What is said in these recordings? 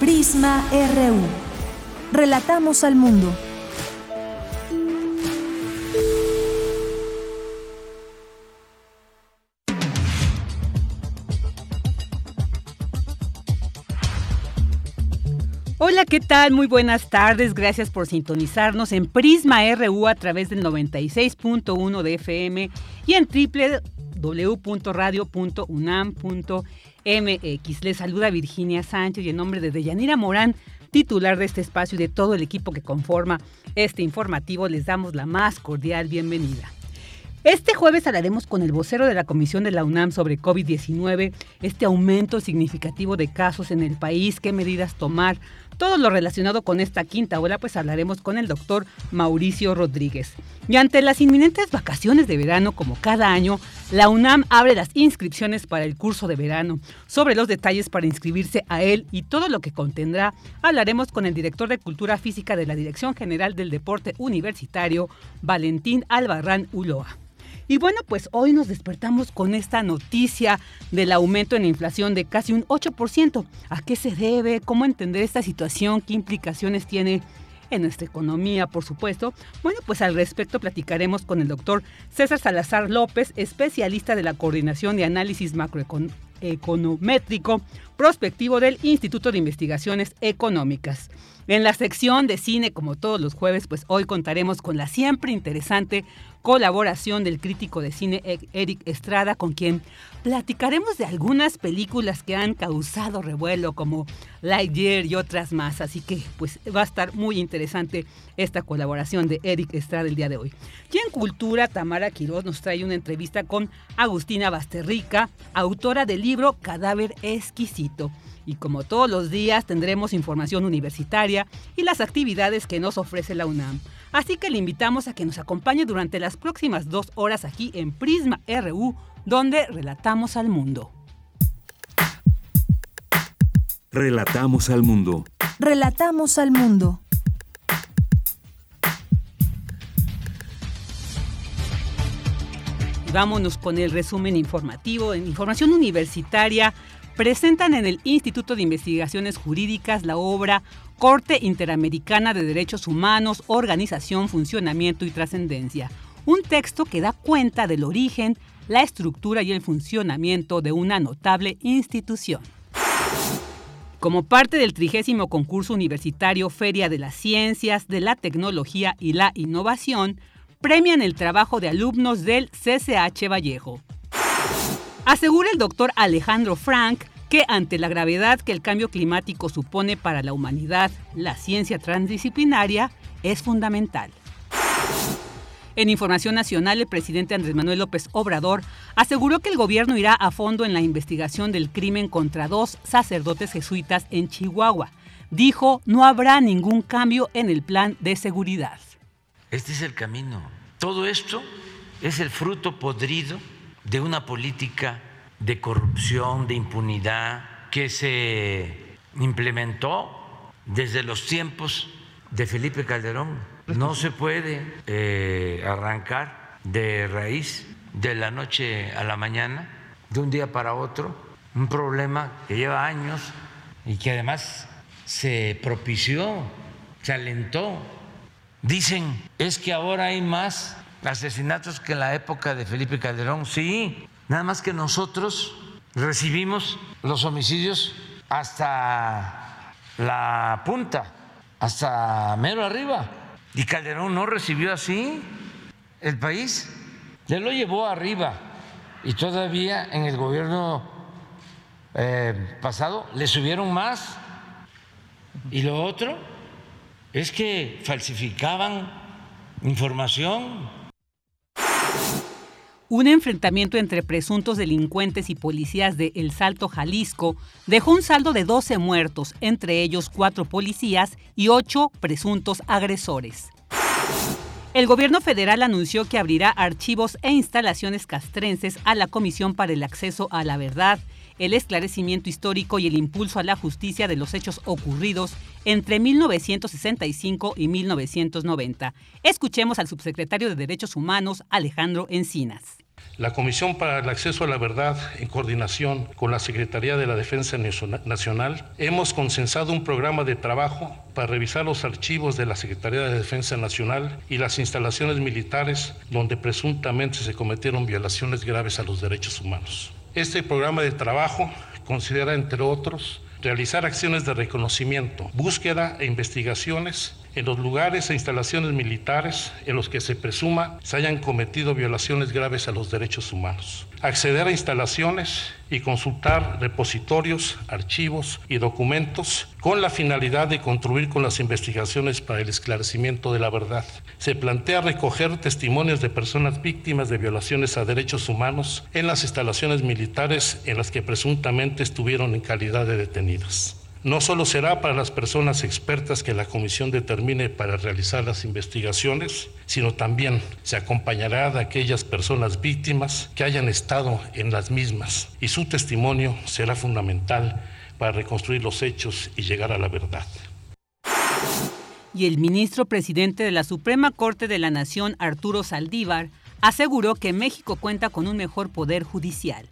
Prisma RU. Relatamos al mundo. Hola, ¿qué tal? Muy buenas tardes. Gracias por sintonizarnos en Prisma RU a través del 96.1 de FM y en www.radio.unam.mx. Les saluda Virginia Sánchez y en nombre de Deyanira Morán, titular de este espacio y de todo el equipo que conforma este informativo, les damos la más cordial bienvenida. Este jueves hablaremos con el vocero de la Comisión de la UNAM sobre COVID-19, este aumento significativo de casos en el país, qué medidas tomar, todo lo relacionado con esta quinta ola, pues hablaremos con el doctor Mauricio Rodríguez. Y ante las inminentes vacaciones de verano, como cada año, la UNAM abre las inscripciones para el curso de verano. Sobre los detalles para inscribirse a él y todo lo que contendrá, hablaremos con el director de Cultura Física de la Dirección General del Deporte Universitario, Valentín Albarrán Uloa. Y bueno, pues hoy nos despertamos con esta noticia del aumento en la inflación de casi un 8%. ¿A qué se debe? ¿Cómo entender esta situación? ¿Qué implicaciones tiene? en nuestra economía, por supuesto. Bueno, pues al respecto platicaremos con el doctor César Salazar López, especialista de la Coordinación de Análisis Macroeconométrico prospectivo del Instituto de Investigaciones Económicas. En la sección de cine, como todos los jueves, pues hoy contaremos con la siempre interesante colaboración del crítico de cine e- Eric Estrada, con quien platicaremos de algunas películas que han causado revuelo, como Lightyear y otras más. Así que pues va a estar muy interesante esta colaboración de Eric Estrada el día de hoy. Y en Cultura, Tamara Quiroz nos trae una entrevista con Agustina Basterrica, autora del libro Cadáver Exquisito y como todos los días tendremos información universitaria y las actividades que nos ofrece la UNAM. Así que le invitamos a que nos acompañe durante las próximas dos horas aquí en Prisma RU, donde relatamos al mundo. Relatamos al mundo. Relatamos al mundo. vámonos con el resumen informativo en información universitaria presentan en el Instituto de Investigaciones Jurídicas la obra Corte Interamericana de Derechos Humanos, Organización, Funcionamiento y Trascendencia, un texto que da cuenta del origen, la estructura y el funcionamiento de una notable institución. Como parte del trigésimo concurso universitario Feria de las Ciencias, de la Tecnología y la Innovación, premian el trabajo de alumnos del CCH Vallejo. Asegura el doctor Alejandro Frank que ante la gravedad que el cambio climático supone para la humanidad, la ciencia transdisciplinaria es fundamental. En Información Nacional, el presidente Andrés Manuel López Obrador aseguró que el gobierno irá a fondo en la investigación del crimen contra dos sacerdotes jesuitas en Chihuahua. Dijo, no habrá ningún cambio en el plan de seguridad. Este es el camino. Todo esto es el fruto podrido de una política de corrupción, de impunidad, que se implementó desde los tiempos de Felipe Calderón. No se puede eh, arrancar de raíz de la noche a la mañana, de un día para otro, un problema que lleva años y que además se propició, se alentó. Dicen, es que ahora hay más asesinatos que en la época de Felipe Calderón. Sí, nada más que nosotros recibimos los homicidios hasta la punta, hasta mero arriba. Y Calderón no recibió así el país, ya lo llevó arriba. Y todavía en el gobierno eh, pasado le subieron más. Y lo otro es que falsificaban información Un enfrentamiento entre presuntos delincuentes y policías de El Salto, Jalisco, dejó un saldo de 12 muertos, entre ellos cuatro policías y ocho presuntos agresores. El gobierno federal anunció que abrirá archivos e instalaciones castrenses a la Comisión para el Acceso a la Verdad, el esclarecimiento histórico y el impulso a la justicia de los hechos ocurridos entre 1965 y 1990. Escuchemos al subsecretario de Derechos Humanos, Alejandro Encinas. La Comisión para el Acceso a la Verdad, en coordinación con la Secretaría de la Defensa Nacional, hemos consensado un programa de trabajo para revisar los archivos de la Secretaría de Defensa Nacional y las instalaciones militares donde presuntamente se cometieron violaciones graves a los derechos humanos. Este programa de trabajo considera, entre otros, realizar acciones de reconocimiento, búsqueda e investigaciones en los lugares e instalaciones militares en los que se presuma se hayan cometido violaciones graves a los derechos humanos. Acceder a instalaciones y consultar repositorios, archivos y documentos con la finalidad de contribuir con las investigaciones para el esclarecimiento de la verdad. Se plantea recoger testimonios de personas víctimas de violaciones a derechos humanos en las instalaciones militares en las que presuntamente estuvieron en calidad de detenidas. No solo será para las personas expertas que la comisión determine para realizar las investigaciones, sino también se acompañará de aquellas personas víctimas que hayan estado en las mismas y su testimonio será fundamental para reconstruir los hechos y llegar a la verdad. Y el ministro presidente de la Suprema Corte de la Nación, Arturo Saldívar, aseguró que México cuenta con un mejor poder judicial.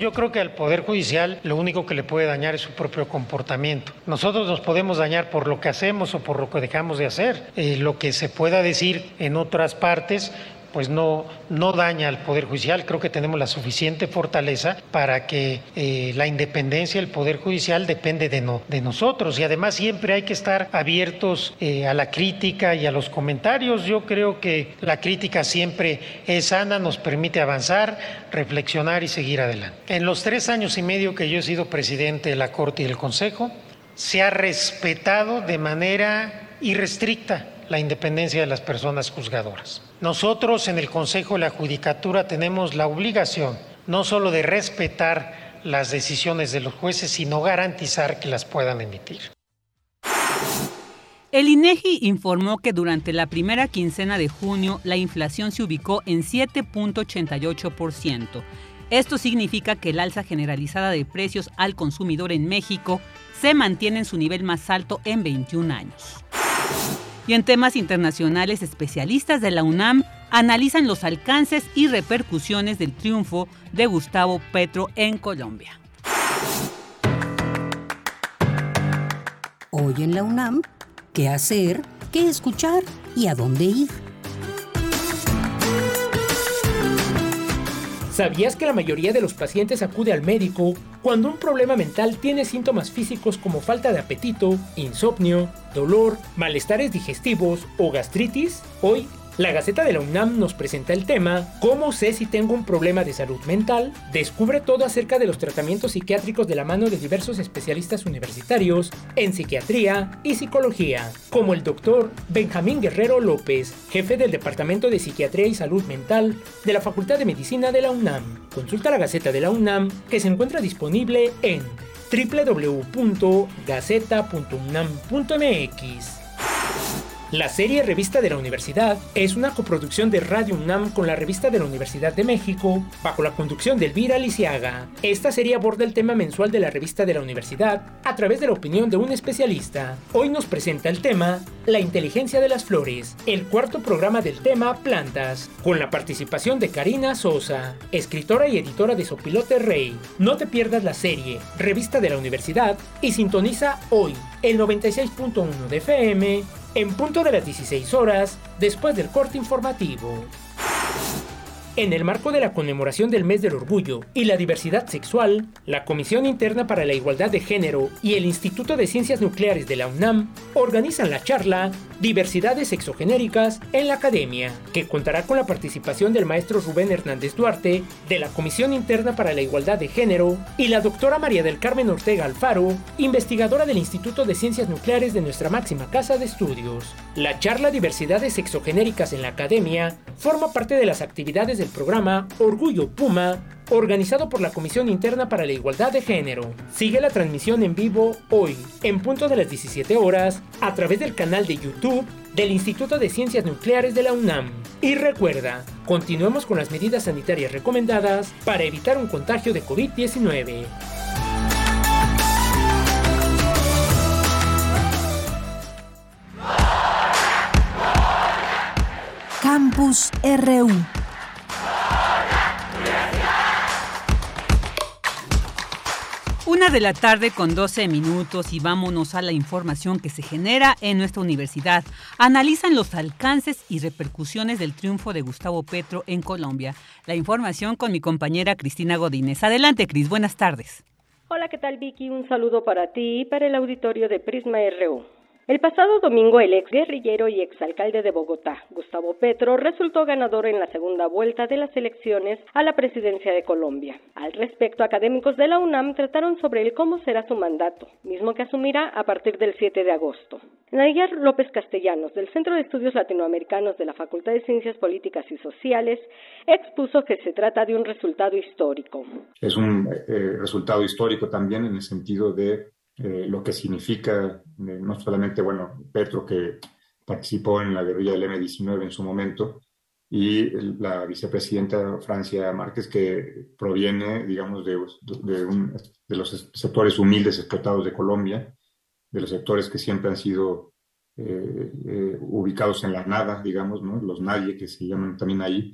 Yo creo que al Poder Judicial lo único que le puede dañar es su propio comportamiento. Nosotros nos podemos dañar por lo que hacemos o por lo que dejamos de hacer. Eh, lo que se pueda decir en otras partes pues no, no daña al Poder Judicial. Creo que tenemos la suficiente fortaleza para que eh, la independencia del Poder Judicial depende de, no, de nosotros. Y además siempre hay que estar abiertos eh, a la crítica y a los comentarios. Yo creo que la crítica siempre es sana, nos permite avanzar, reflexionar y seguir adelante. En los tres años y medio que yo he sido presidente de la Corte y del Consejo, se ha respetado de manera irrestricta la independencia de las personas juzgadoras. Nosotros en el Consejo de la Judicatura tenemos la obligación no solo de respetar las decisiones de los jueces, sino garantizar que las puedan emitir. El INEGI informó que durante la primera quincena de junio la inflación se ubicó en 7.88%. Esto significa que el alza generalizada de precios al consumidor en México se mantiene en su nivel más alto en 21 años. Y en temas internacionales, especialistas de la UNAM analizan los alcances y repercusiones del triunfo de Gustavo Petro en Colombia. Hoy en la UNAM, ¿qué hacer? ¿Qué escuchar? ¿Y a dónde ir? ¿Sabías que la mayoría de los pacientes acude al médico cuando un problema mental tiene síntomas físicos como falta de apetito, insomnio, dolor, malestares digestivos o gastritis? Hoy la Gaceta de la UNAM nos presenta el tema ¿Cómo sé si tengo un problema de salud mental? Descubre todo acerca de los tratamientos psiquiátricos de la mano de diversos especialistas universitarios en psiquiatría y psicología, como el doctor Benjamín Guerrero López, jefe del Departamento de Psiquiatría y Salud Mental de la Facultad de Medicina de la UNAM. Consulta la Gaceta de la UNAM que se encuentra disponible en www.gaceta.unam.mx. La serie Revista de la Universidad es una coproducción de Radio UNAM con la Revista de la Universidad de México, bajo la conducción de Elvira Lisiaga. Esta serie aborda el tema mensual de la Revista de la Universidad a través de la opinión de un especialista. Hoy nos presenta el tema La inteligencia de las flores, el cuarto programa del tema Plantas, con la participación de Karina Sosa, escritora y editora de Sopilote Rey. No te pierdas la serie Revista de la Universidad y sintoniza hoy el 96.1 de FM en punto de las 16 horas, después del corte informativo. En el marco de la conmemoración del mes del orgullo y la diversidad sexual, la Comisión Interna para la Igualdad de Género y el Instituto de Ciencias Nucleares de la UNAM organizan la charla Diversidades Sexogenéricas en la Academia, que contará con la participación del maestro Rubén Hernández Duarte, de la Comisión Interna para la Igualdad de Género y la doctora María del Carmen Ortega Alfaro, investigadora del Instituto de Ciencias Nucleares de nuestra máxima casa de estudios. La charla Diversidades Sexogenéricas en la Academia forma parte de las actividades del programa Orgullo Puma organizado por la Comisión Interna para la Igualdad de Género. Sigue la transmisión en vivo hoy, en punto de las 17 horas, a través del canal de YouTube del Instituto de Ciencias Nucleares de la UNAM. Y recuerda, continuemos con las medidas sanitarias recomendadas para evitar un contagio de COVID-19. Campus RU Una de la tarde con 12 minutos y vámonos a la información que se genera en nuestra universidad. Analizan los alcances y repercusiones del triunfo de Gustavo Petro en Colombia. La información con mi compañera Cristina Godínez. Adelante, Cris. Buenas tardes. Hola, ¿qué tal, Vicky? Un saludo para ti y para el auditorio de Prisma RU. El pasado domingo, el ex guerrillero y exalcalde de Bogotá, Gustavo Petro, resultó ganador en la segunda vuelta de las elecciones a la presidencia de Colombia. Al respecto, académicos de la UNAM trataron sobre el cómo será su mandato, mismo que asumirá a partir del 7 de agosto. Nayar López Castellanos, del Centro de Estudios Latinoamericanos de la Facultad de Ciencias Políticas y Sociales, expuso que se trata de un resultado histórico. Es un eh, resultado histórico también en el sentido de eh, lo que significa eh, no solamente, bueno, Petro que participó en la guerrilla del M-19 en su momento, y la vicepresidenta Francia Márquez, que proviene, digamos, de, de, los sectores humildes explotados de Colombia, de los sectores que siempre han sido eh, ubicados en la nada, digamos, ¿no? los nadie que se llaman también ahí,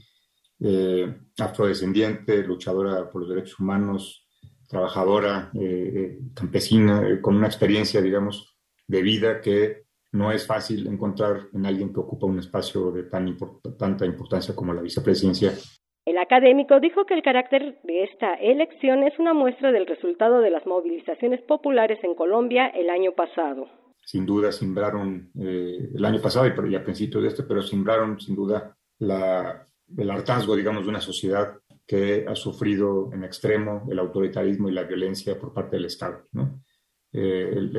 afrodescendiente, luchadora por los derechos humanos, trabajadora, eh, eh, campesina, eh, con una experiencia, digamos, de vida que no es fácil encontrar en alguien que ocupa un espacio de tan tanta importancia como la vicepresidencia. El académico dijo que el carácter de esta elección es una muestra del resultado de las movilizaciones populares en Colombia el año pasado. Sin duda simbraron el año pasado y a principios de este, pero simbraron sin duda la, el hartazgo, digamos, de una sociedad que ha sufrido en extremo el autoritarismo y la violencia por parte del Estado. ¿no? Eh,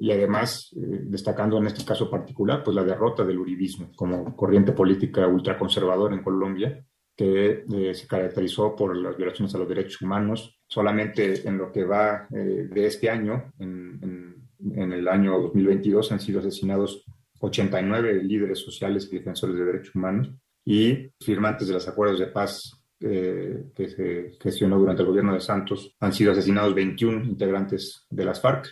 y además, eh, destacando en este caso particular, pues la derrota del uribismo como corriente política ultraconservadora en Colombia, que eh, se caracterizó por las violaciones a los derechos humanos. Solamente en lo que va de este año, en, en el año 2022, han sido asesinados 89 líderes sociales y defensores de derechos humanos y firmantes de los acuerdos de paz eh, que se gestionó durante el gobierno de Santos, han sido asesinados 21 integrantes de las FARC.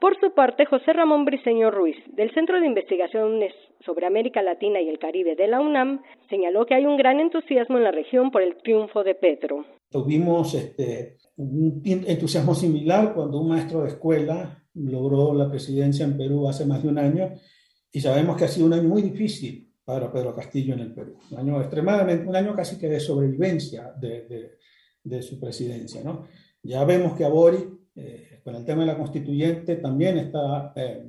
Por su parte, José Ramón Briceño Ruiz, del Centro de Investigaciones sobre América Latina y el Caribe de la UNAM, señaló que hay un gran entusiasmo en la región por el triunfo de Petro. Tuvimos este, un entusiasmo similar cuando un maestro de escuela logró la presidencia en Perú hace más de un año y sabemos que ha sido un año muy difícil para Pedro Castillo en el Perú. Un año extremadamente, un año casi que de sobrevivencia de, de, su presidencia. ¿no? Ya vemos que Abori, eh, con el tema de la constituyente, también está eh,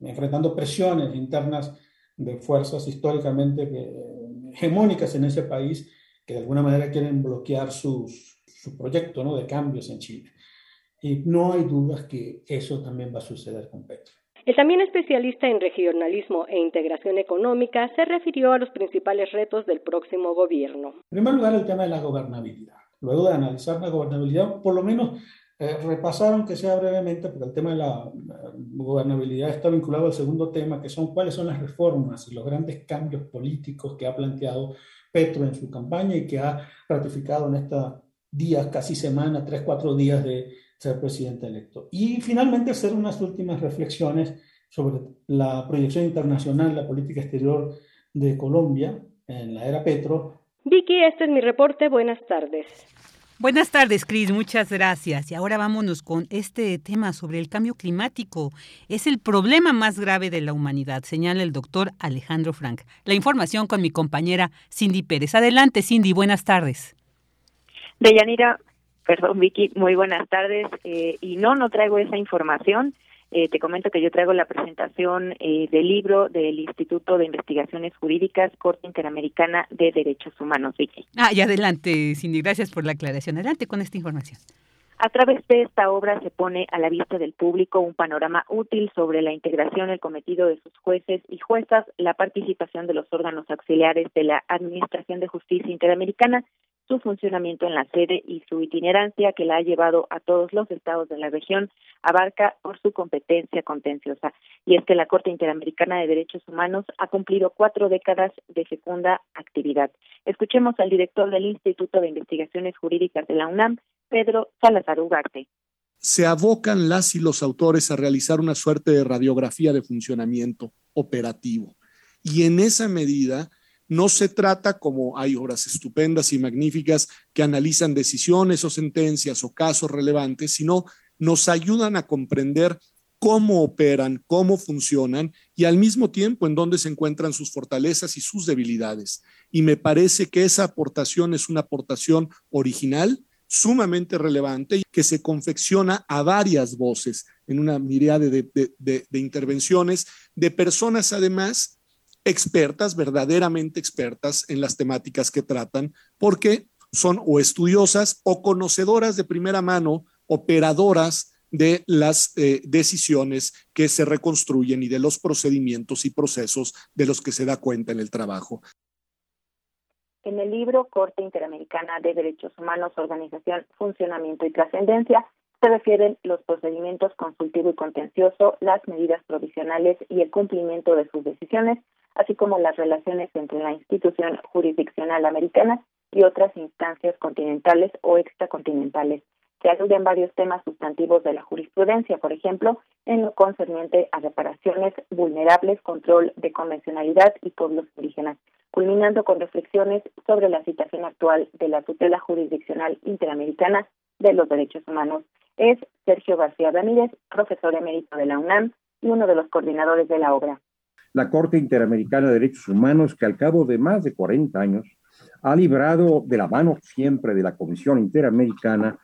enfrentando presiones internas de fuerzas históricamente eh, hegemónicas en ese país que de alguna manera quieren bloquear su proyecto ¿no? de cambios en Chile. Y no hay dudas que eso también va a suceder con Petro. El también especialista en regionalismo e integración económica se refirió a los principales retos del próximo gobierno. En primer lugar, el tema de la gobernabilidad. Luego de analizar la gobernabilidad, por lo menos eh, repasaron que sea brevemente, porque el tema de la gobernabilidad está vinculado al segundo tema, que son cuáles son las reformas y los grandes cambios políticos que ha planteado Petro en su campaña y que ha ratificado en estos días, casi semana, tres, cuatro días de ser presidente electo. Y finalmente hacer unas últimas reflexiones sobre la proyección internacional, la política exterior de Colombia en la era Petro. Vicky, este es mi reporte. Buenas tardes. Buenas tardes, Cris. Muchas gracias. Y ahora vámonos con este tema sobre el cambio climático. Es el problema más grave de la humanidad, señala el doctor Alejandro Frank. La información con mi compañera Cindy Pérez. Adelante, Cindy. Buenas tardes. Deyanira, Perdón, Vicky, muy buenas tardes. Eh, y no, no traigo esa información. Eh, te comento que yo traigo la presentación eh, del libro del Instituto de Investigaciones Jurídicas Corte Interamericana de Derechos Humanos, Vicky. Ah, y adelante, Cindy, gracias por la aclaración. Adelante con esta información. A través de esta obra se pone a la vista del público un panorama útil sobre la integración, el cometido de sus jueces y juezas, la participación de los órganos auxiliares de la Administración de Justicia Interamericana, su funcionamiento en la sede y su itinerancia que la ha llevado a todos los estados de la región abarca por su competencia contenciosa. Y es que la Corte Interamericana de Derechos Humanos ha cumplido cuatro décadas de fecunda actividad. Escuchemos al director del Instituto de Investigaciones Jurídicas de la UNAM, Pedro Salazar Ugarte. Se abocan las y los autores a realizar una suerte de radiografía de funcionamiento operativo. Y en esa medida, no se trata como hay obras estupendas y magníficas que analizan decisiones o sentencias o casos relevantes, sino nos ayudan a comprender cómo operan, cómo funcionan y al mismo tiempo en dónde se encuentran sus fortalezas y sus debilidades. Y me parece que esa aportación es una aportación original sumamente relevante que se confecciona a varias voces en una mirada de, intervenciones de personas además expertas, verdaderamente expertas en las temáticas que tratan, porque son o estudiosas o conocedoras de primera mano, operadoras de las eh, decisiones que se reconstruyen y de los procedimientos y procesos de los que se da cuenta en el trabajo. En el libro Corte Interamericana de Derechos Humanos, Organización, Funcionamiento y Trascendencia, se refieren los procedimientos consultivo y contencioso, las medidas provisionales y el cumplimiento de sus decisiones, así como las relaciones entre la institución jurisdiccional americana y otras instancias continentales o extracontinentales. Se aluden varios temas sustantivos de la jurisprudencia, por ejemplo, en lo concerniente a reparaciones vulnerables, control de convencionalidad y pueblos indígenas culminando con reflexiones sobre la situación actual de la tutela jurisdiccional interamericana de los derechos humanos. Es Sergio García Ramírez, profesor emérito de la UNAM y uno de los coordinadores de la obra. La Corte Interamericana de Derechos Humanos, que al cabo de más de 40 años ha librado de la mano siempre de la Comisión Interamericana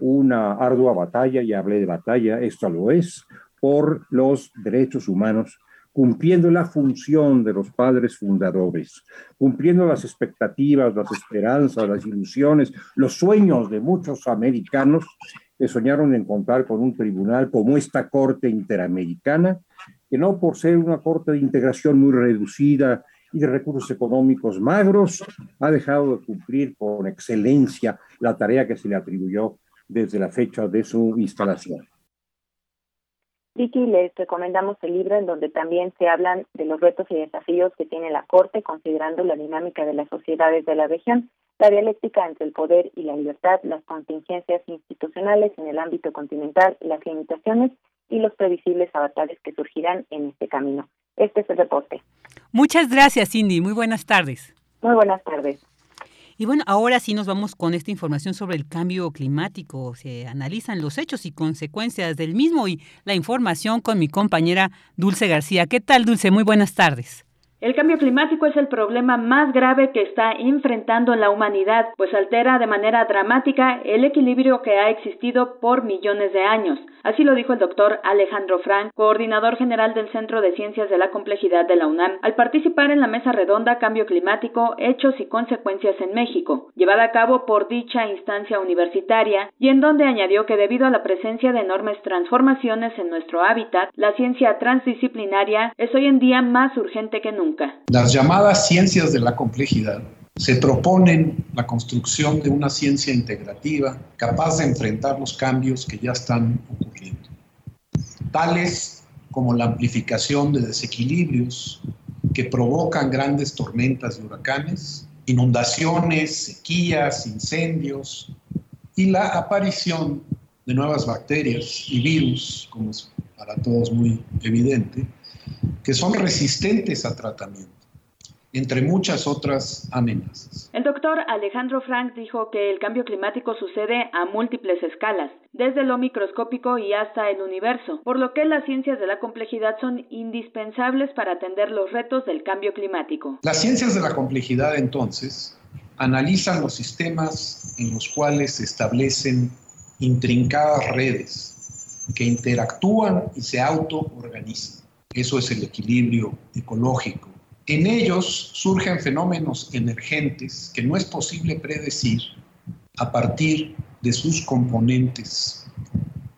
una ardua batalla, y hablé de batalla, esto lo es, por los derechos humanos cumpliendo la función de los padres fundadores, cumpliendo las expectativas, las esperanzas, las ilusiones, los sueños de muchos americanos que soñaron en contar con un tribunal como esta Corte Interamericana, que no por ser una Corte de integración muy reducida y de recursos económicos magros, ha dejado de cumplir con excelencia la tarea que se le atribuyó desde la fecha de su instalación. Vicky, les recomendamos el libro en donde también se hablan de los retos y desafíos que tiene la Corte, considerando la dinámica de las sociedades de la región, la dialéctica entre el poder y la libertad, las contingencias institucionales en el ámbito continental, las limitaciones y los previsibles avatares que surgirán en este camino. Este es el reporte. Muchas gracias, Cindy. Muy buenas tardes. Muy buenas tardes. Y bueno, ahora sí nos vamos con esta información sobre el cambio climático. Se analizan los hechos y consecuencias del mismo y la información con mi compañera Dulce García. ¿Qué tal, Dulce? Muy buenas tardes. El cambio climático es el problema más grave que está enfrentando la humanidad, pues altera de manera dramática el equilibrio que ha existido por millones de años. Así lo dijo el doctor Alejandro Frank, coordinador general del Centro de Ciencias de la Complejidad de la UNAM, al participar en la mesa redonda Cambio Climático, Hechos y Consecuencias en México, llevada a cabo por dicha instancia universitaria, y en donde añadió que debido a la presencia de enormes transformaciones en nuestro hábitat, la ciencia transdisciplinaria es hoy en día más urgente que nunca. Las llamadas ciencias de la complejidad se proponen la construcción de una ciencia integrativa capaz de enfrentar los cambios que ya están ocurriendo, tales como la amplificación de desequilibrios que provocan grandes tormentas y huracanes, inundaciones, sequías, incendios y la aparición de nuevas bacterias y virus, como es para todos muy evidente, que son resistentes a tratamiento entre muchas otras amenazas. El doctor Alejandro Frank dijo que el cambio climático sucede a múltiples escalas, desde lo microscópico y hasta el universo, por lo que las ciencias de la complejidad son indispensables para atender los retos del cambio climático. Las ciencias de la complejidad entonces analizan los sistemas en los cuales se establecen intrincadas redes que interactúan y se autoorganizan. Eso es el equilibrio ecológico. En ellos surgen fenómenos emergentes que no es posible predecir a partir de sus componentes,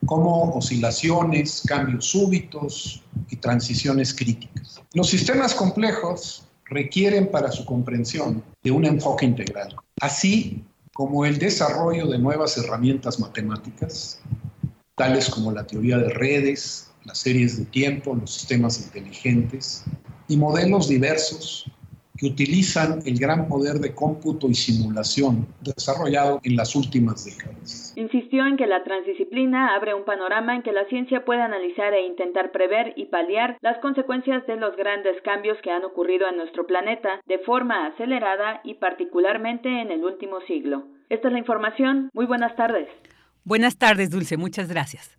como oscilaciones, cambios súbitos y transiciones críticas. Los sistemas complejos requieren para su comprensión de un enfoque integral, así como el desarrollo de nuevas herramientas matemáticas, tales como la teoría de redes, las series de tiempo, los sistemas inteligentes y modelos diversos que utilizan el gran poder de cómputo y simulación desarrollado en las últimas décadas. Insistió en que la transdisciplina abre un panorama en que la ciencia puede analizar e intentar prever y paliar las consecuencias de los grandes cambios que han ocurrido en nuestro planeta de forma acelerada y particularmente en el último siglo. Esta es la información. Muy buenas tardes. Buenas tardes, Dulce. Muchas gracias.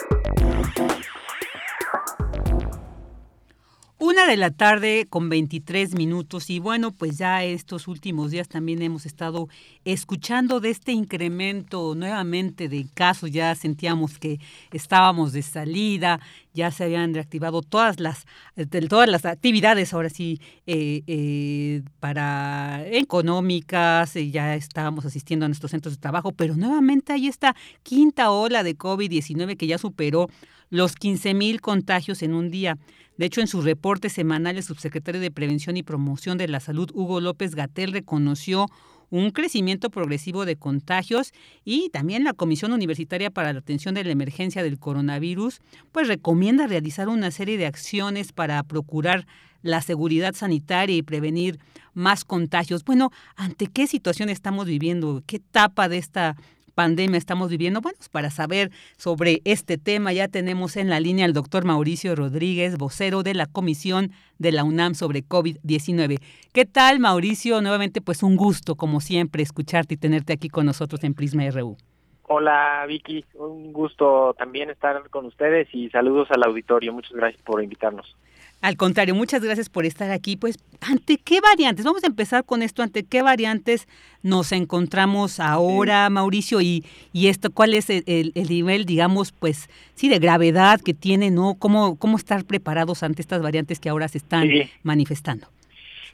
Una de la tarde con 23 minutos y bueno, pues ya estos últimos días también hemos estado escuchando de este incremento nuevamente de casos, ya sentíamos que estábamos de salida, ya se habían reactivado todas las, todas las actividades, ahora sí, eh, eh, para económicas, eh, ya estábamos asistiendo a nuestros centros de trabajo, pero nuevamente hay esta quinta ola de COVID-19 que ya superó los 15 mil contagios en un día. De hecho, en su reporte semanal, el subsecretario de Prevención y Promoción de la Salud, Hugo López Gatel, reconoció un crecimiento progresivo de contagios y también la Comisión Universitaria para la Atención de la Emergencia del Coronavirus, pues recomienda realizar una serie de acciones para procurar la seguridad sanitaria y prevenir más contagios. Bueno, ¿ante qué situación estamos viviendo? ¿Qué etapa de esta pandemia estamos viviendo. Bueno, pues, para saber sobre este tema ya tenemos en la línea al doctor Mauricio Rodríguez, vocero de la Comisión de la UNAM sobre COVID-19. ¿Qué tal, Mauricio? Nuevamente, pues un gusto, como siempre, escucharte y tenerte aquí con nosotros en Prisma RU. Hola Vicky, un gusto también estar con ustedes y saludos al auditorio. Muchas gracias por invitarnos. Al contrario, muchas gracias por estar aquí. Pues, ¿ante qué variantes? Vamos a empezar con esto. ¿Ante qué variantes nos encontramos ahora, Mauricio? Y, y esto, ¿cuál es el, nivel, digamos, pues, sí, de gravedad que tiene, ¿no? ¿Cómo, cómo estar preparados ante estas variantes que ahora se están manifestando?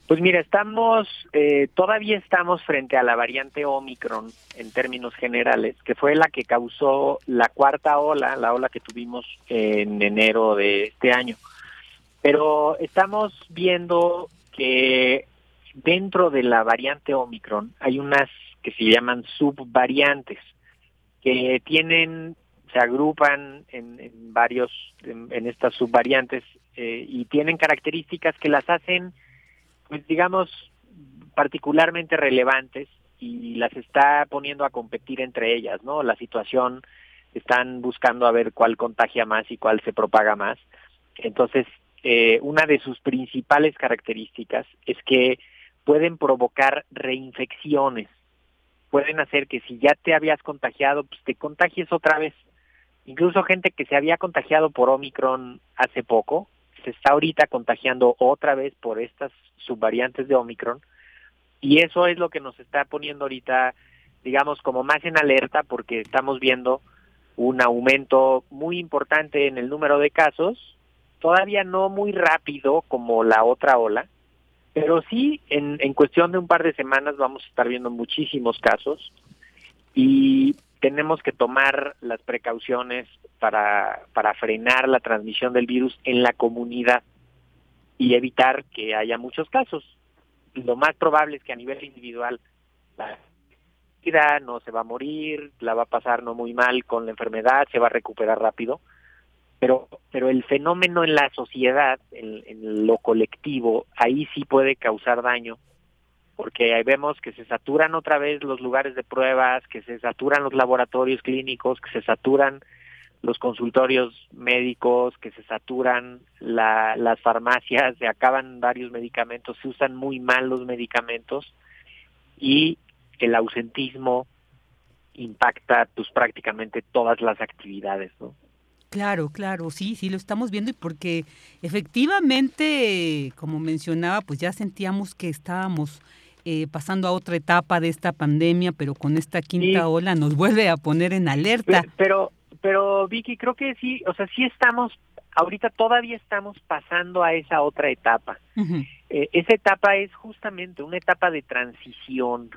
Pues mira, estamos, eh, todavía estamos frente a la variante Omicron en términos generales, que fue la que causó la cuarta ola, la ola que tuvimos en enero de este año. Pero estamos viendo que dentro de la variante Omicron hay unas que se llaman subvariantes, que tienen, se agrupan en, varios, en, estas subvariantes eh, y tienen características que las hacen, pues digamos, particularmente relevantes y las está poniendo a competir entre ellas, ¿no? La situación, están buscando a ver cuál contagia más y cuál se propaga más. Entonces, eh, una de sus principales características es que pueden provocar reinfecciones. Pueden hacer que si ya te habías contagiado, pues te contagies otra vez. Incluso gente que se había contagiado por Omicron hace poco, se está ahorita contagiando otra vez por estas subvariantes de Omicron. Y eso es lo que nos está poniendo ahorita, digamos, como más en alerta porque estamos viendo un aumento muy importante en el número de casos todavía no muy rápido como la otra ola, pero sí en, cuestión de un par de semanas vamos a estar viendo muchísimos casos y tenemos que tomar las precauciones para, para frenar la transmisión del virus en la comunidad y evitar que haya muchos casos. Lo más probable es que a nivel individual la vida no se va a morir, la va a pasar no muy mal con la enfermedad, se va a recuperar rápido, pero pero el fenómeno en la sociedad, en, lo colectivo, ahí sí puede causar daño, porque ahí vemos que se saturan otra vez los lugares de pruebas, que se saturan los laboratorios clínicos, que se saturan los consultorios médicos, que se saturan las farmacias, se acaban varios medicamentos, se usan muy mal los medicamentos y el ausentismo impacta pues prácticamente todas las actividades, ¿no? Claro, claro, sí, sí, lo estamos viendo y porque efectivamente, como mencionaba, pues ya sentíamos que estábamos eh, pasando a otra etapa de esta pandemia, pero con esta quinta ola nos vuelve a poner en alerta. Pero, pero Vicky, creo que sí, o sea, sí estamos, ahorita todavía estamos pasando a esa otra etapa. Eh, esa etapa es justamente una etapa de transición,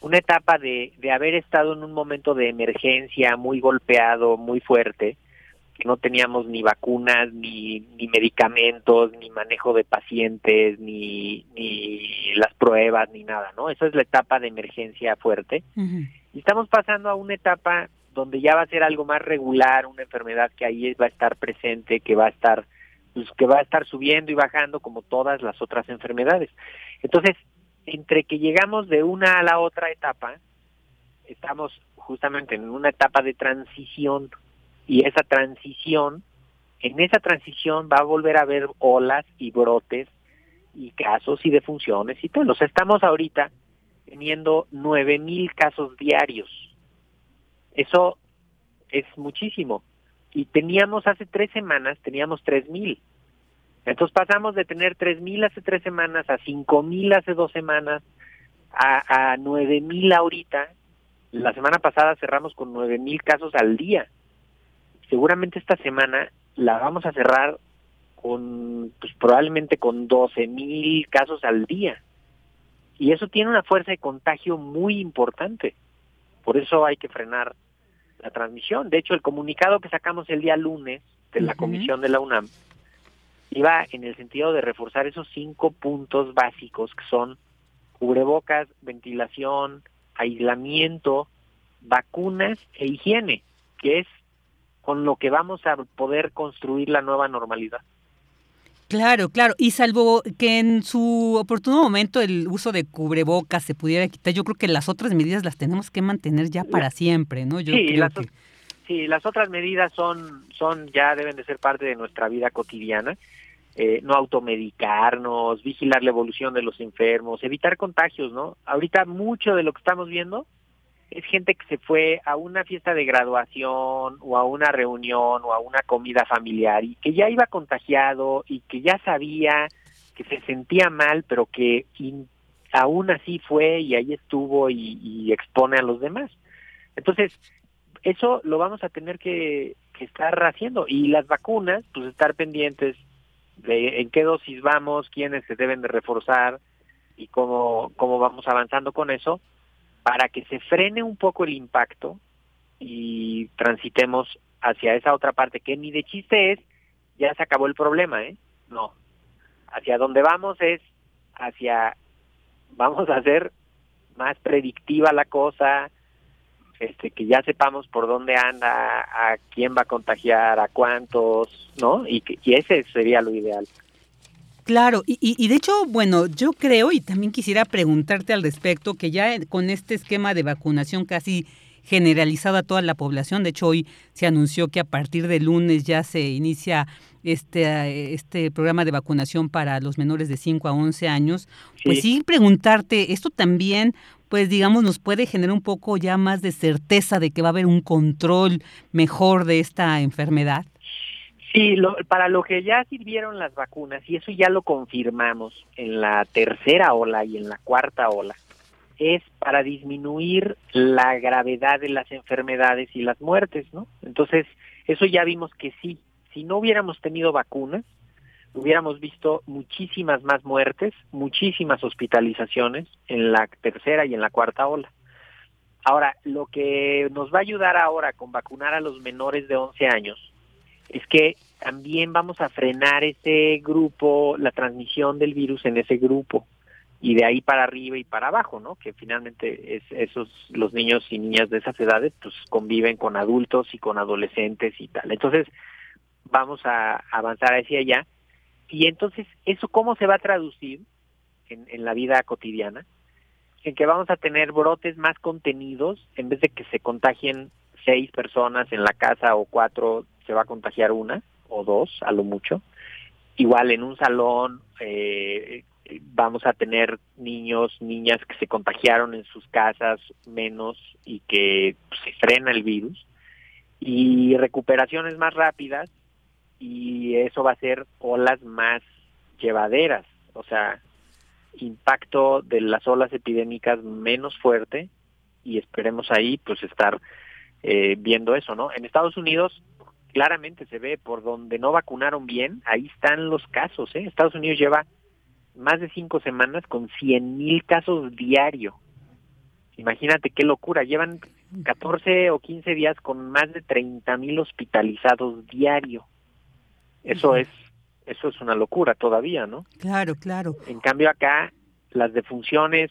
una etapa de, de haber estado en un momento de emergencia muy golpeado, muy fuerte, que no teníamos ni vacunas, ni, ni medicamentos, ni manejo de pacientes, ni, ni las pruebas, ni nada, ¿no? Esa es la etapa de emergencia fuerte. Y estamos pasando a una etapa donde ya va a ser algo más regular, una enfermedad que ahí va a estar presente, que va a estar pues, que va a estar subiendo y bajando como todas las otras enfermedades. Entonces, entre que llegamos de una a la otra etapa, estamos justamente en una etapa de transición y esa transición, en esa transición va a volver a haber olas y brotes y casos y defunciones y todo. O sea, estamos ahorita teniendo nueve mil casos diarios. Eso es muchísimo. Y teníamos hace tres semanas, teníamos tres mil. Entonces pasamos de tener tres mil hace tres semanas a cinco mil hace dos semanas a, a nueve mil ahorita. La semana pasada cerramos con nueve mil casos al día seguramente esta semana la vamos a cerrar con, pues probablemente con 12 mil casos al día. Y eso tiene una fuerza de contagio muy importante. Por eso hay que frenar la transmisión. De hecho, el comunicado que sacamos el día lunes de la comisión de la UNAM iba en el sentido de reforzar esos cinco puntos básicos que son cubrebocas, ventilación, aislamiento, vacunas e higiene, que es con lo que vamos a poder construir la nueva normalidad. Claro, claro. Y salvo que en su oportuno momento el uso de cubrebocas se pudiera quitar, yo creo que las otras medidas las tenemos que mantener ya para siempre, ¿no? Yo sí, las, sí, las otras medidas son, son ya deben de ser parte de nuestra vida cotidiana. Eh, no automedicarnos, vigilar la evolución de los enfermos, evitar contagios, ¿no? Ahorita mucho de lo que estamos viendo es gente que se fue a una fiesta de graduación o a una reunión o a una comida familiar y que ya iba contagiado y que ya sabía que se sentía mal, pero que aún así fue y ahí estuvo y, expone a los demás. Entonces, eso lo vamos a tener que, que estar haciendo. Y las vacunas, pues estar pendientes de en qué dosis vamos, quiénes se deben de reforzar y cómo, cómo vamos avanzando con eso para que se frene un poco el impacto y transitemos hacia esa otra parte que ni de chiste es, ya se acabó el problema, ¿eh? No. Hacia donde vamos es hacia, vamos a hacer más predictiva la cosa, este, que ya sepamos por dónde anda, a quién va a contagiar, a cuántos, ¿no? Y, y ese sería lo ideal. Claro, y, y, de hecho, bueno, yo creo y también quisiera preguntarte al respecto que ya con este esquema de vacunación casi generalizado a toda la población, de hecho hoy se anunció que a partir de lunes ya se inicia este, este programa de vacunación para los menores de 5 a 11 años, pues sí preguntarte, esto también pues digamos nos puede generar un poco ya más de certeza de que va a haber un control mejor de esta enfermedad. Sí, para lo que ya sirvieron las vacunas, y eso ya lo confirmamos en la tercera ola y en la cuarta ola, es para disminuir la gravedad de las enfermedades y las muertes, ¿no? Entonces, eso ya vimos que sí, si no hubiéramos tenido vacunas, hubiéramos visto muchísimas más muertes, muchísimas hospitalizaciones en la tercera y en la cuarta ola. Ahora, lo que nos va a ayudar ahora con vacunar a los menores de 11 años es que también vamos a frenar ese grupo, la transmisión del virus en ese grupo y de ahí para arriba y para abajo, ¿no? Que finalmente es, esos los niños y niñas de esas edades pues conviven con adultos y con adolescentes y tal. Entonces vamos a avanzar hacia allá y entonces eso cómo se va a traducir en, en la vida cotidiana, en que vamos a tener brotes más contenidos en vez de que se contagien seis personas en la casa o cuatro se va a contagiar una o dos a lo mucho. Igual en un salón eh, vamos a tener niños, niñas que se contagiaron en sus casas menos y que pues, se frena el virus. y recuperaciones más rápidas y eso va a ser olas más llevaderas, o sea, impacto de las olas epidémicas menos fuerte y esperemos ahí pues estar eh, viendo eso, ¿no? En Estados Unidos claramente se ve por donde no vacunaron bien, ahí están los casos, ¿eh? Estados Unidos lleva más de cinco semanas con 100 mil casos diario. Imagínate qué locura, llevan 14 o 15 días con más de 30 mil hospitalizados diario. Eso es eso es una locura todavía, ¿no? Claro, claro. En cambio acá las defunciones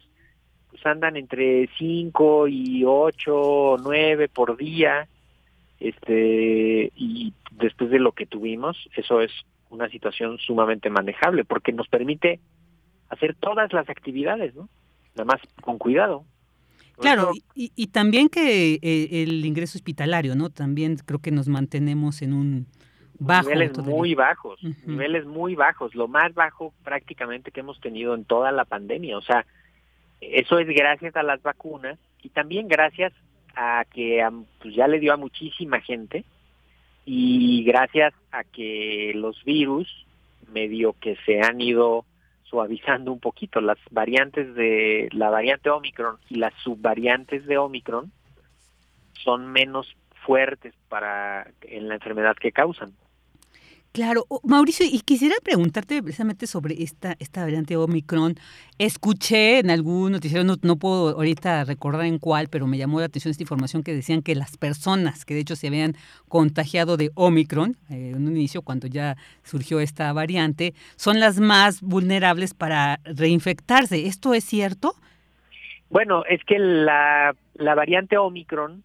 pues andan entre 5 y 8 o 9 por día. Este y después de lo que tuvimos, eso es una situación sumamente manejable porque nos permite hacer todas las actividades, ¿no? Nada más con cuidado. Claro, y, y, también que eh, el ingreso hospitalario, ¿no? También creo que nos mantenemos en un bajo. Niveles muy bajos, niveles muy bajos, lo más bajo prácticamente que hemos tenido en toda la pandemia. O sea, eso es gracias a las vacunas y también gracias a que pues ya le dio a muchísima gente y gracias a que los virus medio que se han ido suavizando un poquito las variantes de la variante Omicron y las subvariantes de Omicron son menos fuertes para en la enfermedad que causan. Claro, Mauricio, y quisiera preguntarte precisamente sobre esta, esta variante Omicron. Escuché en algún noticiero, no, puedo ahorita recordar en cuál, pero me llamó la atención esta información que decían que las personas que de hecho se habían contagiado de Omicron eh, en un inicio, cuando ya surgió esta variante, son las más vulnerables para reinfectarse. ¿Esto es cierto? Bueno, es que la, la variante Omicron,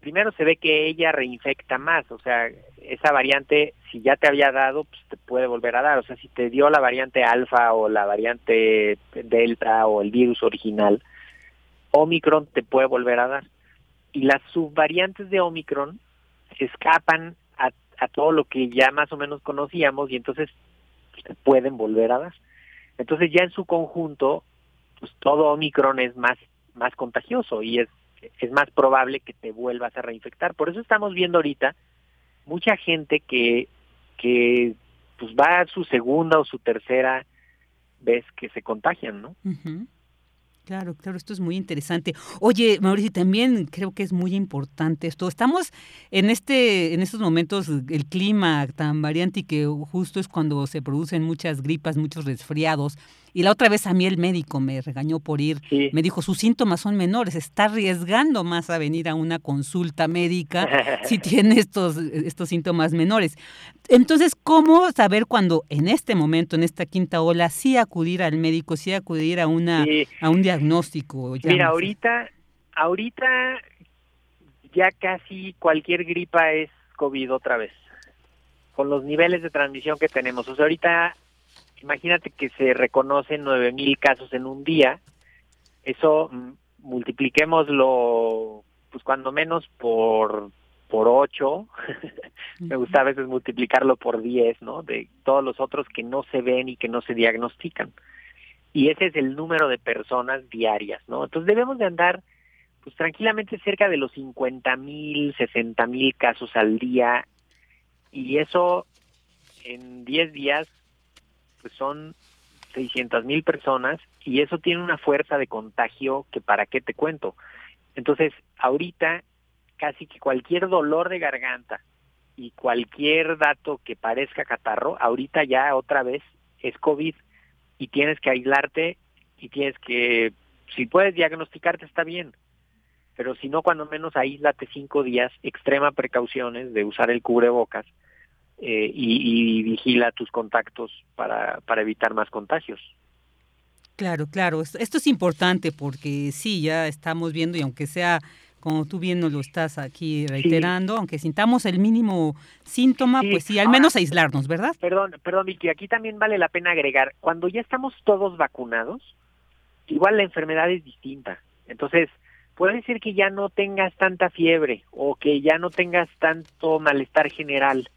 primero se ve que ella reinfecta más, o sea, esa variante, si ya te había dado, pues te puede volver a dar. O sea, si te dio la variante alfa o la variante delta o el virus original, Omicron te puede volver a dar. Y las subvariantes de Omicron escapan a, todo lo que ya más o menos conocíamos y entonces te pueden volver a dar. Entonces ya en su conjunto, pues todo Omicron es más, más contagioso y es, es más probable que te vuelvas a reinfectar. Por eso estamos viendo ahorita mucha gente que, que pues va a su segunda o su tercera vez que se contagian, ¿no? Claro, claro, esto es muy interesante. Oye, Mauricio, también creo que es muy importante esto. Estamos en este, en estos momentos, el clima tan variante y que justo es cuando se producen muchas gripas, muchos resfriados. Y la otra vez a mí el médico me regañó por ir, me dijo, sus síntomas son menores, está arriesgando más a venir a una consulta médica si tiene estos, estos síntomas menores. Entonces, ¿cómo saber cuando en este momento, en esta quinta ola, sí acudir al médico, sí acudir a, una, a un diagnóstico? Mira, ahorita, ahorita ya casi cualquier gripa es COVID otra vez, con los niveles de transmisión que tenemos. O sea, ahorita imagínate que se reconocen nueve mil casos en un día, eso mm, multipliquémoslo, pues cuando menos por por ocho, me gusta a veces multiplicarlo por diez, ¿no? De todos los otros que no se ven y que no se diagnostican. Y ese es el número de personas diarias, ¿no? Entonces debemos de andar pues tranquilamente cerca de los cincuenta mil, sesenta mil casos al día y eso en diez días pues son 600 mil personas y eso tiene una fuerza de contagio que para qué te cuento. Entonces, ahorita casi que cualquier dolor de garganta y cualquier dato que parezca catarro, ahorita ya otra vez es COVID y tienes que aislarte y tienes que, si puedes diagnosticarte está bien, pero si no, cuando menos aíslate cinco días, extrema precauciones de usar el cubrebocas eh, y, vigila tus contactos para, para evitar más contagios. Claro, claro. Esto es importante porque sí, ya estamos viendo y aunque sea como tú bien nos lo estás aquí reiterando, aunque sintamos el mínimo síntoma, pues sí, al menos aislarnos, ¿verdad? Perdón, perdón, Vicky, aquí también vale la pena agregar, cuando ya estamos todos vacunados, igual la enfermedad es distinta. Entonces, puede ser que ya no tengas tanta fiebre o que ya no tengas tanto malestar general,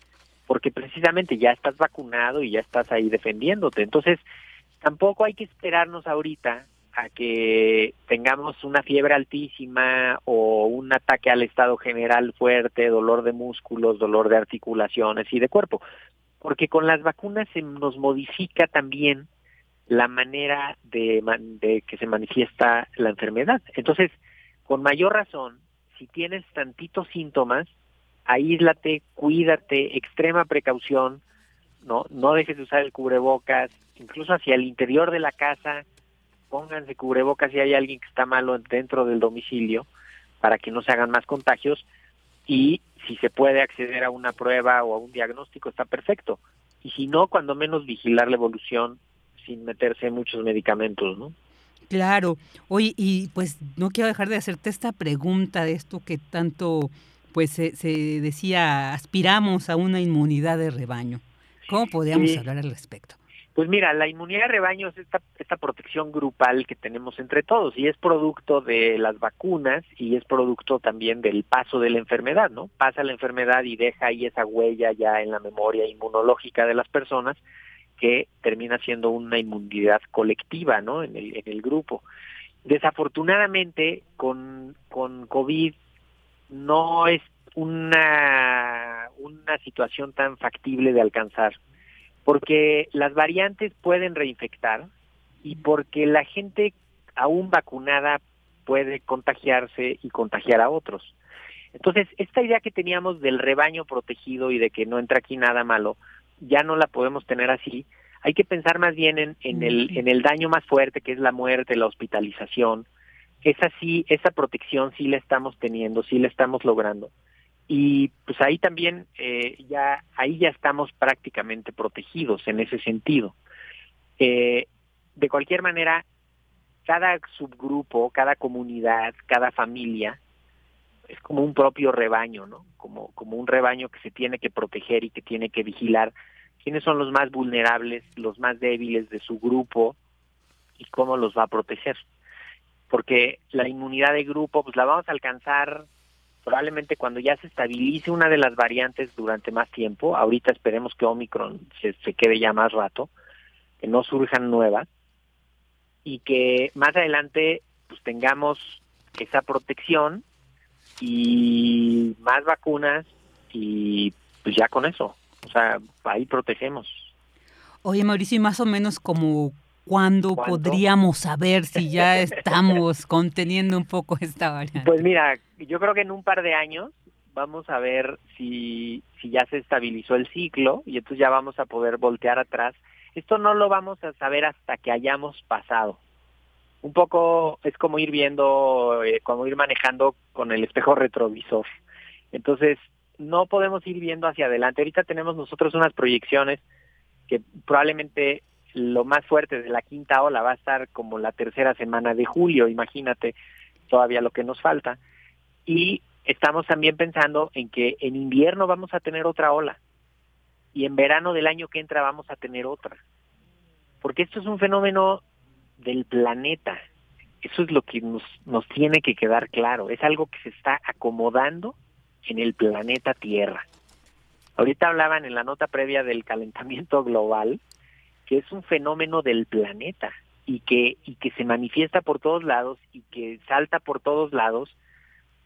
porque precisamente ya estás vacunado y ya estás ahí defendiéndote. Entonces, tampoco hay que esperarnos ahorita a que tengamos una fiebre altísima o un ataque al estado general fuerte, dolor de músculos, dolor de articulaciones y de cuerpo. Porque con las vacunas se nos modifica también la manera de, de que se manifiesta la enfermedad. Entonces, con mayor razón, si tienes tantitos síntomas, aíslate, cuídate, extrema precaución, no, no dejes de usar el cubrebocas, incluso hacia el interior de la casa, pónganse cubrebocas si hay alguien que está malo dentro del domicilio para que no se hagan más contagios y si se puede acceder a una prueba o a un diagnóstico está perfecto y si no cuando menos vigilar la evolución sin meterse en muchos medicamentos, ¿no? Claro. Oye, y pues no quiero dejar de hacerte esta pregunta de esto que tanto pues se, se decía aspiramos a una inmunidad de rebaño. ¿Cómo podríamos hablar al respecto? Pues mira, la inmunidad de rebaño es esta, esta protección grupal que tenemos entre todos y es producto de las vacunas y es producto también del paso de la enfermedad, ¿no? Pasa la enfermedad y deja ahí esa huella ya en la memoria inmunológica de las personas que termina siendo una inmunidad colectiva, ¿no? En el, en el grupo. Desafortunadamente, con, con COVID no es una, una situación tan factible de alcanzar porque las variantes pueden reinfectar y porque la gente aún vacunada puede contagiarse y contagiar a otros. Entonces, esta idea que teníamos del rebaño protegido y de que no entra aquí nada malo, ya no la podemos tener así. Hay que pensar más bien en, en, el, en el daño más fuerte, que es la muerte, la hospitalización. Esa sí, esa protección sí la estamos teniendo, sí la estamos logrando. Y pues ahí también eh, ya ahí ya estamos prácticamente protegidos en ese sentido. Eh, de cualquier manera cada subgrupo cada comunidad cada familia es como un propio rebaño no como como un rebaño que se tiene que proteger y que tiene que vigilar quiénes son los más vulnerables los más débiles de su grupo y cómo los va a proteger porque la inmunidad de grupo pues la vamos a alcanzar probablemente cuando ya se estabilice una de las variantes durante más tiempo, ahorita esperemos que Omicron se, se quede ya más rato, que no surjan nuevas y que más adelante pues tengamos esa protección y más vacunas y pues ya con eso, o sea, ahí protegemos. Oye Mauricio, y más o menos como ¿Cuándo, podríamos saber si ya estamos conteniendo un poco esta variante? Pues mira, yo creo que en un par de años vamos a ver si, si ya se estabilizó el ciclo y entonces ya vamos a poder voltear atrás. Esto no lo vamos a saber hasta que hayamos pasado. Un poco es como ir viendo, eh, como ir manejando con el espejo retrovisor. Entonces, no podemos ir viendo hacia adelante. Ahorita tenemos nosotros unas proyecciones que probablemente lo más fuerte de la quinta ola va a estar como la tercera semana de julio, imagínate todavía lo que nos falta. Y estamos también pensando en que en invierno vamos a tener otra ola y en verano del año que entra vamos a tener otra. Porque esto es un fenómeno del planeta. Eso es lo que nos, nos tiene que quedar claro. Es algo que se está acomodando en el planeta Tierra. Ahorita hablaban en la nota previa del calentamiento global que es un fenómeno del planeta y que y que se manifiesta por todos lados y que salta por todos lados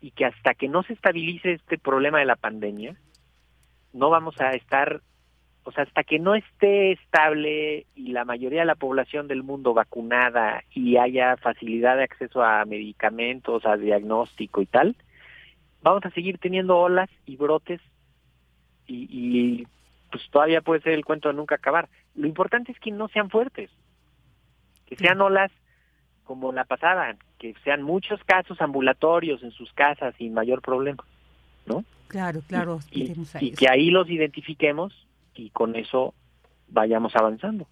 y que hasta que no se estabilice este problema de la pandemia no vamos a estar o sea hasta que no esté estable y la mayoría de la población del mundo vacunada y haya facilidad de acceso a medicamentos a diagnóstico y tal vamos a seguir teniendo olas y brotes y, y pues todavía puede ser el cuento de nunca acabar. Lo importante es que no sean fuertes, que sean olas como la pasada, que sean muchos casos ambulatorios en sus casas sin mayor problema, ¿no? Claro, claro. Y, y que ahí los identifiquemos y con eso vayamos avanzando.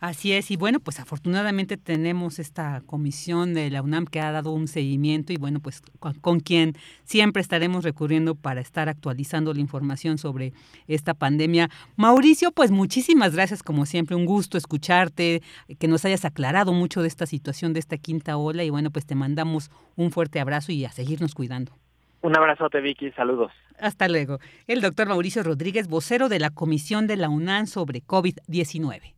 Así es, y bueno, pues afortunadamente tenemos esta comisión de la UNAM que ha dado un seguimiento y bueno, pues con, quien siempre estaremos recurriendo para estar actualizando la información sobre esta pandemia. Mauricio, pues muchísimas gracias como siempre, un gusto escucharte, que nos hayas aclarado mucho de esta situación, de esta quinta ola y bueno, pues te mandamos un fuerte abrazo y a seguirnos cuidando. Un abrazote, Vicky, saludos. Hasta luego. El doctor Mauricio Rodríguez, vocero de la Comisión de la UNAM sobre COVID-19.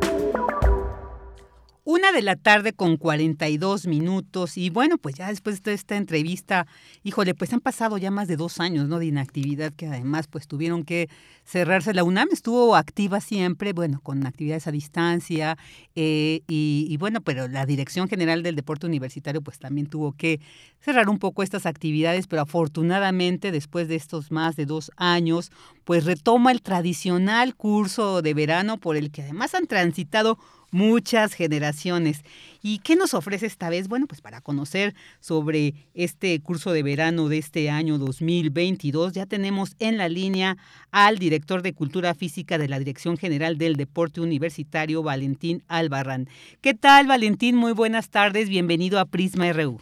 Una de la tarde con 42 minutos y bueno, pues ya después de esta entrevista, híjole, pues han pasado ya más de dos años, ¿no? De inactividad que además pues tuvieron que cerrarse. La UNAM estuvo activa siempre, bueno, con actividades a distancia eh, y, y, bueno, pero la Dirección General del Deporte Universitario pues también tuvo que cerrar un poco estas actividades, pero afortunadamente después de estos más de dos años, pues retoma el tradicional curso de verano por el que además han transitado muchas generaciones. ¿Y qué nos ofrece esta vez? Bueno, pues para conocer sobre este curso de verano de este año 2022, ya tenemos en la línea al director de Cultura Física de la Dirección General del Deporte Universitario, Valentín Albarrán. ¿Qué tal, Valentín? Muy buenas tardes, bienvenido a Prisma RU.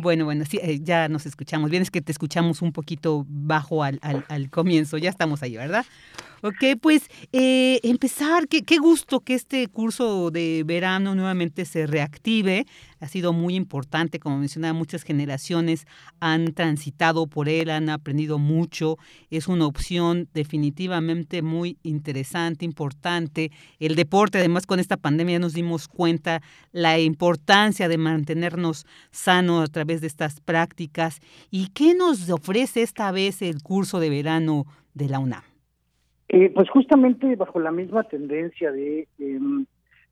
Bueno, bueno, sí, eh, ya nos escuchamos. Bien, es que te escuchamos un poquito bajo al, al, al comienzo. Ya estamos ahí, ¿verdad? Ok, pues eh, empezar, qué, qué, gusto que este curso de verano nuevamente se reactive. Ha sido muy importante, como mencionaba, muchas generaciones han transitado por él, han aprendido mucho. Es una opción definitivamente muy interesante, importante. El deporte, además con esta pandemia nos dimos cuenta la importancia de mantenernos sanos a través de estas prácticas. ¿Y qué nos ofrece esta vez el curso de verano de la UNAM? Eh, pues justamente bajo la misma tendencia de eh,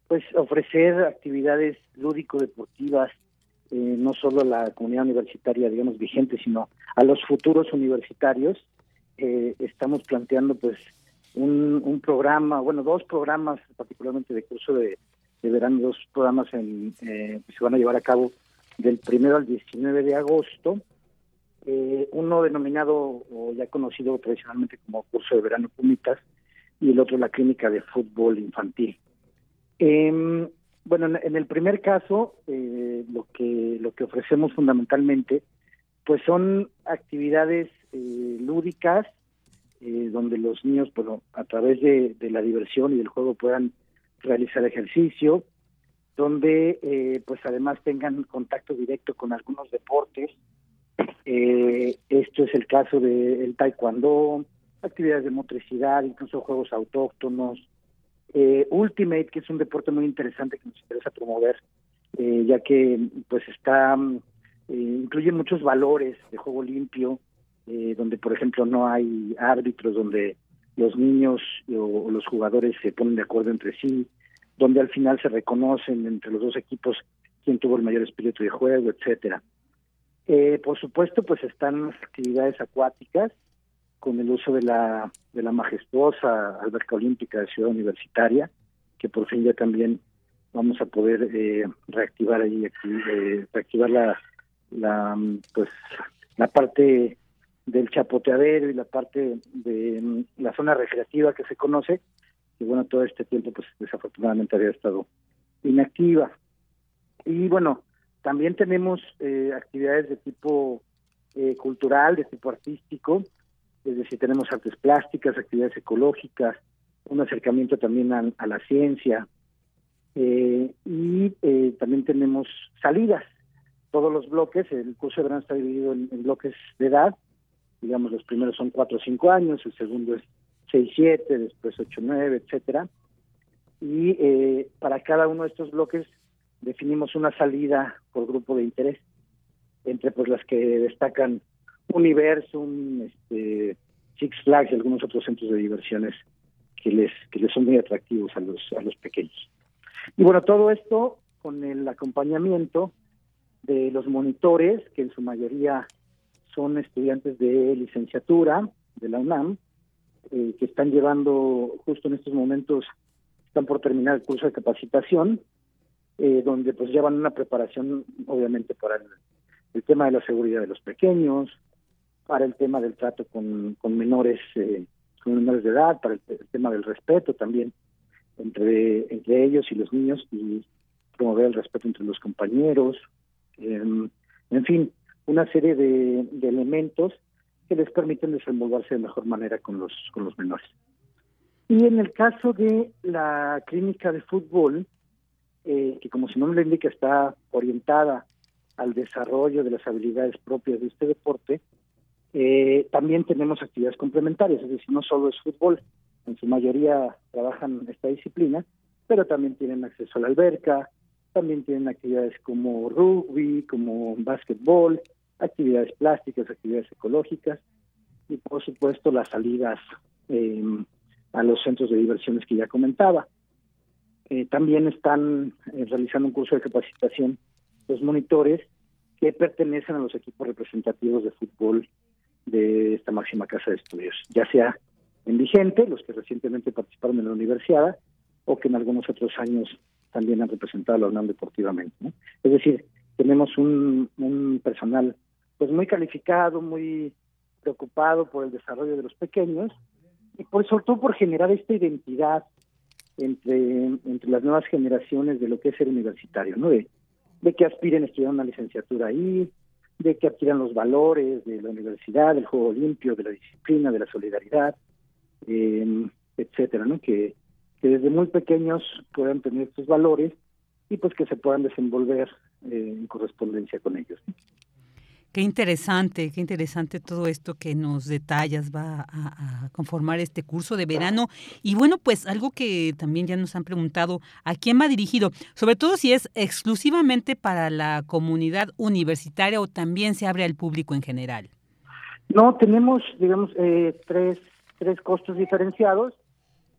pues ofrecer actividades lúdico-deportivas eh, no solo a la comunidad universitaria, digamos, vigente, sino a los futuros universitarios, eh, estamos planteando pues un, programa, bueno, dos programas particularmente de curso de, de verano, dos programas en, que se van a llevar a cabo del primero al 19 de agosto, eh, uno denominado o ya conocido tradicionalmente como curso de verano Pumitas y el otro la clínica de fútbol infantil. Eh, bueno, en, en, el primer caso, eh, lo que lo que ofrecemos fundamentalmente, pues son actividades eh, lúdicas eh, donde los niños, bueno, a través de, de, la diversión y del juego puedan realizar ejercicio, donde eh, pues además tengan contacto directo con algunos deportes eh, esto es el caso del de taekwondo, actividades de motricidad, incluso juegos autóctonos. Eh, Ultimate, que es un deporte muy interesante que nos interesa promover, eh, ya que pues está eh, incluye muchos valores de juego limpio, donde por ejemplo no hay árbitros, donde los niños o los jugadores se ponen de acuerdo entre sí, donde al final se reconocen entre los dos equipos quién tuvo el mayor espíritu de juego, etcétera. Eh, por supuesto, pues están las actividades acuáticas con el uso de la de la majestuosa alberca olímpica de Ciudad Universitaria, que por fin ya también vamos a poder eh, reactivar ahí, eh, reactivar la, la pues la parte del chapoteadero y la parte de mm, la zona recreativa que se conoce, que bueno, todo este tiempo pues desafortunadamente había estado inactiva. Y bueno, también tenemos eh, actividades de tipo eh, cultural, de tipo artístico, es decir, tenemos artes plásticas, actividades ecológicas, un acercamiento también a, a la ciencia eh, y también tenemos salidas. Todos los bloques, el curso de verano está dividido en, en, bloques de edad, digamos los primeros son 4 o 5 años, el segundo es 6, 7, después 8, 9, etcétera. Y para cada uno de estos bloques definimos una salida por grupo de interés, entre pues las que destacan Universum, este, Six Flags y algunos otros centros de diversiones que les, que les son muy atractivos a los, a los pequeños. Y bueno, todo esto con el acompañamiento de los monitores, que en su mayoría son estudiantes de licenciatura de la UNAM, eh, que están llevando justo en estos momentos, están por terminar el curso de capacitación eh, donde pues llevan una preparación obviamente para el, el, tema de la seguridad de los pequeños, para el tema del trato con, con menores eh, con menores de edad, para el, el, tema del respeto también entre entre ellos y los niños y promover el respeto entre los compañeros, eh, en fin, una serie de, de elementos que les permiten desenvolverse de mejor manera con los con los menores. Y en el caso de la clínica de fútbol, eh, que como su nombre indica está orientada al desarrollo de las habilidades propias de este deporte, eh, también tenemos actividades complementarias, es decir, no solo es fútbol, en su mayoría trabajan esta disciplina, pero también tienen acceso a la alberca, también tienen actividades como rugby, como básquetbol, actividades plásticas, actividades ecológicas y por supuesto las salidas eh, a los centros de diversiones que ya comentaba. Eh, también están eh, realizando un curso de capacitación los monitores que pertenecen a los equipos representativos de fútbol de esta máxima casa de estudios, ya sea en vigente, los que recientemente participaron en la universidad, o que en algunos otros años también han representado a la UNAM deportivamente. Es decir, tenemos un, un personal pues muy calificado, muy preocupado por el desarrollo de los pequeños y por sobre todo por generar esta identidad entre, entre las nuevas generaciones de lo que es ser universitario, ¿no? De, que aspiren a estudiar una licenciatura ahí, de que adquieran los valores de la universidad, del juego limpio, de la disciplina, de la solidaridad, eh, etcétera, ¿no? Que, que desde muy pequeños puedan tener estos valores y pues que se puedan desenvolver eh, en correspondencia con ellos. Qué interesante, qué interesante todo esto que nos detallas, va a, conformar este curso de verano. Y bueno, pues algo que también ya nos han preguntado, ¿a quién va dirigido? Sobre todo si es exclusivamente para la comunidad universitaria o también se abre al público en general. No, tenemos, digamos, eh, tres, tres costos diferenciados,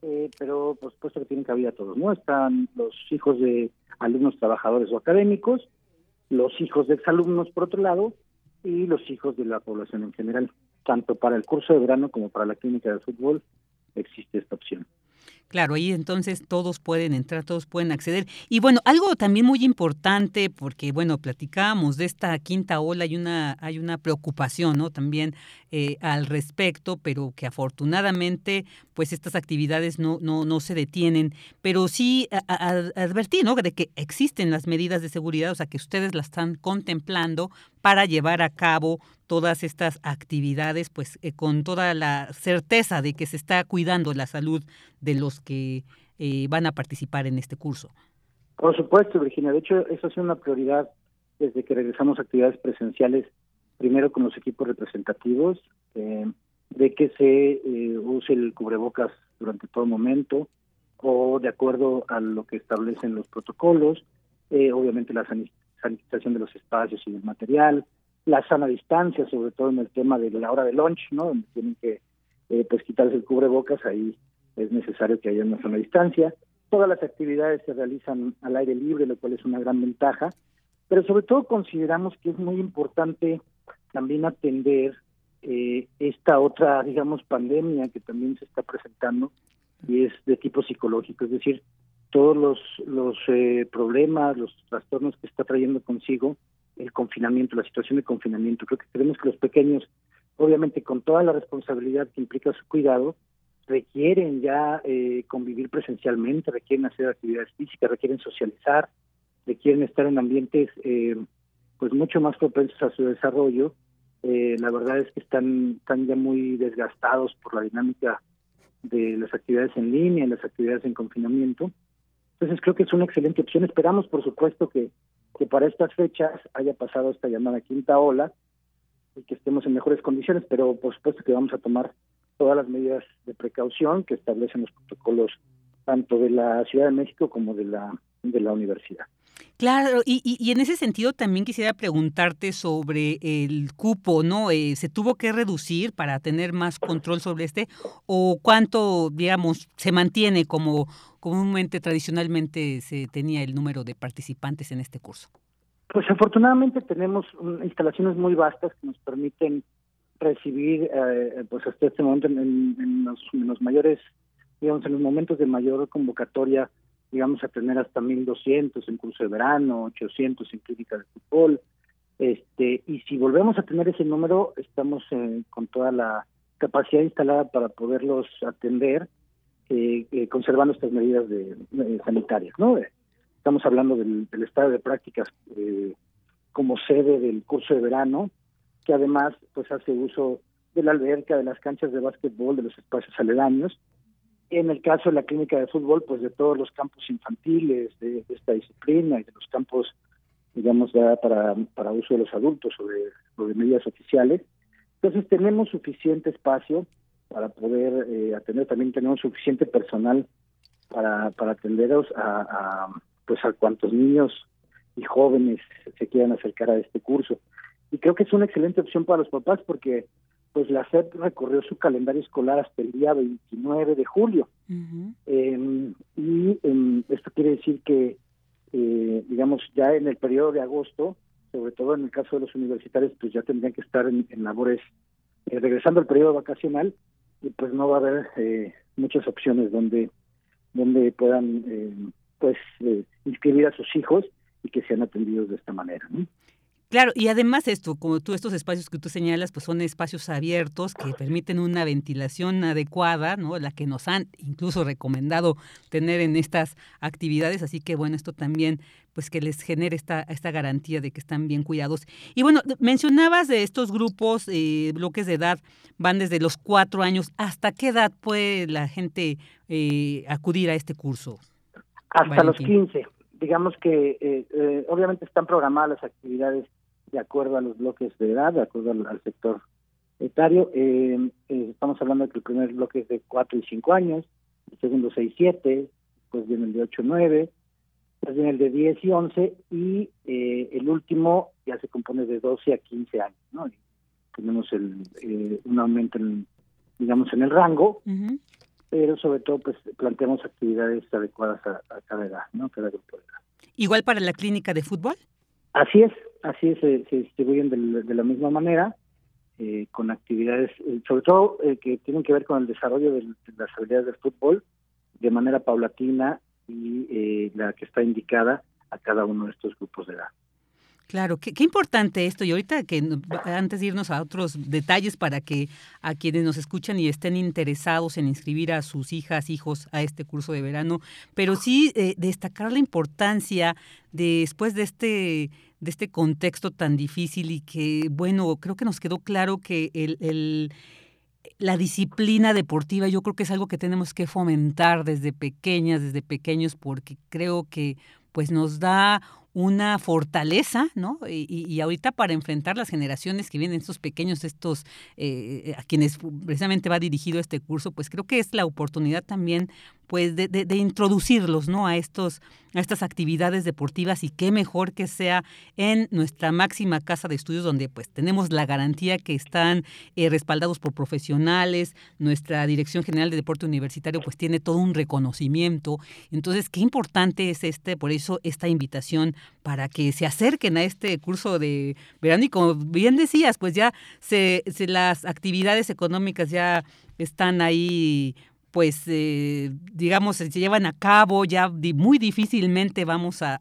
eh, pero por supuesto que tienen cabida todos, ¿no? Están los hijos de alumnos trabajadores o académicos, los hijos de exalumnos, por otro lado, y los hijos de la población en general. Tanto para el curso de verano como para la clínica de fútbol existe esta opción. Claro, ahí entonces todos pueden entrar, todos pueden acceder. Y bueno, algo también muy importante, porque bueno, platicábamos de esta quinta ola, hay una, hay una preocupación, ¿no? También eh, al respecto, pero que afortunadamente, pues estas actividades no, no, no se detienen. Pero sí advertir, ¿no? De que existen las medidas de seguridad, o sea, que ustedes las están contemplando para llevar a cabo todas estas actividades, pues eh, con toda la certeza de que se está cuidando la salud de los que eh, van a participar en este curso. Por supuesto, Virginia. De hecho, eso ha sido una prioridad desde que regresamos a actividades presenciales, primero con los equipos representativos, eh, de que se use el cubrebocas durante todo momento o de acuerdo a lo que establecen los protocolos, obviamente la sanitización de los espacios y del material, la sana distancia, sobre todo en el tema de la hora de lunch, ¿no? Donde tienen que eh, pues quitarse el cubrebocas, ahí es necesario que haya una sana distancia. Todas las actividades se realizan al aire libre, lo cual es una gran ventaja, pero sobre todo consideramos que es muy importante también atender eh, esta otra, digamos, pandemia que también se está presentando y es de tipo psicológico, es decir, todos los, los eh, problemas, los trastornos que está trayendo consigo el confinamiento, la situación de confinamiento. Creo que creemos que los pequeños, obviamente con toda la responsabilidad que implica su cuidado, requieren ya eh, convivir presencialmente, requieren hacer actividades físicas, requieren socializar, requieren estar en ambientes eh, pues mucho más propensos a su desarrollo. Eh, la verdad es que están, están ya muy desgastados por la dinámica de las actividades en línea, las actividades en confinamiento. Entonces creo que es una excelente opción. Esperamos, por supuesto, que que para estas fechas haya pasado esta llamada quinta ola y que estemos en mejores condiciones, pero por supuesto que vamos a tomar todas las medidas de precaución que establecen los protocolos tanto de la Ciudad de México como de la de la universidad. Claro, y, y, en ese sentido también quisiera preguntarte sobre el cupo, ¿no? Eh, ¿Se tuvo que reducir para tener más control sobre este? ¿O cuánto, digamos, se mantiene como comúnmente, tradicionalmente se tenía el número de participantes en este curso? Pues afortunadamente tenemos instalaciones muy vastas que nos permiten recibir, eh, pues hasta este momento, en, los, en los mayores, digamos, en los momentos de mayor convocatoria, digamos a tener hasta 1200 en curso de verano, 800 en clínica de fútbol. Este, y si volvemos a tener ese número, estamos eh, con toda la capacidad instalada para poderlos atender, eh, eh, conservando estas medidas de, sanitarias, ¿no? Estamos hablando del, estado de prácticas como sede del curso de verano, que además pues hace uso de la alberca, de las canchas de básquetbol, de los espacios aledaños, en el caso de la clínica de fútbol, pues de todos los campos infantiles de, esta disciplina y de los campos, digamos, ya para, para uso de los adultos o de, o de medidas oficiales. Entonces tenemos suficiente espacio para poder eh, atender, también tenemos suficiente personal para, para atenderos a, a, pues a cuantos niños y jóvenes se quieran acercar a este curso. Y creo que es una excelente opción para los papás porque pues la SEP recorrió su calendario escolar hasta el día 29 de julio. Em, y em, esto quiere decir que, eh, digamos, ya en el periodo de agosto, sobre todo en el caso de los universitarios, pues ya tendrían que estar en, labores, eh, regresando al periodo vacacional, y pues no va a haber eh, muchas opciones donde, donde puedan, em, pues, inscribir a sus hijos y que sean atendidos de esta manera. ¿no? Claro, y además esto, como tú estos espacios que tú señalas, pues son espacios abiertos que permiten una ventilación adecuada, ¿no? La que nos han incluso recomendado tener en estas actividades, así que bueno, esto también pues que les genere esta, esta garantía de que están bien cuidados. Y bueno, mencionabas de estos grupos, eh, bloques de edad, van desde los cuatro años. ¿Hasta qué edad puede la gente eh, acudir a este curso? Hasta los 15 digamos que eh, eh, obviamente están programadas las actividades de acuerdo a los bloques de edad, de acuerdo al, sector etario. Eh, eh, estamos hablando de que el primer bloque es de 4 y 5 años, el segundo 6 y 7, después viene el de 8 y 9, después viene el de 10 y 11 y eh, el último ya se compone de 12 a 15 años. ¿no? tenemos el, un aumento, en, digamos, en el rango, pero sobre todo pues planteamos actividades adecuadas a, cada edad, ¿no? cada grupo de edad. ¿Igual para la clínica de fútbol? Así es, así se, distribuyen de, la misma manera, eh, con actividades, eh, sobre todo eh, que tienen que ver con el desarrollo de, las habilidades del fútbol de manera paulatina y la que está indicada a cada uno de estos grupos de edad. Claro, qué, importante esto. Y ahorita que antes de irnos a otros detalles para que a quienes nos escuchan y estén interesados en inscribir a sus hijas, hijos a este curso de verano, pero sí destacar la importancia después de este de este contexto tan difícil y que, bueno, creo que nos quedó claro que el la disciplina deportiva yo creo que es algo que tenemos que fomentar desde pequeñas, desde pequeños, porque creo que pues nos da una fortaleza, ¿no? Y, y, ahorita para enfrentar las generaciones que vienen, estos pequeños, estos eh, a quienes precisamente va dirigido este curso, pues creo que es la oportunidad también pues de, de, introducirlos ¿no? a, estos, a estas actividades deportivas y qué mejor que sea en nuestra máxima casa de estudios donde pues tenemos la garantía que están eh, respaldados por profesionales, nuestra Dirección General de Deporte Universitario pues tiene todo un reconocimiento. Entonces, qué importante es este, por eso esta invitación para que se acerquen a este curso de verano y como bien decías, pues ya se las actividades económicas ya están ahí pues eh, digamos se llevan a cabo ya muy difícilmente vamos a,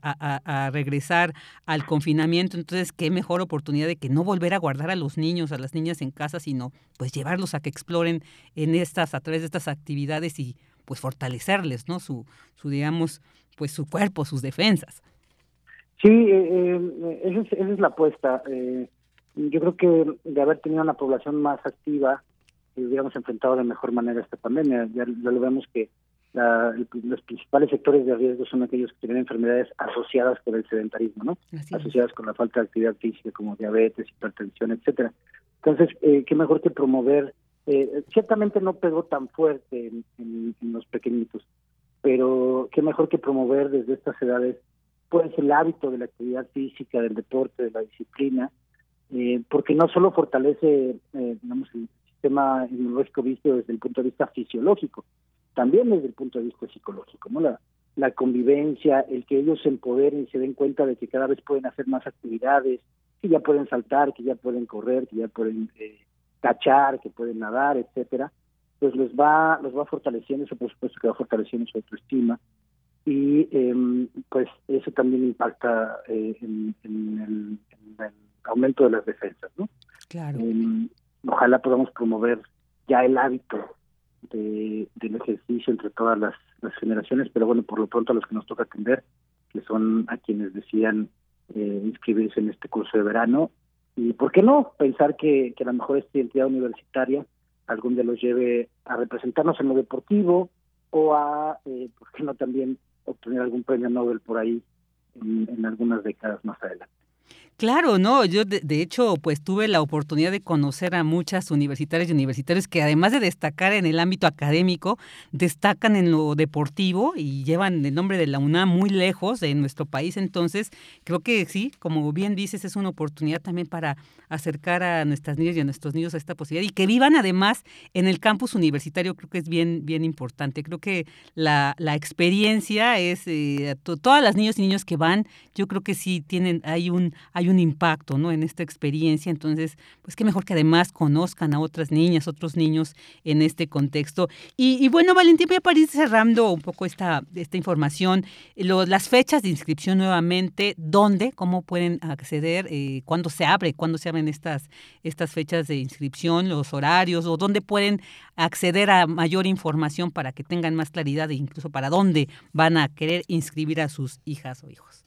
regresar al confinamiento. Entonces qué mejor oportunidad de que no volver a guardar a los niños a las niñas en casa sino pues llevarlos a que exploren en estas a través de estas actividades y pues fortalecerles no su su digamos pues su cuerpo sus defensas. Sí eh, eh, esa, es, esa, es, la apuesta. Yo creo que de haber tenido una población más activa hubiéramos enfrentado de mejor manera esta pandemia. Ya, lo vemos que los principales sectores de riesgo son aquellos que tienen enfermedades asociadas con el sedentarismo, ¿no? asociadas con la falta de actividad física como diabetes, hipertensión, etcétera. Entonces, eh, qué mejor que promover. Eh, ciertamente no pegó tan fuerte en, los pequeñitos, pero qué mejor que promover desde estas edades pues el hábito de la actividad física, del deporte, de la disciplina, eh, porque no solo fortalece, eh, digamos, el, sistema inmunológico visto desde el punto de vista fisiológico, también desde el punto de vista psicológico, ¿no? La, la convivencia, el que ellos se empoderen y se den cuenta de que cada vez pueden hacer más actividades, que ya pueden saltar, que ya pueden correr, que ya pueden eh, cachar, que pueden nadar, etcétera, pues los va, los va fortaleciendo, eso por supuesto que va fortaleciendo su autoestima y eh, pues eso también impacta eh, en, el, aumento de las defensas, ¿no? Claro. Em, ojalá podamos promover ya el hábito de, del ejercicio entre todas las, generaciones, pero bueno, por lo pronto a los que nos toca atender, que son a quienes decían eh, inscribirse en este curso de verano, y por qué no pensar que, que a lo mejor esta entidad universitaria algún día los lleve a representarnos en lo deportivo, o a, eh, ¿por qué no también obtener algún premio Nobel por ahí en algunas décadas más adelante? Claro, no, yo de, hecho pues tuve la oportunidad de conocer a muchas universitarias y universitarios que además de destacar en el ámbito académico, destacan en lo deportivo y llevan el nombre de la UNAM muy lejos de nuestro país, entonces creo que sí, como bien dices, es una oportunidad también para acercar a nuestras niñas y a nuestros niños a esta posibilidad y que vivan además en el campus universitario, creo que es bien, bien importante. Creo que la, la experiencia es, eh, todas las niños y niños que van, yo creo que sí tienen, hay un, hay un impacto ¿no? en esta experiencia. Entonces, pues qué mejor que además conozcan a otras niñas, otros niños en este contexto. Y, bueno, Valentín, voy a ir cerrando un poco esta, esta información. las fechas de inscripción nuevamente, ¿dónde? ¿Cómo pueden acceder? Eh, ¿Cuándo se abre? ¿Cuándo se abren estas, estas fechas de inscripción? ¿Los horarios? ¿O dónde pueden acceder a mayor información para que tengan más claridad e incluso para dónde van a querer inscribir a sus hijas o hijos?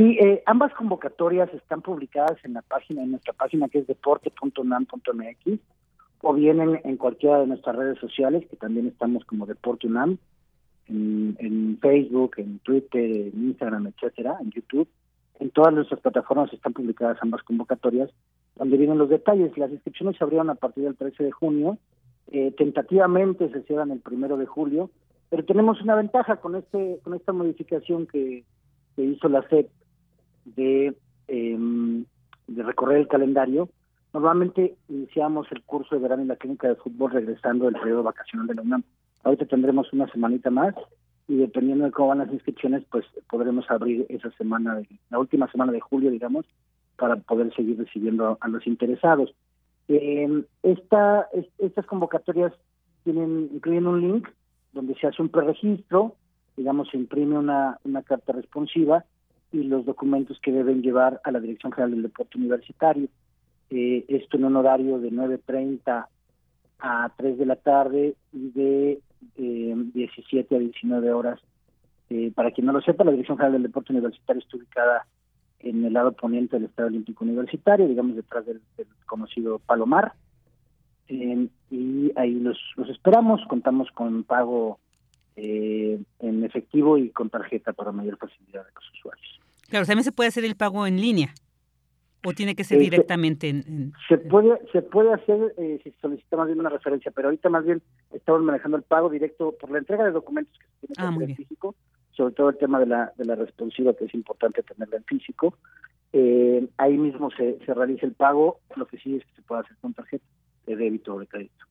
Sí, eh, ambas convocatorias están publicadas en la página, en nuestra página que es deporte.unam.mx o bien en, cualquiera de nuestras redes sociales, que también estamos como Deporte UNAM, en, Facebook, en Twitter, en Instagram, etcétera, en YouTube. En todas nuestras plataformas están publicadas ambas convocatorias, donde vienen los detalles. Las inscripciones se abrieron a partir del 13 de junio, eh, tentativamente se cierran el primero de julio, pero tenemos una ventaja con este con esta modificación que, que hizo la SEP de, em, de recorrer el calendario. Normalmente iniciamos el curso de verano en la clínica de fútbol regresando del periodo vacacional de la UNAM. Ahorita tendremos una semanita más y dependiendo de cómo van las inscripciones, pues podremos abrir esa semana, de, la última semana de julio, digamos, para poder seguir recibiendo a, los interesados. Eh, esta, estas convocatorias tienen incluyen un link donde se hace un preregistro, digamos, se imprime una, una carta responsiva y los documentos que deben llevar a la Dirección General del Deporte Universitario. Eh, esto en un horario de 9.30 a 3 de la tarde y de eh, 17 a 19 horas. Eh, para quien no lo sepa, la Dirección General del Deporte Universitario está ubicada en el lado poniente del Estado Olímpico Universitario, digamos detrás del, conocido Palomar. Eh, y ahí los, los esperamos, contamos con pago eh, en efectivo y con tarjeta para mayor facilidad de los usuarios. Claro, también se puede hacer el pago en línea o tiene que ser eh, directamente en, Se puede se puede hacer eh, si se solicita más bien una referencia, pero ahorita más bien estamos manejando el pago directo por la entrega de documentos que se tiene que ah, hacer en físico, sobre todo el tema de la de la responsiva que es importante tenerla en físico. ahí mismo se, se realiza el pago, lo que sí es que se puede hacer con tarjeta de débito o de crédito.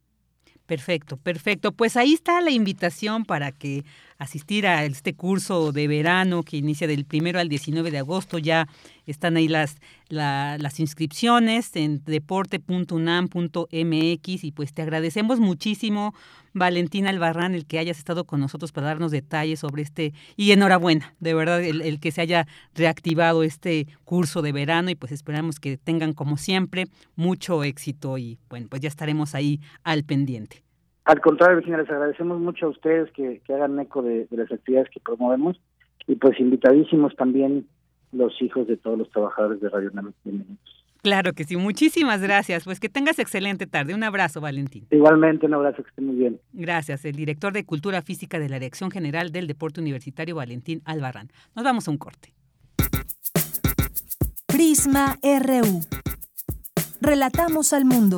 Perfecto, perfecto. Pues ahí está la invitación para que asistir a este curso de verano que inicia del primero al 19 de agosto. Ya están ahí las, las inscripciones en deporte.unam.mx y pues te agradecemos muchísimo, Valentina Albarrán, el que hayas estado con nosotros para darnos detalles sobre este y enhorabuena, de verdad, el, que se haya reactivado este curso de verano y pues esperamos que tengan como siempre mucho éxito y bueno, pues ya estaremos ahí al pendiente. Al contrario, Virginia, les agradecemos mucho a ustedes que, hagan eco de, las actividades que promovemos y pues invitadísimos también los hijos de todos los trabajadores de Radio Nam. Claro que sí, muchísimas gracias. Pues que tengas excelente tarde. Un abrazo, Valentín. Igualmente, un abrazo, que esté muy bien. Gracias, el director de Cultura Física de la Dirección General del Deporte Universitario, Valentín Albarrán. Nos vamos a un corte. Prisma RU. Relatamos al mundo.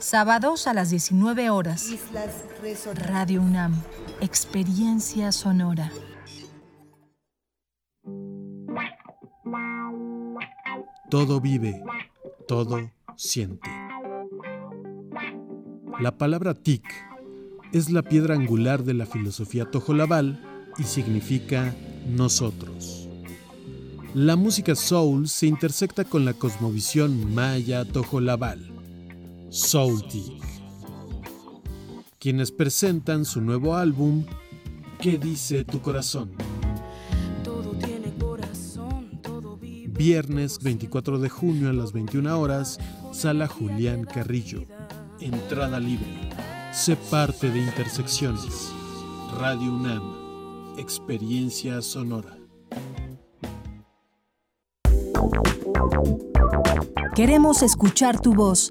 sábados a las 19 horas. Radio UNAM. Experiencia sonora. Todo vive, todo siente. La palabra tic es la piedra angular de la filosofía tojolabal y significa nosotros. La música soul se intersecta con la cosmovisión maya tojolabal, Soul Tic, quienes presentan su nuevo álbum ¿Qué dice tu corazón? Viernes 24 de junio a las 21 horas, Sala Julián Carrillo. Entrada libre. Sé parte de Intersecciones. Radio UNAM. Experiencia sonora. Queremos escuchar tu voz.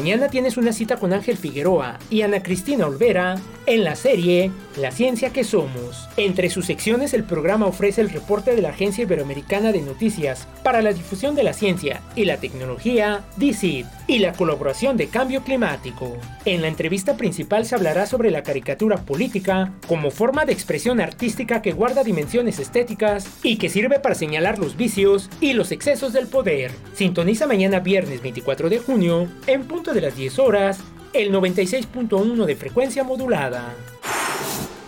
Mañana tienes una cita con Ángel Figueroa y Ana Cristina Olvera en la serie La Ciencia que Somos. Entre sus secciones el programa ofrece el reporte de la Agencia Iberoamericana de Noticias para la difusión de la ciencia y la tecnología, DICID, y la colaboración de Cambio Climático. En la entrevista principal se hablará sobre la caricatura política como forma de expresión artística que guarda dimensiones estéticas y que sirve para señalar los vicios y los excesos del poder. Sintoniza mañana viernes 24 de junio, en punto de las 10 horas, el 96.1 de frecuencia modulada.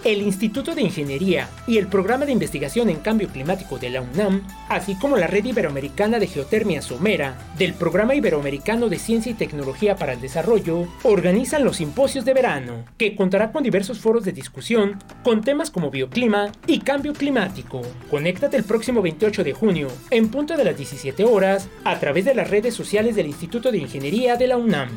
El Instituto de Ingeniería y el Programa de Investigación en Cambio Climático de la UNAM, así como la Red Iberoamericana de Geotermia Somera del Programa Iberoamericano de Ciencia y Tecnología para el Desarrollo, organizan los simposios de verano, que contará con diversos foros de discusión con temas como bioclima y cambio climático. Conéctate el próximo 28 de junio, en punto de las 17 horas, a través de las redes sociales del Instituto de Ingeniería de la UNAM.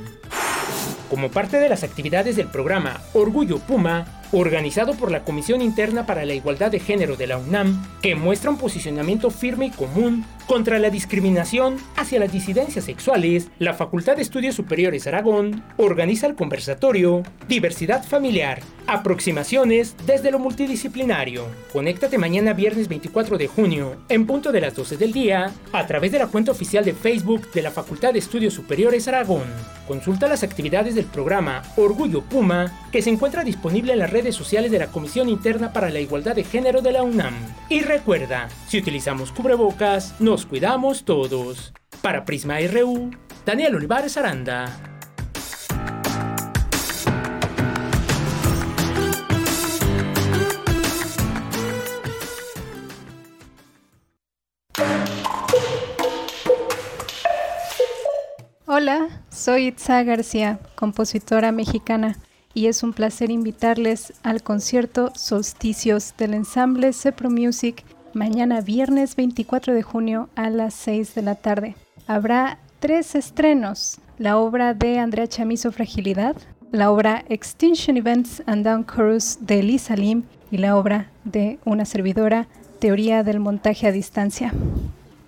Como parte de las actividades del programa Orgullo Puma, organizado por la Comisión Interna para la Igualdad de Género de la UNAM, que muestra un posicionamiento firme y común contra la discriminación hacia las disidencias sexuales, la Facultad de Estudios Superiores Aragón organiza el conversatorio Diversidad Familiar, aproximaciones desde lo multidisciplinario. Conéctate mañana viernes 24 de junio, en punto de las 12 del día, a través de la cuenta oficial de Facebook de la Facultad de Estudios Superiores Aragón. Consulta las actividades del programa Orgullo Puma, que se encuentra disponible en las redes sociales de la Comisión Interna para la Igualdad de Género de la UNAM. Y recuerda, si utilizamos cubrebocas, nos cuidamos todos. Para Prisma RU, Daniel Olivares Aranda. Hola, soy Itza García, compositora mexicana, y es un placer invitarles al concierto Solsticios del ensamble Cepro Music mañana viernes 24 de junio a las 6 de la tarde. Habrá tres estrenos, la obra de Andrea Chamizo Fragilidad, la obra Extinction Events and Down Chorus de Elisa Lim y la obra de una servidora Teoría del montaje a distancia.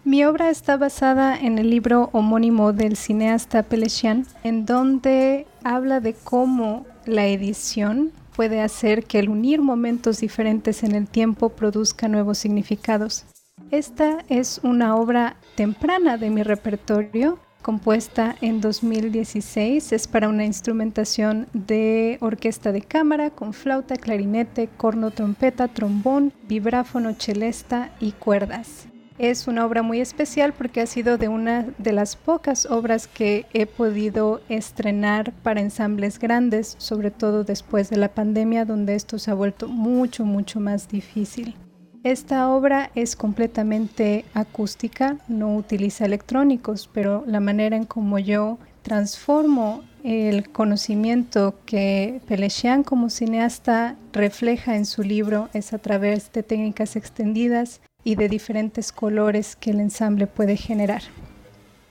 Mi obra está basada en el libro homónimo del cineasta Pelesian, en donde habla de cómo la edición puede hacer que el unir momentos diferentes en el tiempo produzca nuevos significados. Esta es una obra temprana de mi repertorio, compuesta en 2016. Es para una instrumentación de orquesta de cámara con flauta, clarinete, corno, trompeta, trombón, vibráfono, celesta y cuerdas. Es una obra muy especial porque ha sido de una de las pocas obras que he podido estrenar para ensambles grandes, sobre todo después de la pandemia donde esto se ha vuelto mucho, mucho más difícil. Esta obra es completamente acústica, no utiliza electrónicos, pero la manera en como yo transformo el conocimiento que Pelechian como cineasta refleja en su libro es a través de técnicas extendidas y de diferentes colores que el ensamble puede generar.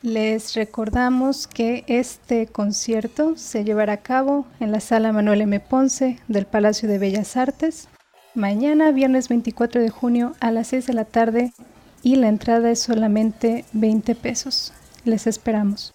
Les recordamos que este concierto se llevará a cabo en la sala Manuel M. Ponce del Palacio de Bellas Artes mañana, viernes 24 de junio a las 6 de la tarde y la entrada es solamente 20 pesos. Les esperamos.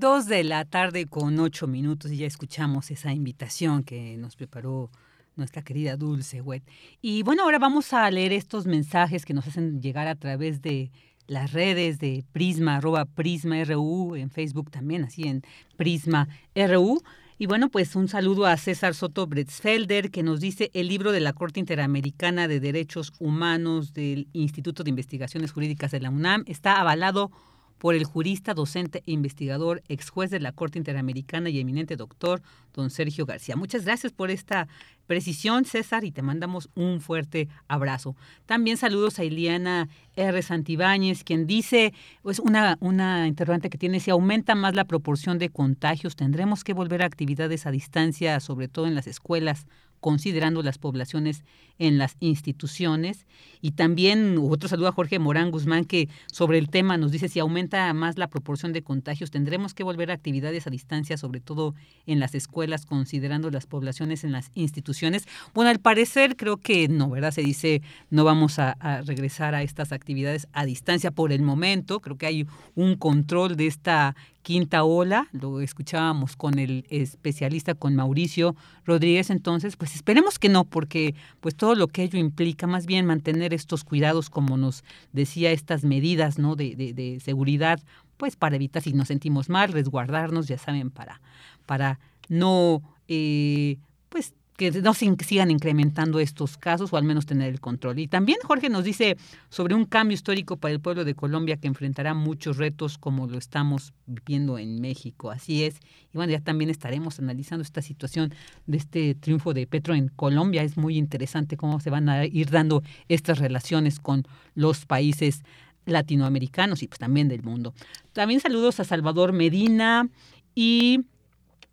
Dos de la tarde con ocho minutos y ya escuchamos esa invitación que nos preparó nuestra querida Dulce Wet. Y bueno, ahora vamos a leer estos mensajes que nos hacen llegar a través de las redes de Prisma, arroba Prisma RU, en Facebook también, así en Prisma RU. Y bueno, pues un saludo a César Soto Bretzfelder, que nos dice el libro de la Corte Interamericana de Derechos Humanos del Instituto de Investigaciones Jurídicas de la UNAM está avalado por el jurista, docente e investigador, ex juez de la Corte Interamericana y eminente doctor, don Sergio García. Muchas gracias por esta precisión, César, y te mandamos un fuerte abrazo. También saludos a Iliana R. Santibáñez, quien dice, pues una, una interrogante que tiene, si aumenta más la proporción de contagios, tendremos que volver a actividades a distancia, sobre todo en las escuelas considerando las poblaciones en las instituciones. Y también otro saludo a Jorge Morán Guzmán que sobre el tema nos dice si aumenta más la proporción de contagios, tendremos que volver a actividades a distancia, sobre todo en las escuelas, considerando las poblaciones en las instituciones. Bueno, al parecer creo que no, ¿verdad? Se dice no vamos a, regresar a estas actividades a distancia por el momento. Creo que hay un control de esta quinta ola, lo escuchábamos con el especialista, con Mauricio Rodríguez, entonces, pues esperemos que no, porque pues todo lo que ello implica, más bien mantener estos cuidados, como nos decía, estas medidas ¿no? de, de, de seguridad, pues para evitar si nos sentimos mal, resguardarnos, ya saben, para, para no eh, pues que no sigan incrementando estos casos o al menos tener el control. Y también Jorge nos dice sobre un cambio histórico para el pueblo de Colombia que enfrentará muchos retos como lo estamos viviendo en México. Así es. Y bueno, ya también estaremos analizando esta situación de este triunfo de Petro en Colombia. Es muy interesante cómo se van a ir dando estas relaciones con los países latinoamericanos y pues también del mundo. También saludos a Salvador Medina y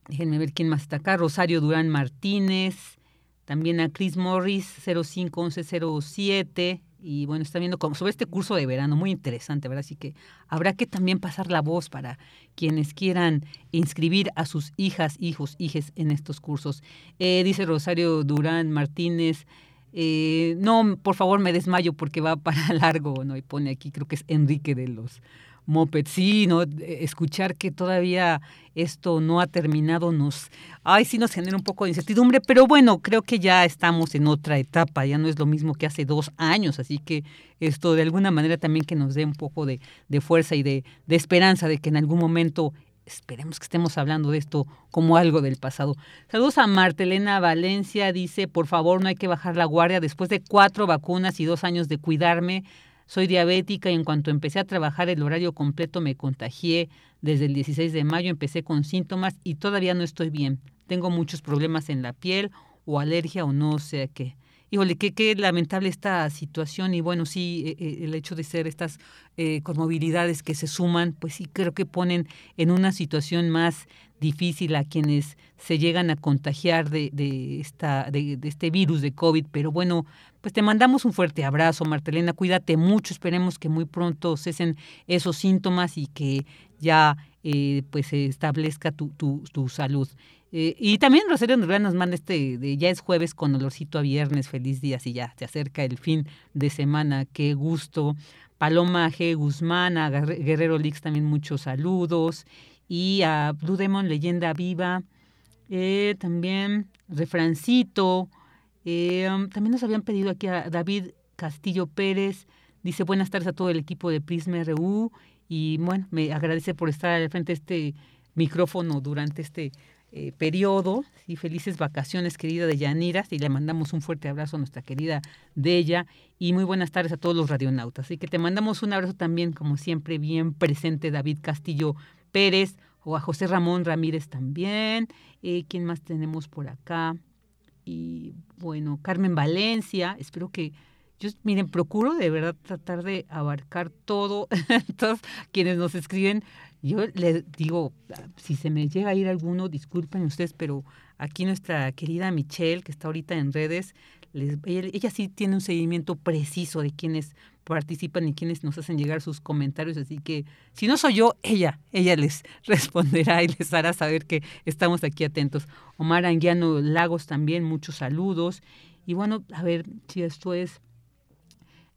Déjenme ver quién más está acá. Rosario Durán Martínez. También a Chris Morris, 051107. Y bueno, está viendo como sobre este curso de verano, muy interesante, ¿verdad? Así que habrá que también pasar la voz para quienes quieran inscribir a sus hijas, hijos, hijes en estos cursos. Eh, dice Rosario Durán Martínez, eh, no, por favor me desmayo porque va para largo, ¿no? Y pone aquí, creo que es Enrique de los Moped, sí, ¿no? Escuchar que todavía esto no ha terminado nos, ay, sí nos genera un poco de incertidumbre, pero bueno, creo que ya estamos en otra etapa, ya no es lo mismo que hace dos años, así que esto de alguna manera también que nos dé un poco de, de fuerza y de, de esperanza de que en algún momento esperemos que estemos hablando de esto como algo del pasado. Saludos a Martelena Valencia, dice, por favor, no hay que bajar la guardia. Después de cuatro vacunas y dos años de cuidarme, soy diabética y en cuanto empecé a trabajar el horario completo me contagié. Desde el 16 de mayo empecé con síntomas y todavía no estoy bien. Tengo muchos problemas en la piel o alergia o no sé qué. Híjole, qué, lamentable esta situación y bueno, sí, e, e, el hecho de ser estas eh, comorbilidades que se suman, pues sí creo que ponen en una situación más difícil a quienes se llegan a contagiar de, de esta, de, este virus de COVID. Pero bueno, pues te mandamos un fuerte abrazo, Martelena. Cuídate mucho. Esperemos que muy pronto cesen esos síntomas y que ya eh, pues se establezca tu, tu, tu salud. Eh, y también Rosario nos manda este, ya es jueves con olorcito a viernes, feliz día, si ya se acerca el fin de semana, qué gusto. Paloma G. Guzmán, Guerrero Lix también muchos saludos. Y a Blue Demon Leyenda Viva, eh, también Refrancito. Eh, um, también nos habían pedido aquí a David Castillo Pérez. Dice buenas tardes a todo el equipo de Prisma RU. Y bueno, me agradece por estar al frente de este micrófono durante este eh, periodo. Y felices vacaciones, querida de Yanira. Y le mandamos un fuerte abrazo a nuestra querida Della. Y muy buenas tardes a todos los radionautas. Así que te mandamos un abrazo también, como siempre, bien presente, David Castillo Pérez. O a José Ramón Ramírez también. Eh, ¿Quién más tenemos por acá? Y bueno, Carmen Valencia. Espero que yo, miren, procuro de verdad tratar de abarcar todo, todos quienes nos escriben. Yo les digo, si se me llega a ir alguno, disculpen ustedes, pero aquí nuestra querida Michelle, que está ahorita en redes, ella, sí tiene un seguimiento preciso de quienes participan y quienes nos hacen llegar sus comentarios, así que si no soy yo, ella, ella les responderá y les hará saber que estamos aquí atentos. Omar Anguiano Lagos también, muchos saludos. Y bueno, a ver si esto es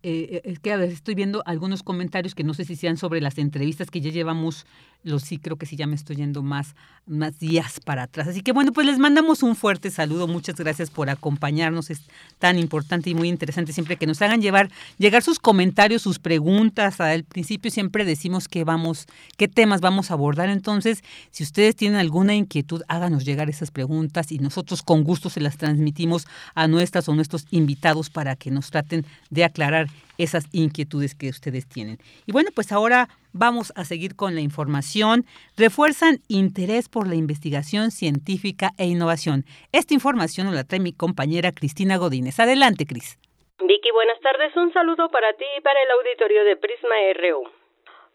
eh, es que a veces estoy viendo algunos comentarios que no sé si sean sobre las entrevistas que ya llevamos los sí creo que sí ya me estoy yendo más, más días para atrás. Así que bueno, pues les mandamos un fuerte saludo. Muchas gracias por acompañarnos. Es tan importante y muy interesante siempre que nos hagan llevar, llegar sus comentarios, sus preguntas. Al principio siempre decimos que vamos, qué temas vamos a abordar. Entonces, si ustedes tienen alguna inquietud, háganos llegar esas preguntas y nosotros con gusto se las transmitimos a nuestras o nuestros invitados para que nos traten de aclarar esas inquietudes que ustedes tienen. Y bueno, pues ahora vamos a seguir con la información. Refuerzan interés por la investigación científica e innovación. Esta información la trae mi compañera Cristina Godínez. Adelante, Cris. Vicky, buenas tardes. Un saludo para ti y para el auditorio de Prisma RU.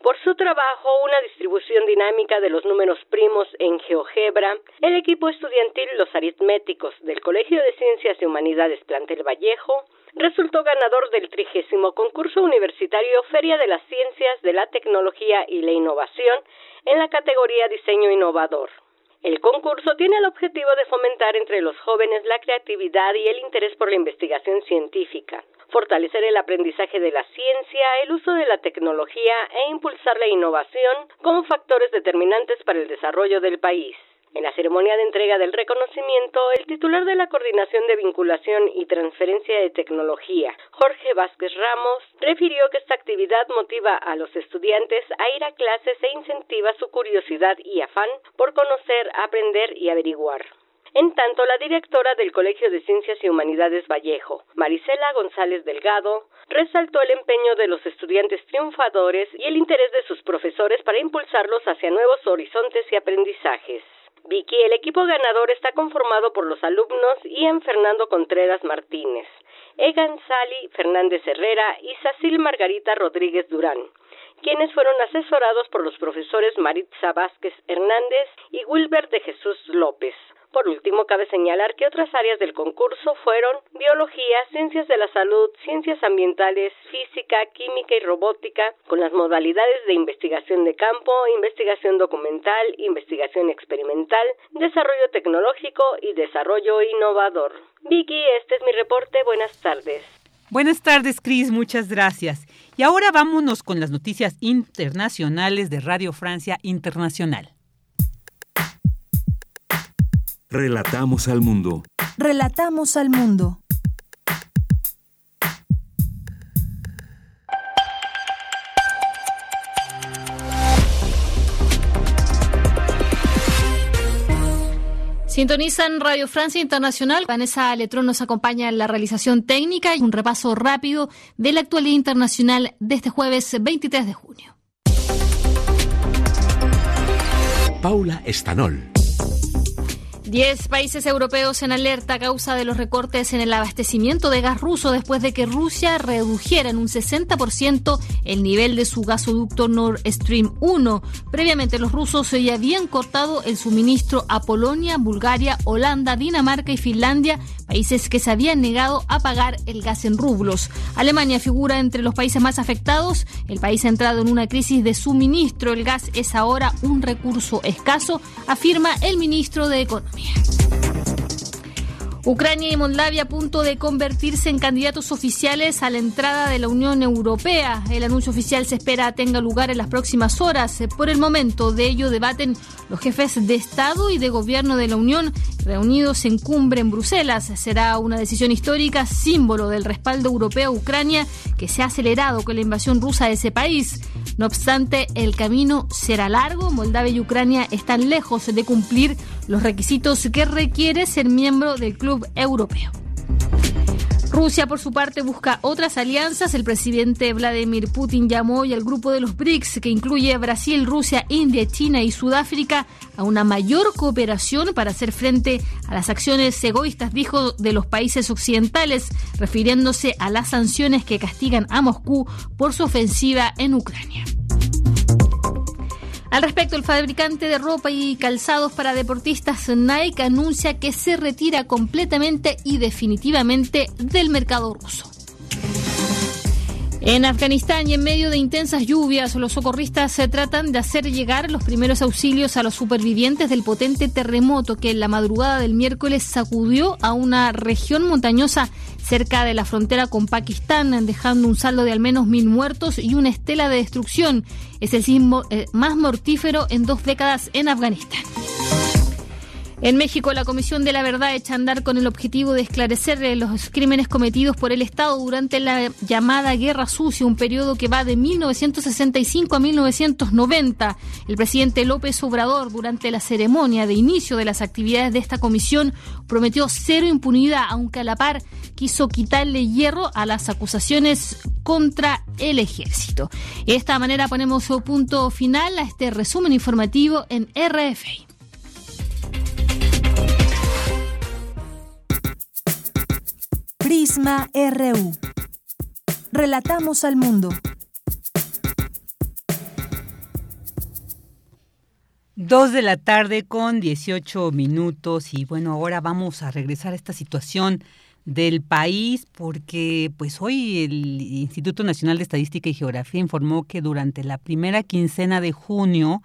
Por su trabajo, una distribución dinámica de los números primos en GeoGebra, el equipo estudiantil Los Aritméticos del Colegio de Ciencias y Humanidades Plantel Vallejo resultó ganador del trigésimo concurso universitario Feria de las Ciencias, de la Tecnología y la Innovación en la categoría Diseño Innovador. El concurso tiene el objetivo de fomentar entre los jóvenes la creatividad y el interés por la investigación científica, fortalecer el aprendizaje de la ciencia, el uso de la tecnología e impulsar la innovación como factores determinantes para el desarrollo del país. En la ceremonia de entrega del reconocimiento, el titular de la Coordinación de Vinculación y Transferencia de Tecnología, Jorge Vázquez Ramos, refirió que esta actividad motiva a los estudiantes a ir a clases e incentiva su curiosidad y afán por conocer, aprender y averiguar. En tanto, la directora del Colegio de Ciencias y Humanidades Vallejo, Marisela González Delgado, resaltó el empeño de los estudiantes triunfadores y el interés de sus profesores para impulsarlos hacia nuevos horizontes y aprendizajes. Vicky, el equipo ganador está conformado por los alumnos Ian Fernando Contreras Martínez, Egan Sally Fernández Herrera y Sacil Margarita Rodríguez Durán, quienes fueron asesorados por los profesores Maritza Vázquez Hernández y Wilber de Jesús López. Por último, cabe señalar que otras áreas del concurso fueron biología, ciencias de la salud, ciencias ambientales, física, química y robótica, con las modalidades de investigación de campo, investigación documental, investigación experimental, desarrollo tecnológico y desarrollo innovador. Vicky, este es mi reporte. Buenas tardes. Buenas tardes, Cris. Muchas gracias. Y ahora vámonos con las noticias internacionales de Radio Francia Internacional. Relatamos al mundo. Relatamos al mundo. Sintonizan Radio Francia Internacional. Vanessa Letrón nos acompaña en la realización técnica y un repaso rápido de la actualidad internacional de este jueves 23 de junio. Paula Estanol. Diez países europeos en alerta a causa de los recortes en el abastecimiento de gas ruso después de que Rusia redujera en un 60% el nivel de su gasoducto Nord Stream 1. Previamente los rusos ya habían cortado el suministro a Polonia, Bulgaria, Holanda, Dinamarca y Finlandia, países que se habían negado a pagar el gas en rublos. Alemania figura entre los países más afectados. El país ha entrado en una crisis de suministro. El gas es ahora un recurso escaso, afirma el ministro de Economía. Ucrania y Moldavia a punto de convertirse en candidatos oficiales a la entrada de la Unión Europea. El anuncio oficial se espera tenga lugar en las próximas horas. Por el momento, de ello debaten los jefes de Estado y de Gobierno de la Unión reunidos en cumbre en Bruselas. Será una decisión histórica, símbolo del respaldo europeo a Ucrania, que se ha acelerado con la invasión rusa de ese país. No obstante, el camino será largo. Moldavia y Ucrania están lejos de cumplir los requisitos que requiere ser miembro del Club Europeo. Rusia, por su parte, busca otras alianzas. El presidente Vladimir Putin llamó hoy al grupo de los BRICS, que incluye Brasil, Rusia, India, China y Sudáfrica, a una mayor cooperación para hacer frente a las acciones egoístas, dijo, de los países occidentales, refiriéndose a las sanciones que castigan a Moscú por su ofensiva en Ucrania. Al respecto, el fabricante de ropa y calzados para deportistas Nike anuncia que se retira completamente y definitivamente del mercado ruso. En Afganistán y en medio de intensas lluvias, los socorristas se tratan de hacer llegar los primeros auxilios a los supervivientes del potente terremoto que en la madrugada del miércoles sacudió a una región montañosa cerca de la frontera con Pakistán, dejando un saldo de al menos mil muertos y una estela de destrucción. Es el sismo eh, más mortífero en dos décadas en Afganistán. En México, la Comisión de la Verdad echa a andar con el objetivo de esclarecer eh, los crímenes cometidos por el Estado durante la llamada Guerra Sucia, un periodo que va de 1965 a 1990. El presidente López Obrador, durante la ceremonia de inicio de las actividades de esta comisión, prometió cero impunidad, aunque a la par quiso quitarle hierro a las acusaciones contra el ejército. De esta manera ponemos punto final a este resumen informativo en RFI. Prisma RU. Relatamos al mundo. Dos de la tarde con 18 minutos y bueno, ahora vamos a regresar a esta situación del país porque pues hoy el Instituto Nacional de Estadística y Geografía informó que durante la primera quincena de junio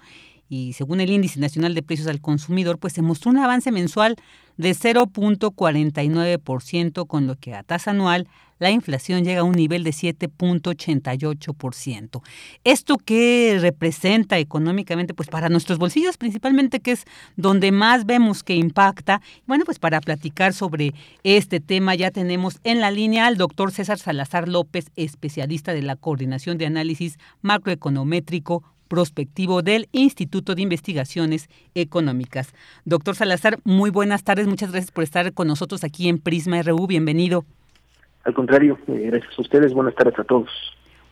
y según el Índice Nacional de Precios al Consumidor, pues se mostró un avance mensual de 0.49%, con lo que a tasa anual la inflación llega a un nivel de 7.88%. ¿Esto qué representa económicamente? Pues para nuestros bolsillos principalmente, que es donde más vemos que impacta. Bueno, pues para platicar sobre este tema ya tenemos en la línea al doctor César Salazar López, especialista de la Coordinación de Análisis Macroeconométrico prospectivo del Instituto de Investigaciones Económicas. Doctor Salazar, muy buenas tardes, muchas gracias por estar con nosotros aquí en Prisma RU, bienvenido. Al contrario, eh, gracias a ustedes, buenas tardes a todos.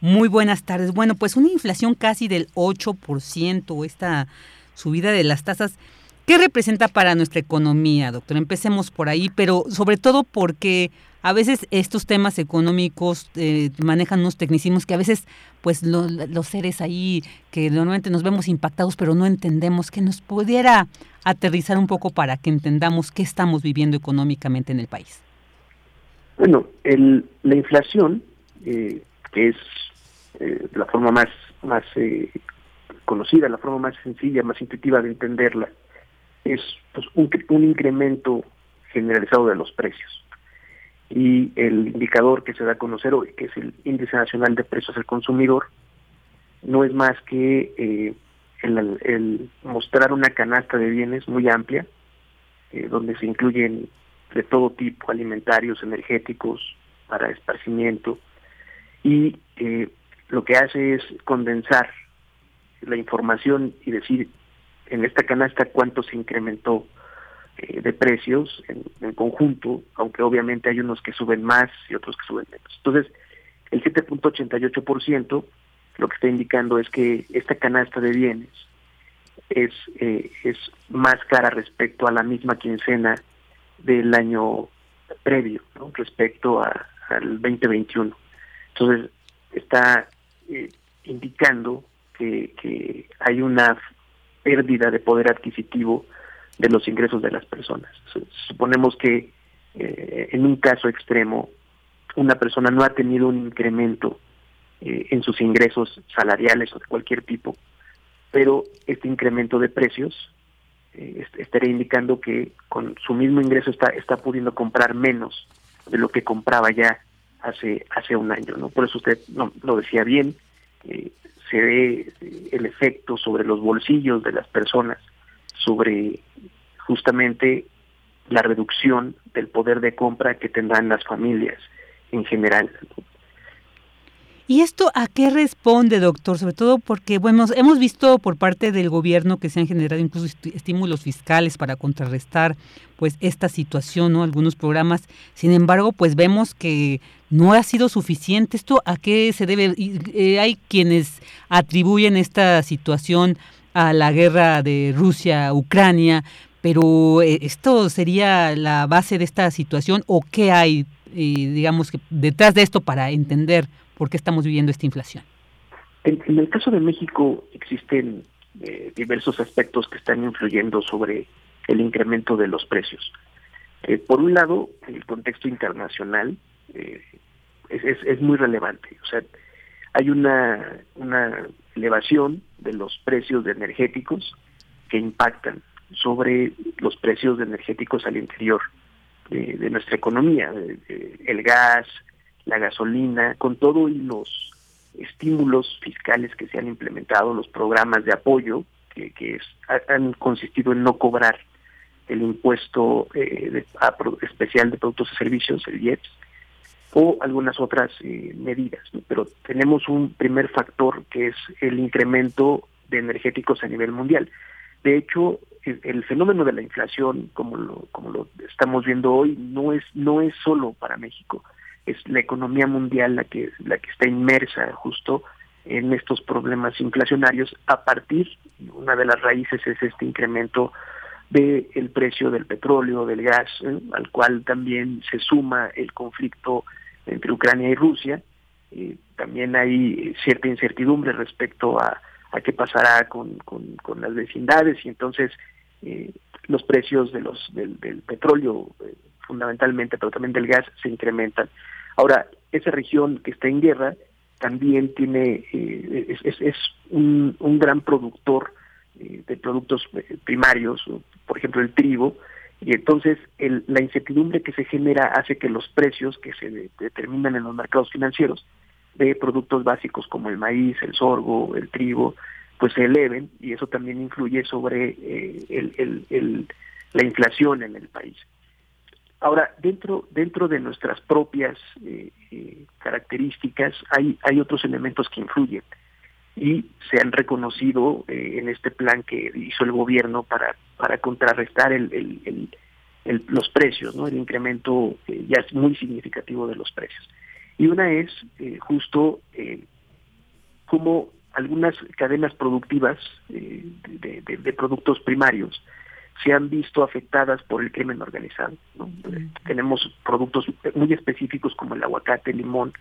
Muy buenas tardes. Bueno, pues una inflación casi del 8%, esta subida de las tasas, ¿qué representa para nuestra economía, doctor? Empecemos por ahí, pero sobre todo porque a veces estos temas económicos eh, manejan unos tecnicismos que a veces pues los seres ahí que normalmente nos vemos impactados pero no entendemos que nos pudiera aterrizar un poco para que entendamos qué estamos viviendo económicamente en el país. Bueno, el, la inflación, eh, que es eh, la forma más, más conocida, la forma más sencilla, más intuitiva de entenderla, es pues, un, un incremento generalizado de los precios. Y el indicador que se da a conocer hoy, que es el Índice Nacional de Precios al Consumidor, no es más que eh, el, mostrar una canasta de bienes muy amplia, eh, donde se incluyen de todo tipo, alimentarios, energéticos, para esparcimiento, y eh, lo que hace es condensar la información y decir en esta canasta cuánto se incrementó eh, de precios en, conjunto, aunque obviamente hay unos que suben más y otros que suben menos. Entonces, el 7.88% lo que está indicando es que esta canasta de bienes es, eh, es más cara respecto a la misma quincena del año previo, respecto al 2021. Entonces, está eh, indicando que hay una pérdida de poder adquisitivo de los ingresos de las personas. Suponemos que eh, en un caso extremo una persona no ha tenido un incremento eh, en sus ingresos salariales o de cualquier tipo, pero este incremento de precios eh, estaría indicando que con su mismo ingreso está, está pudiendo comprar menos de lo que compraba ya hace, hace un año. ¿no? Por eso usted no, lo decía bien, eh, se ve eh, el efecto sobre los bolsillos de las personas, sobre justamente la reducción del poder de compra que tendrán las familias en general. ¿Y esto a qué responde, doctor? Sobre todo porque, bueno, hemos visto por parte del gobierno que se han generado incluso estímulos fiscales para contrarrestar pues esta situación, ¿no? Algunos programas. Sin embargo, pues vemos que no ha sido suficiente. ¿Esto a qué se debe? Eh, hay quienes atribuyen esta situación a la guerra de Rusia-Ucrania, pero eh, ¿esto sería la base de esta situación o qué hay, eh, digamos, que detrás de esto para entender por qué estamos viviendo esta inflación? En, el caso de México existen eh, diversos aspectos que están influyendo sobre el incremento de los precios. Por un lado, el contexto internacional eh, es, es, muy relevante. O sea, hay una, una elevación de los precios de energéticos que impactan sobre los precios de energéticos al interior de, nuestra economía. el gas, la gasolina, con todo y los estímulos fiscales que se han implementado, los programas de apoyo que, han consistido en no cobrar el impuesto eh, especial de productos y servicios, el IEPS, o algunas otras eh, medidas. Pero tenemos un primer factor que es el incremento de energéticos a nivel mundial. De hecho, el, el, fenómeno de la inflación, como lo, como lo estamos viendo hoy, no es, no es solo para México es la economía mundial la que la que está inmersa justo en estos problemas inflacionarios a partir una de las raíces es este incremento del el precio del petróleo del gas ¿eh? al cual también se suma el conflicto entre Ucrania y Rusia. Eh, también hay cierta incertidumbre respecto a, a qué pasará con, con, las vecindades y entonces eh, los precios de los del, petróleo fundamentalmente pero también del gas se incrementan. Ahora, esa región que está en guerra también tiene eh, es, un, gran productor eh, de productos eh, primarios, por ejemplo el trigo, y entonces la incertidumbre que se genera hace que los precios que se determinan en los mercados financieros de productos básicos como el maíz, el sorgo, el trigo, pues se eleven y eso también influye sobre la inflación en el país. Ahora, dentro, dentro de nuestras propias eh, eh, características hay, hay otros elementos que influyen y se han reconocido eh, en este plan que hizo el gobierno para, para contrarrestar el, los precios, ¿no? el incremento ya es muy significativo de los precios. Y una es justo como algunas cadenas productivas de productos primarios se han visto afectadas por el crimen organizado. Tenemos productos muy específicos como el aguacate, el limón,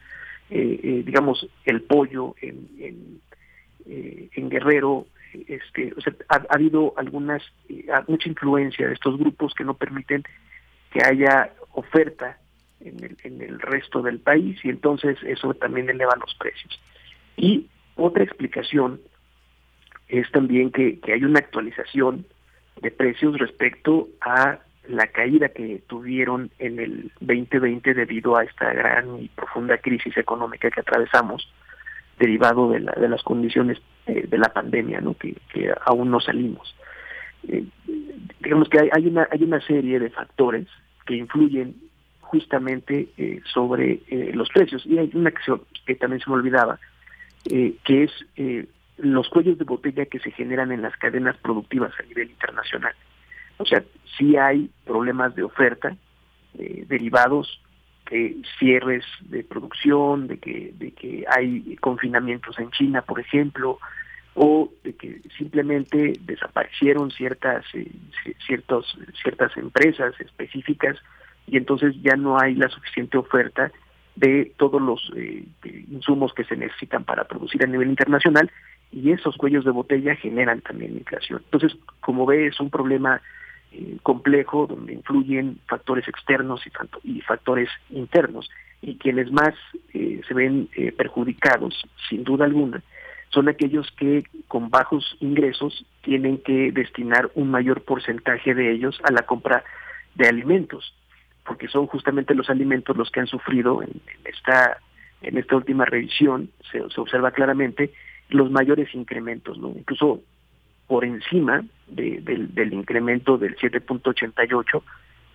eh, eh, digamos el pollo en, en, eh, Guerrero. Este, o sea, ha, habido algunas, mucha influencia de estos grupos que no permiten que haya oferta en el, en el resto del país y entonces eso también eleva los precios. Y otra explicación es también que, que hay una actualización de precios respecto a la caída que tuvieron en el 2020 debido a esta gran y profunda crisis económica que atravesamos derivado de, la, de las condiciones eh, de la pandemia ¿no? que, aún no salimos. Eh, digamos que hay, una, hay una serie de factores que influyen justamente eh, sobre los precios y hay una acción que también se me olvidaba, que es los cuellos de botella que se generan en las cadenas productivas a nivel internacional. O sea, sí hay problemas de oferta derivados de cierres de producción, de que, de que hay confinamientos en China, por ejemplo, o de que simplemente desaparecieron ciertas, eh, ciertas empresas específicas y entonces ya no hay la suficiente oferta de todos los eh, insumos que se necesitan para producir a nivel internacional y esos cuellos de botella generan también inflación. Entonces, como ve, es un problema eh, complejo donde influyen factores externos y, factores internos y quienes más eh, se ven eh, perjudicados, sin duda alguna, son aquellos que con bajos ingresos tienen que destinar un mayor porcentaje de ellos a la compra de alimentos, porque son justamente los alimentos los que han sufrido en, esta en esta última revisión se, observa claramente los mayores incrementos, ¿no? incluso por encima del, del incremento del 7.88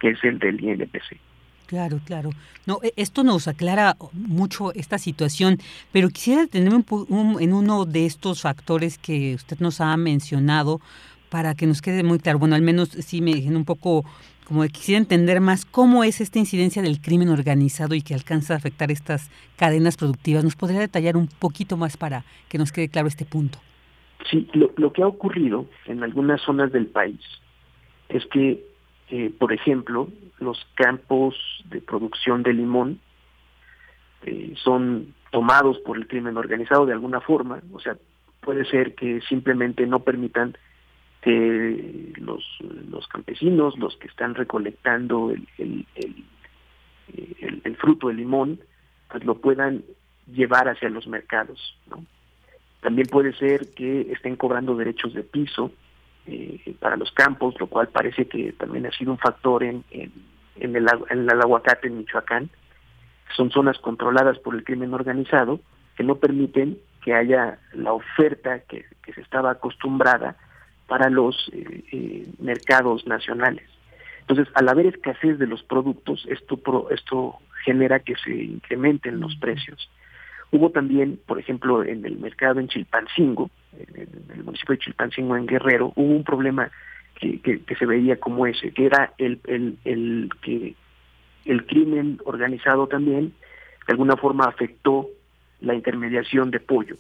que es el del INPC. Claro, claro. No, e, esto nos aclara mucho esta situación, pero quisiera detenerme en uno de estos factores que usted nos ha mencionado para que nos quede muy claro. Bueno, al menos sí me dejen un poco como quisiera entender más cómo es esta incidencia del crimen organizado y que alcanza a afectar estas cadenas productivas. ¿Nos podría detallar un poquito más para que nos quede claro este punto? Sí, lo, que ha ocurrido en algunas zonas del país es que eh, por ejemplo, los campos de producción de limón eh, son tomados por el crimen organizado de alguna forma, o sea, puede ser que simplemente no permitan que los, los campesinos, los que están recolectando el, el, el, el, fruto del limón, pues lo puedan llevar hacia los mercados. ¿no? También puede ser que estén cobrando derechos de piso eh, para los campos, lo cual parece que también ha sido un factor en, en, el, en el aguacate en Michoacán. Son zonas controladas por el crimen organizado que no permiten que haya la oferta que, se estaba acostumbrada para los eh, eh, mercados nacionales. Entonces, al haber escasez de los productos, esto, esto genera que se incrementen los precios. Hubo también, por ejemplo, en el mercado en Chilpancingo, en el municipio de Chilpancingo, en Guerrero, hubo un problema que, que, se veía como ese, que era el, el, el que el crimen organizado también de alguna forma afectó la intermediación de pollo.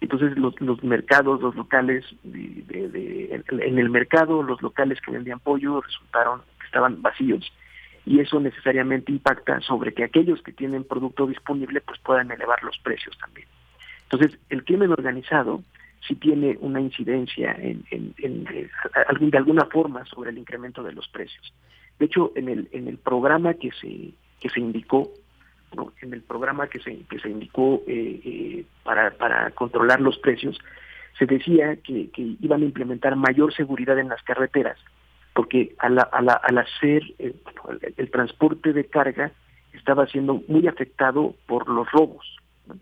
Entonces los, los mercados, los locales, de, en el mercado los locales que vendían pollo resultaron que estaban vacíos y eso necesariamente impacta sobre que aquellos que tienen producto disponible pues puedan elevar los precios también. Entonces, el crimen organizado sí tiene una incidencia en, en, eh, de alguna forma sobre el incremento de los precios. De hecho, en el, en el programa que se, que se indicó, en el programa que se, que se indicó eh, eh, para, para controlar los precios, se decía que, que iban a implementar mayor seguridad en las carreteras porque al, al, hacer eh, el, transporte de carga estaba siendo muy afectado por los robos,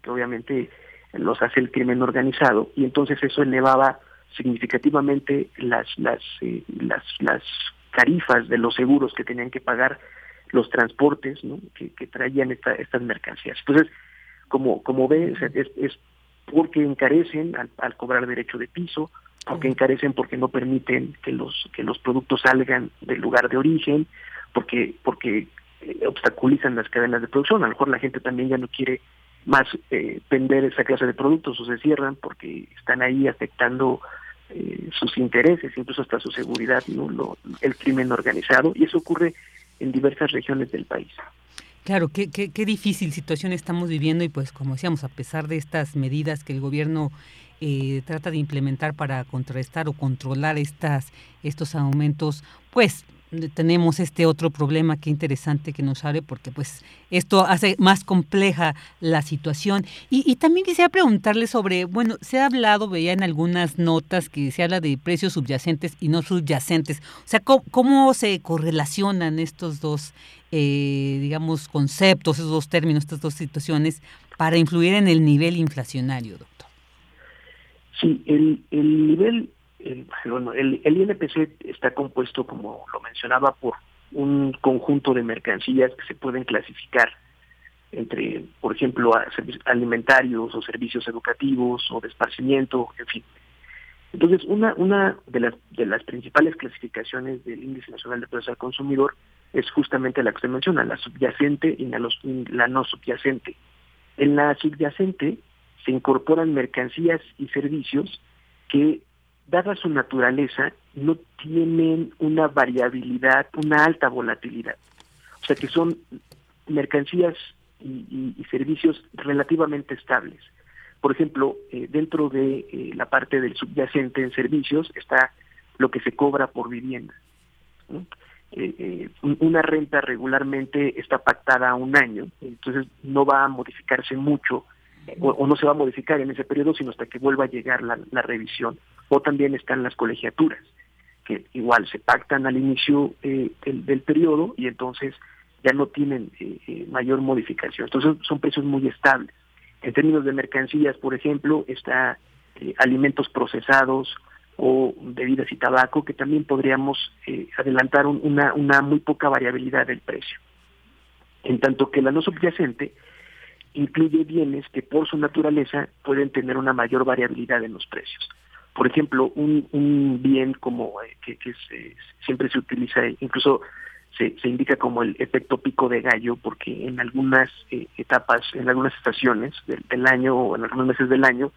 que obviamente los hace el crimen organizado, y entonces eso elevaba significativamente las, las, eh, las, las tarifas de los seguros que tenían que pagar los transportes que, traían estas mercancías. Entonces, como, como ves, es, es porque encarecen al cobrar derecho de piso, porque encarecen porque no permiten que los que los productos salgan del lugar de origen, porque porque eh, obstaculizan las cadenas de producción. A lo mejor la gente también ya no quiere más eh, vender esa clase de productos o se cierran porque están ahí afectando eh, sus intereses, incluso hasta su seguridad, ¿no? Lo, el crimen organizado, y eso ocurre en diversas regiones del país. Claro, qué, qué, qué difícil situación estamos viviendo y pues como decíamos, a pesar de estas medidas que el gobierno eh, trata de implementar para contrarrestar o controlar estas, estos aumentos, pues tenemos este otro problema que interesante que nos abre porque pues esto hace más compleja la situación. Y, también quisiera preguntarle sobre bueno se ha hablado veía en algunas notas que se habla de precios subyacentes y no subyacentes. O sea cómo, se correlacionan estos dos eh, digamos conceptos esos dos términos estas dos situaciones para influir en el nivel inflacionario Sí, el, el nivel, el, bueno, el, el INPC está compuesto, como lo mencionaba, por un conjunto de mercancías que se pueden clasificar entre, por ejemplo, alimentarios o servicios educativos o de esparcimiento, en fin. Entonces, una, una de, las, de las principales clasificaciones del Índice Nacional de Precios al Consumidor es justamente la que usted menciona, la subyacente y la, no subyacente. En la subyacente se incorporan mercancías y servicios que, dada su naturaleza, no tienen una variabilidad, una alta volatilidad. O sea que son mercancías y, servicios relativamente estables. Por ejemplo, eh, dentro de eh, la parte del subyacente en servicios está lo que se cobra por vivienda. Eh, una renta regularmente está pactada a un año, entonces no va a modificarse mucho o, no se va a modificar en ese periodo, sino hasta que vuelva a llegar la, revisión. O también están las colegiaturas, que igual se pactan al inicio eh, del, periodo y entonces ya no tienen eh, eh, mayor modificación. Entonces son precios muy estables. En términos de mercancías, por ejemplo, está alimentos procesados o bebidas y tabaco, que también podríamos adelantar una, una muy poca variabilidad del precio. En tanto que la no subyacente incluye bienes que por su naturaleza pueden tener una mayor variabilidad en los precios. Por ejemplo, un, un bien como eh, que, que siempre se utiliza, incluso se, se, indica como el efecto pico de gallo, porque en algunas eh, etapas, en algunas estaciones del, año o en algunos meses del año,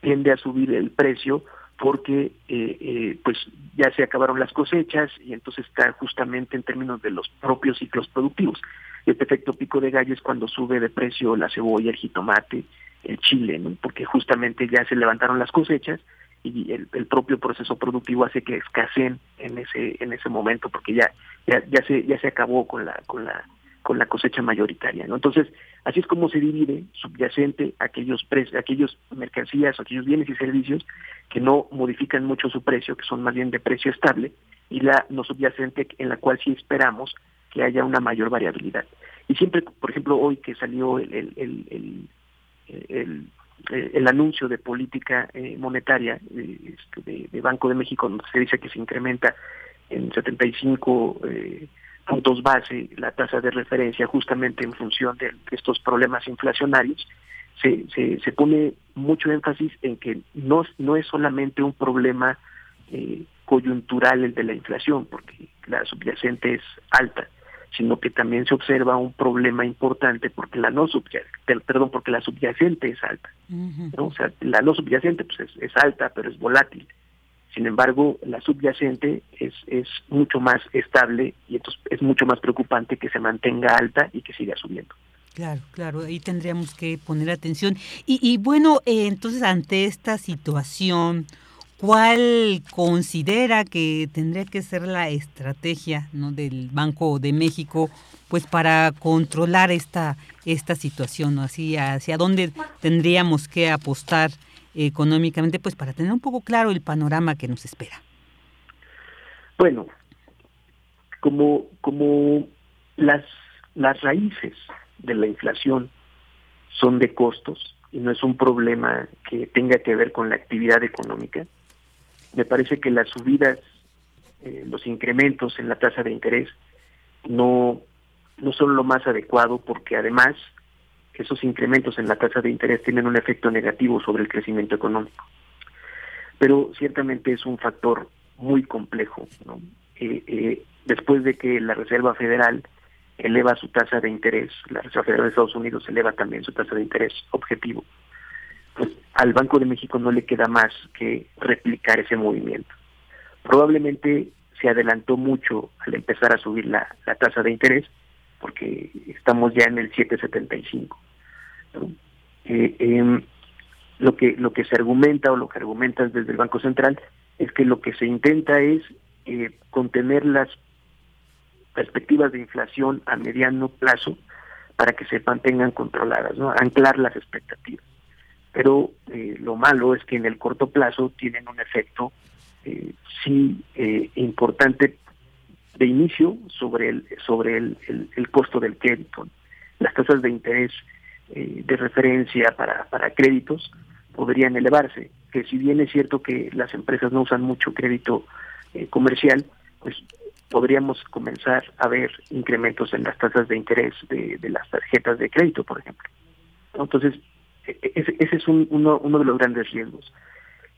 tiende a subir el precio porque eh, pues ya se acabaron las cosechas y entonces está justamente en términos de los propios ciclos productivos. Este efecto pico de gallo es cuando sube de precio la cebolla, el jitomate, el chile, ¿no? porque justamente ya se levantaron las cosechas y el, propio proceso productivo hace que escaseen en ese en ese momento porque ya ya, ya se ya se acabó con la con la con la cosecha mayoritaria, ¿no? Entonces, así es como se divide subyacente aquellos precios, aquellos mercancías, aquellos bienes y servicios que no modifican mucho su precio, que son más bien de precio estable, y la no subyacente en la cual sí esperamos que haya una mayor variabilidad. Y siempre, por ejemplo, hoy que salió el, el, el, el, anuncio de política eh, monetaria este, de, Banco de México, donde se dice que se incrementa en 75 eh, puntos base la tasa de referencia justamente en función de estos problemas inflacionarios, se, se, se pone mucho énfasis en que no, no es solamente un problema eh, coyuntural el de la inflación, porque la subyacente es alta, sino que también se observa un problema importante porque la no subyacente, perdón, porque la subyacente es alta. O sea, la no subyacente pues es, alta, pero es volátil. Sin embargo, la subyacente es, es mucho más estable y entonces es mucho más preocupante que se mantenga alta y que siga subiendo. Claro, claro, ahí tendríamos que poner atención. Y, y bueno, eh, entonces ante esta situación, ¿Cuál considera que tendría que ser la estrategia ¿no? del Banco de México pues para controlar esta, esta situación? Así, ¿Hacia dónde tendríamos que apostar económicamente pues para tener un poco claro el panorama que nos espera? Bueno, como, como las, las raíces de la inflación son de costos y no es un problema que tenga que ver con la actividad económica, me parece que las subidas, eh, los incrementos en la tasa de interés no, no son lo más adecuado porque además esos incrementos en la tasa de interés tienen un efecto negativo sobre el crecimiento económico. Pero ciertamente es un factor muy complejo. ¿no? Eh, eh, después de que la Reserva Federal eleva su tasa de interés, la Reserva Federal de Estados Unidos eleva también su tasa de interés objetivo, pues al Banco de México no le queda más que replicar ese movimiento. Probablemente se adelantó mucho al empezar a subir la, tasa de interés, porque estamos ya en el 775. Eh, em, lo que lo que se argumenta o lo que argumentan desde el Banco Central es que lo que se intenta es eh, contener las perspectivas de inflación a mediano plazo para que se mantengan controladas, anclar las expectativas pero eh, lo malo es que en el corto plazo tienen un efecto sí importante de inicio sobre el sobre el, el, costo del crédito. Las tasas de interés eh, de referencia para, para créditos podrían elevarse, que si bien es cierto que las empresas no usan mucho crédito comercial, pues podríamos comenzar a ver incrementos en las tasas de interés de, de las tarjetas de crédito, por ejemplo. Entonces, ese, es uno, uno de los grandes riesgos.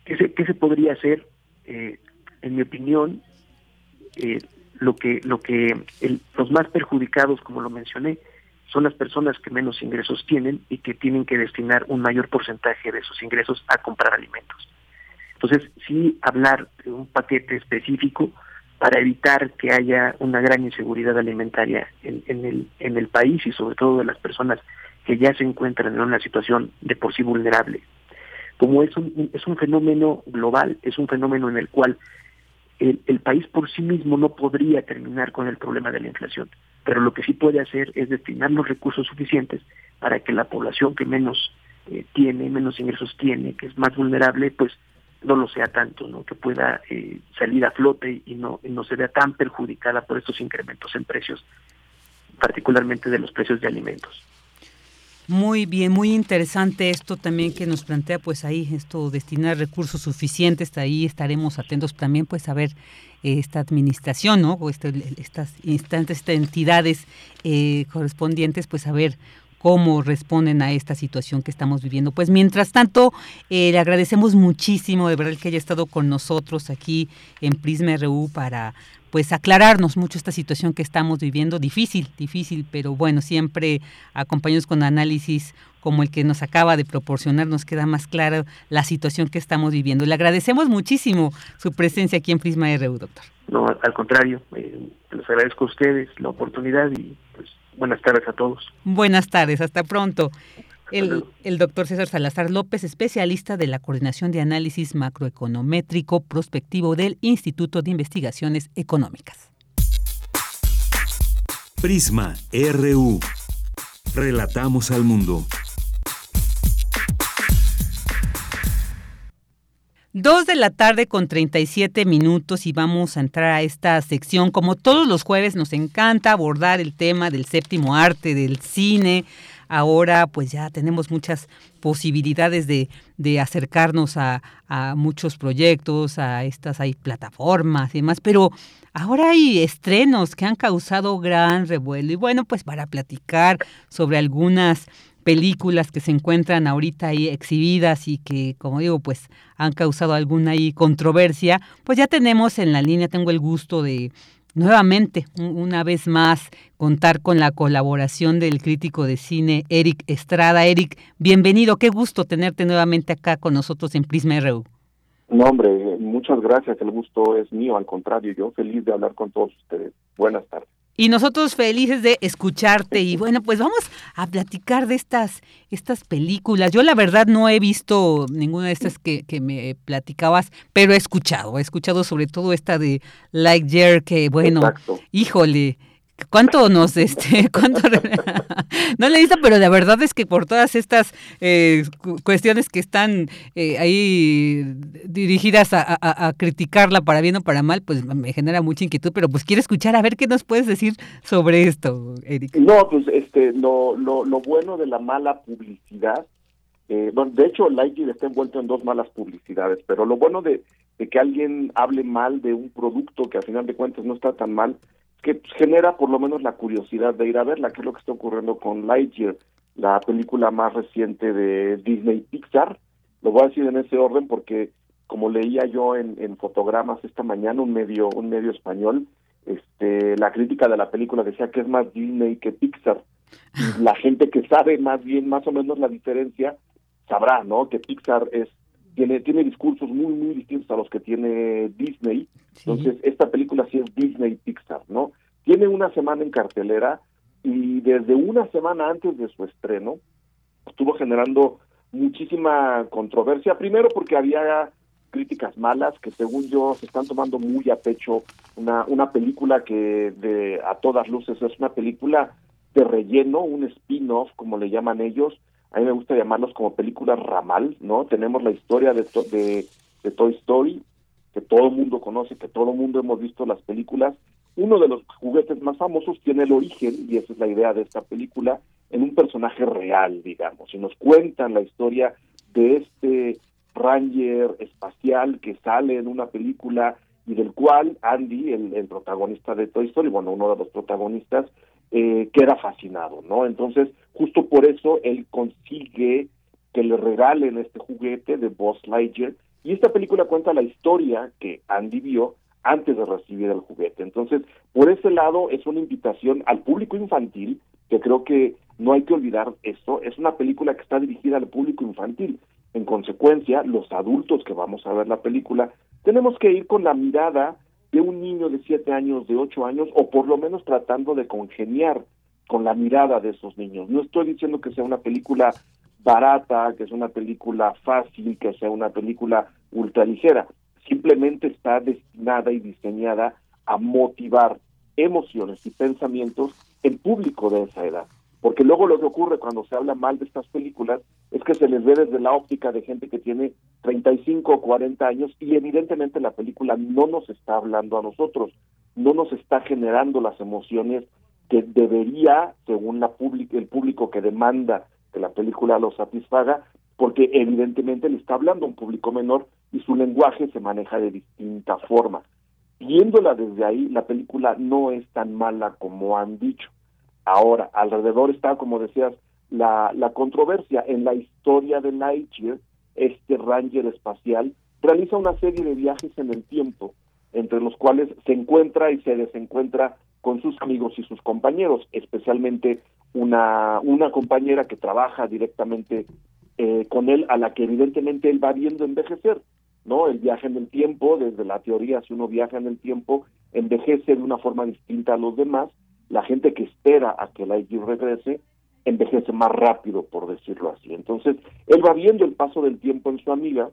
¿Qué se, qué se podría hacer? Eh, en mi opinión, eh, lo que, lo que los más perjudicados, como lo mencioné, son las personas que menos ingresos tienen y que tienen que destinar un mayor porcentaje de sus ingresos a comprar alimentos. Entonces, sí hablar de un paquete específico para evitar que haya una gran inseguridad alimentaria en, el, el país y sobre todo de las personas que ya se encuentran en una situación de por sí vulnerable. Como es un, es un fenómeno global, es un fenómeno en el cual el, el, país por sí mismo no podría terminar con el problema de la inflación, pero lo que sí puede hacer es destinar los recursos suficientes para que la población que menos eh, tiene, menos ingresos tiene, que es más vulnerable, pues no lo sea tanto, ¿no? que pueda eh, salir a flote y no, no se vea tan perjudicada por estos incrementos en precios, particularmente de los precios de alimentos. Muy bien, muy interesante esto también que nos plantea, pues ahí esto destinar recursos suficientes, ahí estaremos atentos también, pues a ver eh, esta administración, ¿no? O este, estas instantes, estas entidades eh, correspondientes, pues a ver cómo responden a esta situación que estamos viviendo. Pues mientras tanto, eh, le agradecemos muchísimo de verdad que haya estado con nosotros aquí en Prisma RU para pues aclararnos mucho esta situación que estamos viviendo, difícil, difícil, pero bueno, siempre acompañados con análisis como el que nos acaba de proporcionar, nos queda más clara la situación que estamos viviendo. Le agradecemos muchísimo su presencia aquí en Prisma RU, doctor. No, al contrario, eh, les agradezco a ustedes la oportunidad y pues buenas tardes a todos. Buenas tardes, hasta pronto. El, el, doctor César Salazar López, especialista de la Coordinación de Análisis Macroeconométrico Prospectivo del Instituto de Investigaciones Económicas. Prisma RU. Relatamos al mundo. Dos de la tarde con 37 minutos y vamos a entrar a esta sección. Como todos los jueves nos encanta abordar el tema del séptimo arte, del cine. Ahora pues ya tenemos muchas posibilidades de, de acercarnos a, a, muchos proyectos, a estas hay plataformas y demás, pero ahora hay estrenos que han causado gran revuelo. Y bueno, pues para platicar sobre algunas películas que se encuentran ahorita ahí exhibidas y que, como digo, pues han causado alguna ahí controversia, pues ya tenemos en la línea, tengo el gusto de nuevamente, una vez más, contar con la colaboración del crítico de cine Eric Estrada. Eric, bienvenido, qué gusto tenerte nuevamente acá con nosotros en Prisma RU. No, hombre, muchas gracias, el gusto es mío, al contrario, yo feliz de hablar con todos ustedes. Buenas tardes. Y nosotros felices de escucharte. Y bueno, pues vamos a platicar de estas, estas películas. Yo la verdad no he visto ninguna de estas que, que me platicabas, pero he escuchado. He escuchado sobre todo esta de Lightyear, que bueno, híjole, ¿Cuánto nos, este, cuánto, no le visto, pero la verdad es que por todas estas eh, cuestiones que están eh, ahí dirigidas a, a, criticarla para bien o para mal, pues me genera mucha inquietud, pero pues quiero escuchar a ver qué nos puedes decir sobre esto, Eric. No, pues este, lo, lo, lo bueno de la mala publicidad, eh, bueno, de hecho Lightyear está envuelto en dos malas publicidades, pero lo bueno de, de que alguien hable mal de un producto que al final de cuentas no está tan mal, que genera por lo menos la curiosidad de ir a verla, que es lo que está ocurriendo con Lightyear, la película más reciente de Disney Pixar. Lo voy a decir en ese orden porque como leía yo en, en fotogramas esta mañana, un medio, un medio español, este, la crítica de la película decía que es más Disney que Pixar. la gente que sabe más bien, más o menos la diferencia, sabrá, ¿no? Que Pixar es tiene, tiene discursos muy, muy distintos a los que tiene Disney. Entonces, esta película sí es Disney Pixar, ¿no? Tiene una semana en cartelera y desde una semana antes de su estreno estuvo generando muchísima controversia. Primero porque había críticas malas que según yo se están tomando muy a pecho una, una película que de a todas luces es una película de relleno, un spin-off como le llaman ellos, a mí me gusta llamarlos como películas ramal, ¿no? Tenemos la historia de, de, de Toy Story, que todo el mundo conoce, que todo el mundo hemos visto las películas. Uno de los juguetes más famosos tiene el origen, y esa es la idea de esta película, en un personaje real, digamos. Y nos cuentan la historia de este Ranger espacial que sale en una película y del cual Andy, el, el protagonista de Toy Story, bueno, uno de los protagonistas, eh, queda fascinado, ¿no? Entonces, justo por eso él consigue que le regalen este juguete de Buzz Lightyear y esta película cuenta la historia que Andy vio antes de recibir el juguete. Entonces, por ese lado es una invitación al público infantil, que creo que no hay que olvidar esto, es una película que está dirigida al público infantil. En consecuencia, los adultos que vamos a ver la película, tenemos que ir con la mirada de un niño de siete años, de ocho años, o por lo menos tratando de congeniar con la mirada de esos niños. No estoy diciendo que sea una película barata, que sea una película fácil, que sea una película ultraligera. Simplemente está destinada y diseñada a motivar emociones y pensamientos en público de esa edad. Porque luego lo que ocurre cuando se habla mal de estas películas es que se les ve desde la óptica de gente que tiene 35 o 40 años y evidentemente la película no nos está hablando a nosotros, no nos está generando las emociones que debería, según la el público que demanda que la película lo satisfaga, porque evidentemente le está hablando a un público menor y su lenguaje se maneja de distinta forma. Viéndola desde ahí, la película no es tan mala como han dicho. Ahora, alrededor está, como decías, la, la controversia. En la historia de Lightyear, este Ranger espacial realiza una serie de viajes en el tiempo, entre los cuales se encuentra y se desencuentra con sus amigos y sus compañeros, especialmente una, una compañera que trabaja directamente eh, con él, a la que evidentemente él va viendo envejecer, ¿no? El viaje en el tiempo, desde la teoría, si uno viaja en el tiempo, envejece de una forma distinta a los demás, la gente que espera a que IG regrese, envejece más rápido, por decirlo así. Entonces, él va viendo el paso del tiempo en su amiga,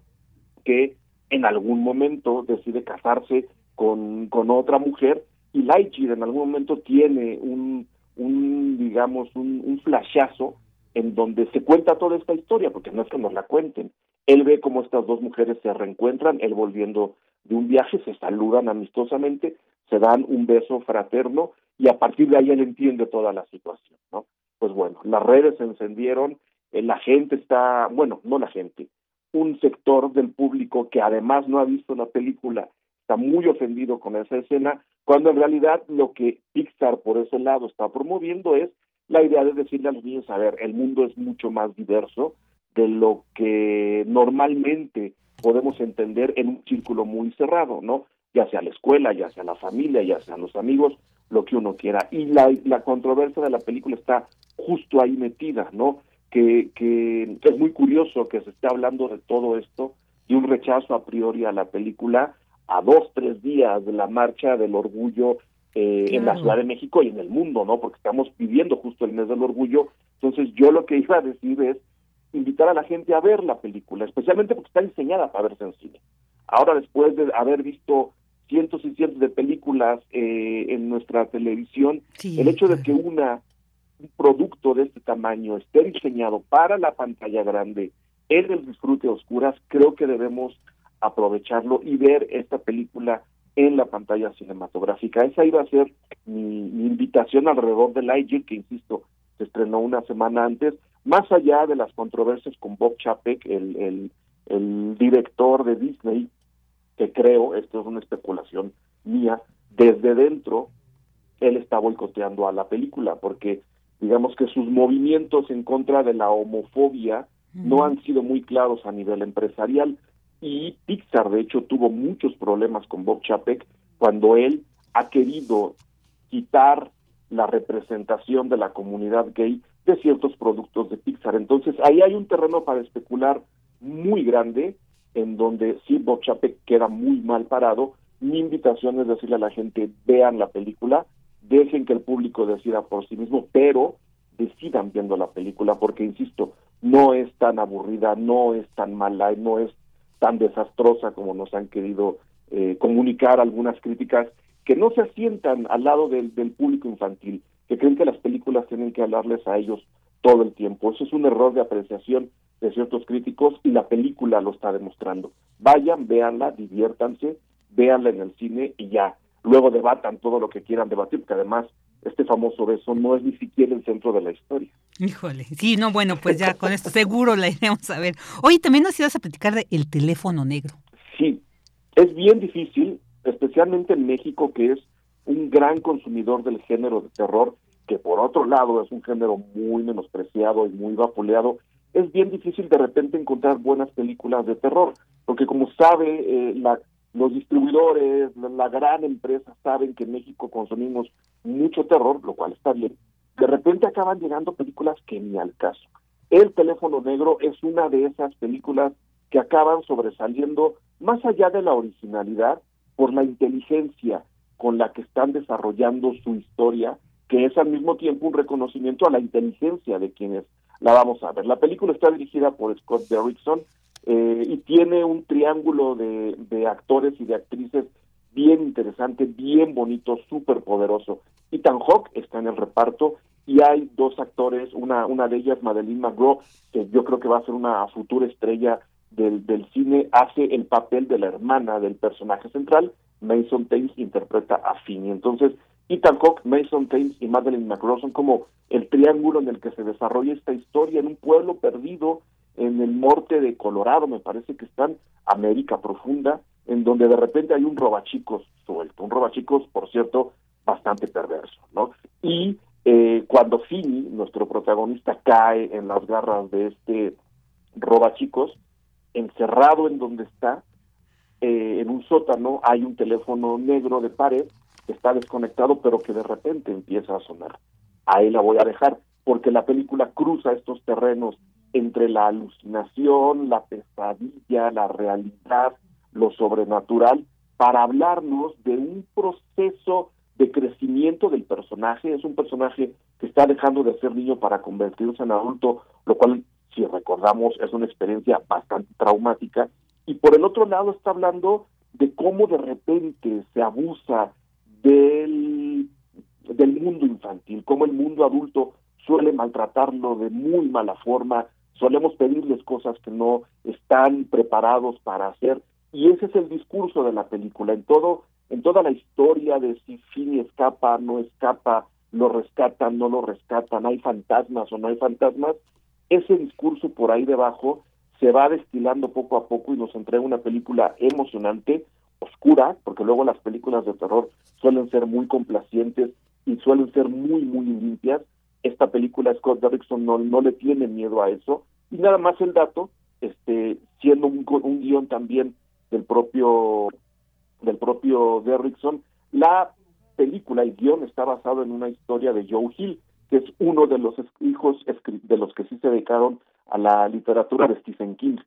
que en algún momento decide casarse con, con otra mujer, y Lightyear en algún momento tiene un, un digamos, un, un flashazo en donde se cuenta toda esta historia, porque no es que nos la cuenten. Él ve cómo estas dos mujeres se reencuentran, él volviendo de un viaje, se saludan amistosamente, se dan un beso fraterno y a partir de ahí él entiende toda la situación, ¿no? Pues bueno, las redes se encendieron, eh, la gente está, bueno, no la gente, un sector del público que además no ha visto la película está muy ofendido con esa escena, cuando en realidad lo que Pixar por ese lado está promoviendo es la idea de decirle a los niños, a ver, el mundo es mucho más diverso de lo que normalmente podemos entender en un círculo muy cerrado, ¿no? Ya sea la escuela, ya sea la familia, ya sean los amigos, lo que uno quiera. Y la, la controversia de la película está justo ahí metida, ¿no? Que, que es muy curioso que se esté hablando de todo esto y un rechazo a priori a la película a dos, tres días de la marcha del orgullo eh, en la Ciudad de México y en el mundo, ¿no? Porque estamos viviendo justo el mes del orgullo. Entonces yo lo que iba a decir es invitar a la gente a ver la película, especialmente porque está diseñada para verse en cine. Ahora, después de haber visto cientos y cientos de películas eh, en nuestra televisión, el hecho de que una un producto de este tamaño esté diseñado para la pantalla grande en el disfrute oscuras, creo que debemos aprovecharlo y ver esta película en la pantalla cinematográfica. Esa iba a ser mi, invitación alrededor de Lightyear, que insisto, se estrenó una semana antes, más allá de las controversias con Bob Chapek, el, el, el director de Disney, que creo, esto es una especulación mía, desde dentro él está boicoteando a la película, porque digamos que sus movimientos en contra de la homofobia no han sido muy claros a nivel empresarial y Pixar de hecho tuvo muchos problemas con Bob Chapek cuando él ha querido quitar la representación de la comunidad gay de ciertos productos de Pixar. Entonces ahí hay un terreno para especular muy grande en donde sí Bob Chapek queda muy mal parado. Mi invitación es decirle a la gente, vean la película, dejen que el público decida por sí mismo, pero decidan viendo la película, porque insisto, no es tan aburrida, no es tan mala, no es tan desastrosa como nos han querido eh, comunicar algunas críticas que no se asientan al lado del, del público infantil, que creen que las películas tienen que hablarles a ellos todo el tiempo. Eso es un error de apreciación de ciertos críticos y la película lo está demostrando. Vayan, véanla, diviértanse, véanla en el cine y ya. Luego debatan todo lo que quieran debatir, porque además este famoso beso no es ni siquiera el centro de la historia. Híjole, sí, no, bueno, pues ya con esto seguro la iremos a ver. Oye, también nos ibas a platicar de El teléfono negro. Sí, es bien difícil, especialmente en México, que es un gran consumidor del género de terror, que por otro lado es un género muy menospreciado y muy vapuleado, es bien difícil de repente encontrar buenas películas de terror, porque como sabe eh, la, los distribuidores, la, gran empresa saben que en México consumimos mucho terror, lo cual está bien. De repente acaban llegando películas que ni al caso. El teléfono negro es una de esas películas que acaban sobresaliendo más allá de la originalidad por la inteligencia con la que están desarrollando su historia, que es al mismo tiempo un reconocimiento a la inteligencia de quienes la vamos a ver. La película está dirigida por Scott Derrickson, eh, y tiene un triángulo de, de, actores y de actrices bien interesante, bien bonito, súper poderoso. Ethan Hawke está en el reparto y hay dos actores, una, una de ellas, Madeline McGraw, que yo creo que va a ser una futura estrella del, del cine, hace el papel de la hermana del personaje central, Mason Thames interpreta a Finny. Entonces, Ethan Hawke, Mason Thames y Madeline McGraw son como el triángulo en el que se desarrolla esta historia en un pueblo perdido en el norte de Colorado, me parece que están América Profunda, en donde de repente hay un robachicos suelto, un robachicos, por cierto, bastante perverso, ¿no? Y eh, cuando Finny, nuestro protagonista, cae en las garras de este robachicos, encerrado en donde está, eh, en un sótano, hay un teléfono negro de pared está desconectado, pero que de repente empieza a sonar. Ahí la voy a dejar, porque la película cruza estos terrenos entre la alucinación, la pesadilla, la realidad, lo sobrenatural, para hablarnos de un proceso de crecimiento del personaje. Es un personaje que está dejando de ser niño para convertirse en adulto, lo cual, si recordamos, es una experiencia bastante traumática. Y por el otro lado está hablando de cómo de repente se abusa del, mundo infantil, cómo el mundo adulto suele maltratarlo de muy mala forma, solemos pedirles cosas que no están preparados para hacer. Y ese es el discurso de la película. En todo en toda la historia de si Finny escapa, no escapa, lo rescatan, no lo rescatan, hay fantasmas o no hay fantasmas, ese discurso por ahí debajo se va destilando poco a poco y nos entrega una película emocionante, oscura, porque luego las películas de terror suelen ser muy complacientes y suelen ser muy, muy limpias. Esta película Scott Derrickson no, no le tiene miedo a eso. Y nada más el dato, este, siendo un, un guion también del propio del propio Derrickson, la película, el guion está basado en una historia de Joe Hill, que es uno de los hijos de los que sí se dedicaron a la literatura de Stephen King.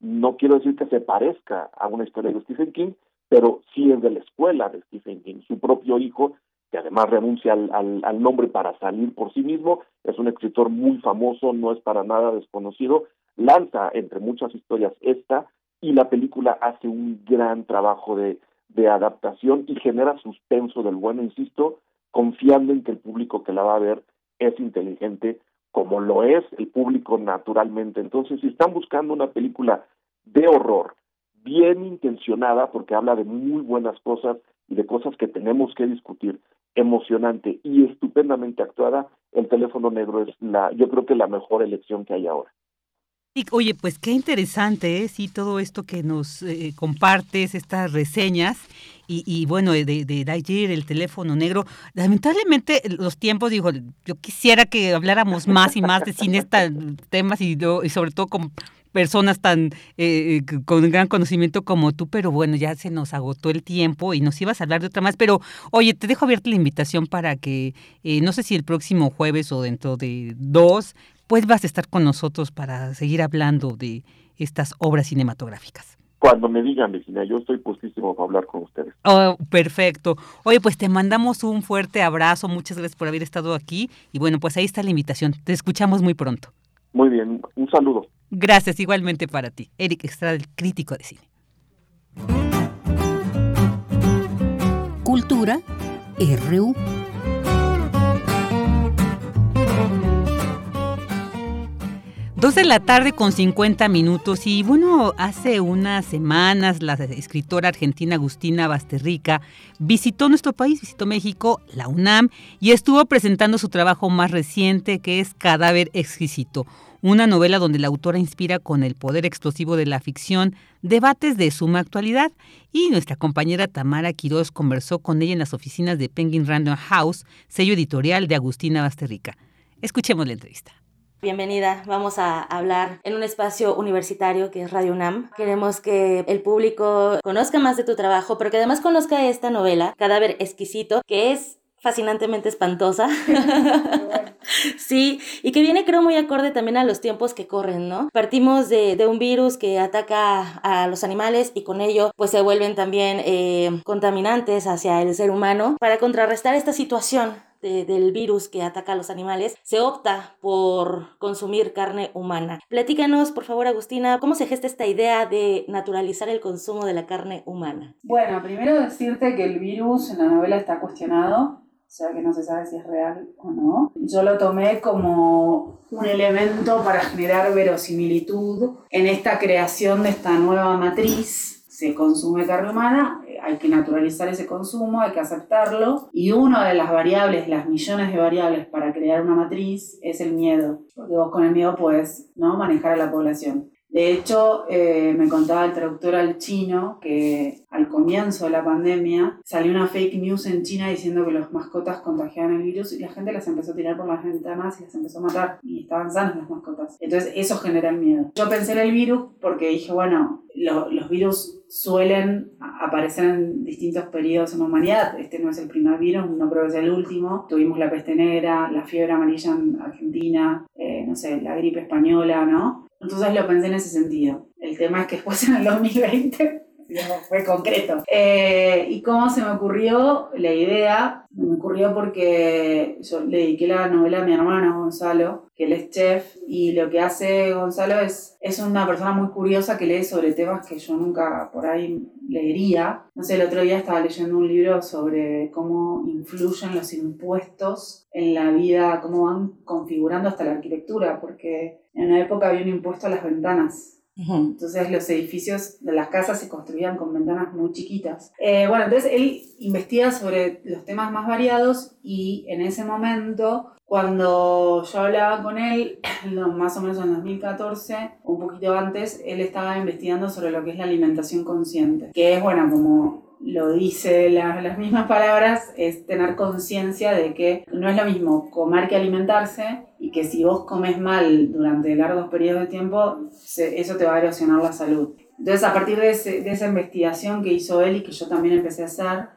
No quiero decir que se parezca a una historia de Stephen King, pero sí es de la escuela de Stephen King. Su propio hijo, que además renuncia al, al, nombre para salir por sí mismo, es un escritor muy famoso, no es para nada desconocido, lanza entre muchas historias esta y la película hace un gran trabajo de de adaptación y genera suspenso del bueno, insisto, confiando en que el público que la va a ver es inteligente, como lo es el público naturalmente. Entonces, si están buscando una película de horror, bien intencionada, porque habla de muy buenas cosas y de cosas que tenemos que discutir, emocionante y estupendamente actuada, el teléfono negro es la, yo creo que la mejor elección que hay ahora. Oye, pues qué interesante, ¿eh? Sí, todo esto que nos eh, compartes, estas reseñas. Y, y bueno, de, de el teléfono negro. Lamentablemente, los tiempos, digo, yo quisiera que habláramos más y más de cine, temas y, y sobre todo con personas tan eh, con gran conocimiento como tú, pero bueno, ya se nos agotó el tiempo y nos ibas a hablar de otra más, pero oye, te dejo abierta la invitación para que, eh, no sé si el próximo jueves o dentro de dos, pues vas a estar con nosotros para seguir hablando de estas obras cinematográficas. Cuando me digan, vecina, yo estoy postísimo para hablar con ustedes. Oh, perfecto. Oye, pues te mandamos un fuerte abrazo, muchas gracias por haber estado aquí y bueno, pues ahí está la invitación. Te escuchamos muy pronto. Muy bien, un saludo. Gracias igualmente para ti. Eric Estrada, el crítico de cine. Cultura RU. Dos de la tarde con 50 minutos y bueno, hace unas semanas la escritora argentina Agustina Basterrica visitó nuestro país, visitó México, la UNAM y estuvo presentando su trabajo más reciente que es Cadáver Exquisito, una novela donde la autora inspira con el poder explosivo de la ficción debates de suma actualidad y nuestra compañera Tamara Quiroz conversó con ella en las oficinas de Penguin Random House, sello editorial de Agustina Basterrica. Escuchemos la entrevista. Bienvenida, vamos a hablar en un espacio universitario que es Radio UNAM. Queremos que el público conozca más de tu trabajo, pero que además conozca esta novela, Cadáver Exquisito, que es fascinantemente espantosa. sí, y que viene creo muy acorde también a los tiempos que corren, ¿no? Partimos de, de un virus que ataca a los animales y con ello pues se vuelven también eh, contaminantes hacia el ser humano. Para contrarrestar esta situación del virus que ataca a los animales, se opta por consumir carne humana. Platícanos, por favor, Agustina, ¿cómo se gesta esta idea de naturalizar el consumo de la carne humana? Bueno, primero decirte que el virus en la novela está cuestionado. Sea que no se sabe si es real o no. Yo lo tomé como un elemento para generar verosimilitud en esta creación de esta nueva matriz se consume carne humana, eh, hay que naturalizar ese consumo, hay que aceptarlo. Y una de las variables, las millones de variables para crear una matriz es el miedo, porque vos con el miedo puedes ¿no? manejar a la población. De hecho, eh, me contaba el traductor al chino que al comienzo de la pandemia salió una fake news en China diciendo que las mascotas contagiaban el virus y la gente las empezó a tirar por las ventanas y las empezó a matar y estaban sanas las mascotas. Entonces eso genera el miedo. Yo pensé en el virus porque dije, bueno, los virus suelen aparecer en distintos periodos en la humanidad. Este no es el primer virus, no creo que sea el último. Tuvimos la peste negra, la fiebre amarilla en Argentina, eh, no sé, la gripe española, ¿no? Entonces lo pensé en ese sentido. El tema es que después en el 2020 fue concreto. Eh, ¿Y cómo se me ocurrió la idea? Me ocurrió porque yo le dediqué la novela a mi hermano Gonzalo, que él es chef, y lo que hace Gonzalo es, es una persona muy curiosa que lee sobre temas que yo nunca por ahí leería. No sé, el otro día estaba leyendo un libro sobre cómo influyen los impuestos en la vida, cómo van configurando hasta la arquitectura, porque en una época había un impuesto a las ventanas entonces los edificios de las casas se construían con ventanas muy chiquitas. Eh, bueno, entonces él investiga sobre los temas más variados y en ese momento, cuando yo hablaba con él, más o menos en 2014, un poquito antes, él estaba investigando sobre lo que es la alimentación consciente, que es, bueno, como lo dice las mismas palabras, es tener conciencia de que no es lo mismo comer que alimentarse y que si vos comes mal durante largos periodos de tiempo, eso te va a erosionar la salud. Entonces, a partir de, de, esa investigación que hizo él y que yo también empecé a hacer,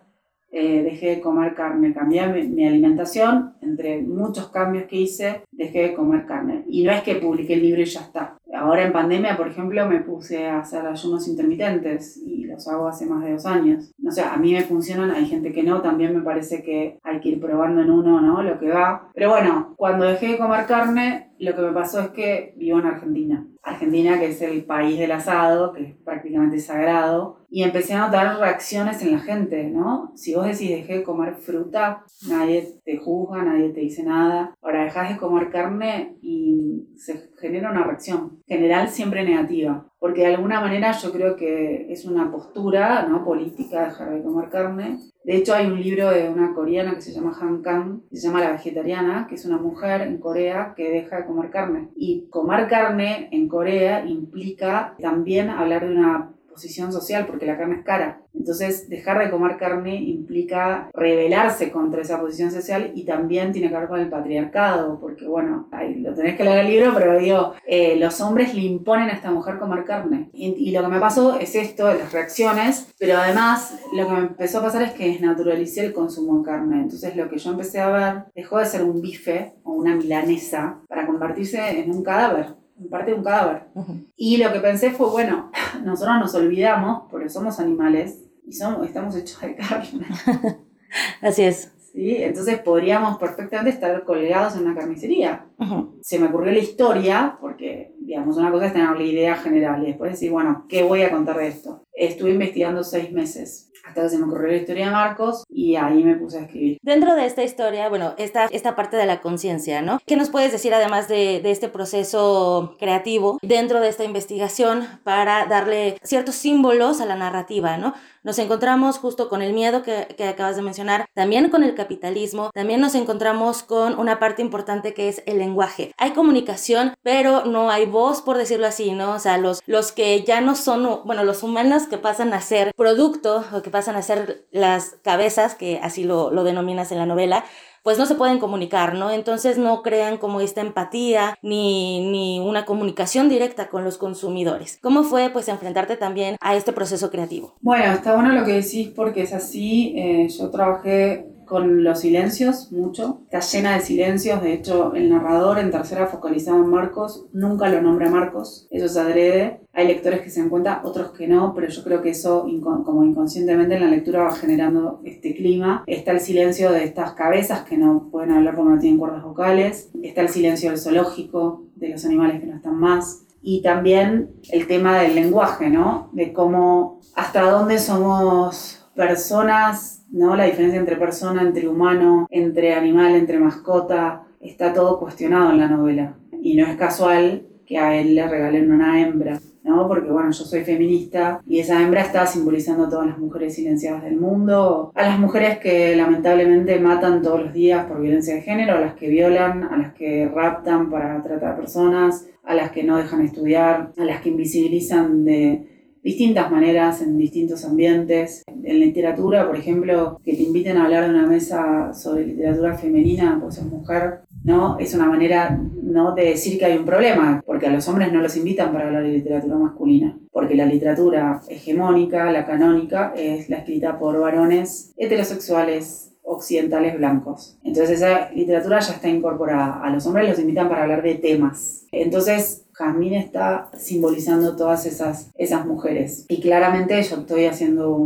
eh, dejé de comer carne, cambié mi, alimentación, entre muchos cambios que hice, dejé de comer carne. Y no es que publiqué el libro y ya está. Ahora en pandemia, por ejemplo, me puse a hacer ayunos intermitentes y los hago hace más de dos años. No sé, a mí me funcionan, hay gente que no, también me parece que hay que ir probando en uno, ¿no? Lo que va. Pero bueno, cuando dejé de comer carne, lo que me pasó es que vivo en Argentina. Argentina, que es el país del asado, que es prácticamente sagrado, y empecé a notar reacciones en la gente, ¿no? Si vos decís dejé de comer fruta, nadie te juzga, nadie te dice nada. Ahora dejas de comer carne y se genera una reacción, general siempre negativa, porque de alguna manera yo creo que es una postura ¿no? política dejar de comer carne. De hecho hay un libro de una coreana que se llama Han Kang, que se llama La Vegetariana, que es una mujer en Corea que deja de comer carne. Y comer carne en Corea implica también hablar de una posición social porque la carne es cara. Entonces, dejar de comer carne implica rebelarse contra esa posición social y también tiene que ver con el patriarcado, porque bueno, ahí lo tenés que leer el libro, pero digo, eh, los hombres le imponen a esta mujer comer carne. Y, lo que me pasó es esto, las reacciones, pero además lo que me empezó a pasar es que desnaturalicé el consumo de carne. Entonces, lo que yo empecé a ver dejó de ser un bife o una milanesa para convertirse en un cadáver parte de un cadáver. Y lo que pensé fue, bueno, nosotros nos olvidamos, porque somos animales, y somos, estamos hechos de carne. Así es. ¿Sí? Entonces podríamos perfectamente estar colgados en una carnicería. Se me ocurrió la historia, porque, digamos, una cosa es tener la idea general y después decir, bueno, ¿qué voy a contar de esto? Estuve investigando seis meses hasta que se me ocurrió la historia de Marcos y ahí me puse a escribir. Dentro de esta historia, bueno, esta, esta parte de la conciencia, ¿no? ¿Qué nos puedes decir además de, de, este proceso creativo dentro de esta investigación para darle ciertos símbolos a la narrativa, ¿no? Nos encontramos justo con el miedo que, que acabas de mencionar, también con el capitalismo, también nos encontramos con una parte importante que es el lenguaje. Hay comunicación, pero no hay voz, por decirlo así, ¿no? O sea, los, los que ya no son, bueno, los humanos que pasan a ser producto o que pasan a ser las cabezas, que así lo, lo denominas en la novela, pues no se pueden comunicar, ¿no? Entonces no crean como esta empatía ni, ni una comunicación directa con los consumidores. ¿Cómo fue pues enfrentarte también a este proceso creativo? Bueno, está bueno lo que decís porque es así. Eh, yo trabajé con los silencios mucho. Está llena de silencios. De hecho, el narrador en tercera focalizado en Marcos nunca lo nombra Marcos. Eso se adrede. Hay lectores que se dan cuenta, otros que no, pero yo creo que eso, como inconscientemente en la lectura, va generando este clima. Está el silencio de estas cabezas que no pueden hablar porque no tienen cuerdas vocales. Está el silencio del zoológico, de los animales que no están más y también el tema del lenguaje, ¿no? De cómo, hasta dónde somos personas ¿no? La diferencia entre persona, entre humano, entre animal, entre mascota, está todo cuestionado en la novela. Y no es casual que a él le regalen una hembra. ¿no? Porque bueno, yo soy feminista y esa hembra está simbolizando a todas las mujeres silenciadas del mundo, a las mujeres que lamentablemente matan todos los días por violencia de género, a las que violan, a las que raptan para tratar personas, a las que no dejan estudiar, a las que invisibilizan de distintas maneras en distintos ambientes. En literatura, por ejemplo, que te inviten a hablar de una mesa sobre literatura femenina, pues sos mujer, ¿no? Es una manera ¿no? de decir que hay un problema, porque a los hombres no los invitan para hablar de literatura masculina, porque la literatura hegemónica, la canónica, es la escrita por varones heterosexuales occidentales blancos. Entonces esa literatura ya está incorporada. A los hombres los invitan para hablar de temas. Entonces Jazmín está simbolizando todas esas, esas mujeres. Y claramente yo estoy haciendo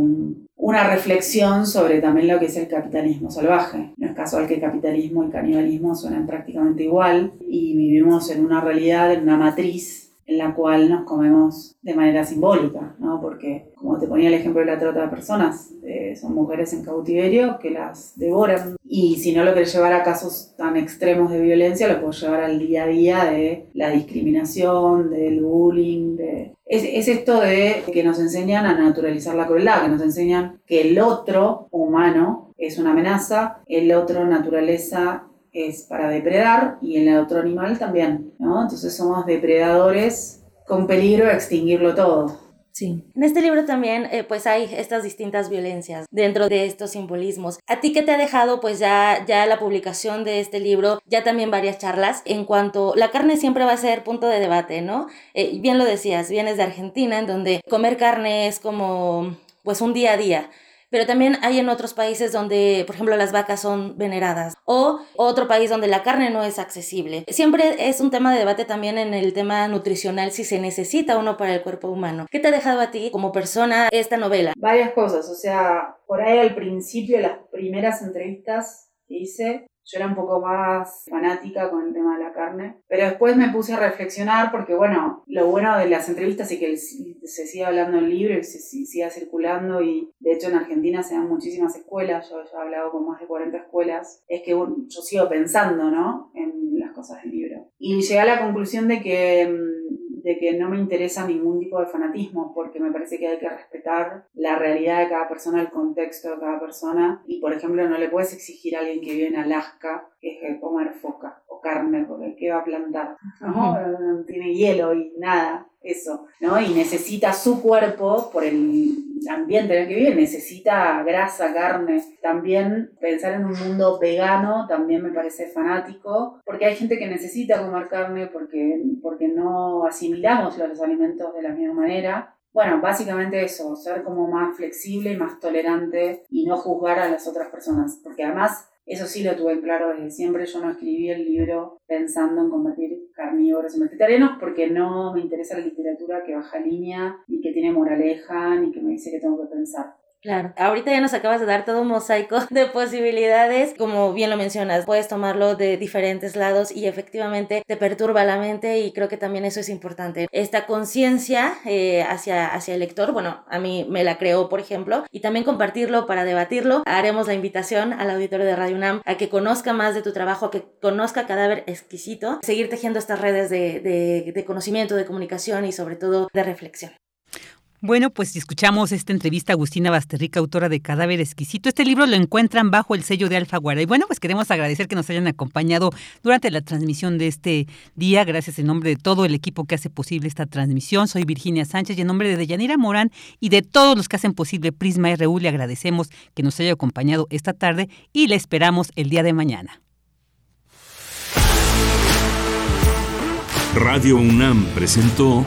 una reflexión sobre también lo que es el capitalismo salvaje. No es casual que capitalismo y canibalismo suenan prácticamente igual y vivimos en una realidad, en una matriz en la cual nos comemos de manera simbólica, ¿no? Porque, como te ponía el ejemplo de la trata de personas, eh, son mujeres en cautiverio que las devoran. Y si no lo querés llevar a casos tan extremos de violencia, lo puedo llevar al día a día de la discriminación, del bullying, de... Es, es esto de que nos enseñan a naturalizar la crueldad, que nos enseñan que el otro humano es una amenaza, el otro naturaleza es para depredar y el otro animal también, ¿no? Entonces somos depredadores con peligro de extinguirlo todo. Sí. En este libro también eh, pues hay estas distintas violencias dentro de estos simbolismos. ¿A ti qué te ha dejado pues ya, ya la publicación de este libro, ya también varias charlas en cuanto la carne siempre va a ser punto de debate, ¿no? Eh, bien lo decías, vienes de Argentina en donde comer carne es como pues un día a día pero también hay en otros países donde, por ejemplo, las vacas son veneradas o otro país donde la carne no es accesible. Siempre es un tema de debate también en el tema nutricional si se necesita o no para el cuerpo humano. ¿Qué te ha dejado a ti como persona esta novela? Varias cosas, o sea, por ahí al principio, las primeras entrevistas que hice, yo era un poco más fanática con el tema de la carne, pero después me puse a reflexionar porque, bueno, lo bueno de las entrevistas es que se sigue hablando en libro y se, siga circulando y de hecho en Argentina se dan muchísimas escuelas, yo, he hablado con más de 40 escuelas, es que yo sigo pensando, ¿no? En las cosas del libro. Y llegué a la conclusión de que mm, de que no me interesa ningún tipo de fanatismo, porque me parece que hay que respetar la realidad de cada persona, el contexto de cada persona, y por ejemplo no le puedes exigir a alguien que vive en Alaska que comer foca o carne, porque ¿qué va a plantar? No, tiene hielo y nada, eso, ¿no? Y necesita su cuerpo por el ambiente en el que vive, necesita grasa, carne. También pensar en un mundo vegano también me parece fanático, porque hay gente que necesita comer carne porque, porque no asimilamos los alimentos de la misma manera. Bueno, básicamente eso, ser como más flexible y más tolerante y no juzgar a las otras personas, porque además eso sí lo tuve claro desde siempre. Yo no escribí el libro pensando en convertir carnívoros en vegetarianos porque no me interesa la literatura que baja línea, ni que tiene moraleja, ni que me dice que tengo que pensar. Claro, ahorita ya nos acabas de dar todo un mosaico de posibilidades, como bien lo mencionas, puedes tomarlo de diferentes lados y efectivamente te perturba la mente y creo que también eso es importante. Esta conciencia eh, hacia, hacia el lector, bueno, a mí me la creó, por ejemplo, y también compartirlo para debatirlo. Haremos la invitación al auditorio de Radio UNAM a que conozca más de tu trabajo, a que conozca Cadáver Exquisito, seguir tejiendo estas redes de, de, de conocimiento, de comunicación y sobre todo de reflexión. Bueno, pues escuchamos esta entrevista a Agustina Basterrica, autora de Cadáver Exquisito. Este libro lo encuentran bajo el sello de Alfaguara. Y bueno, pues queremos agradecer que nos hayan acompañado durante la transmisión de este día. Gracias en nombre de todo el equipo que hace posible esta transmisión. Soy Virginia Sánchez y en nombre de Deyanira Morán y de todos los que hacen posible Prisma RU le agradecemos que nos haya acompañado esta tarde y le esperamos el día de mañana. Radio UNAM presentó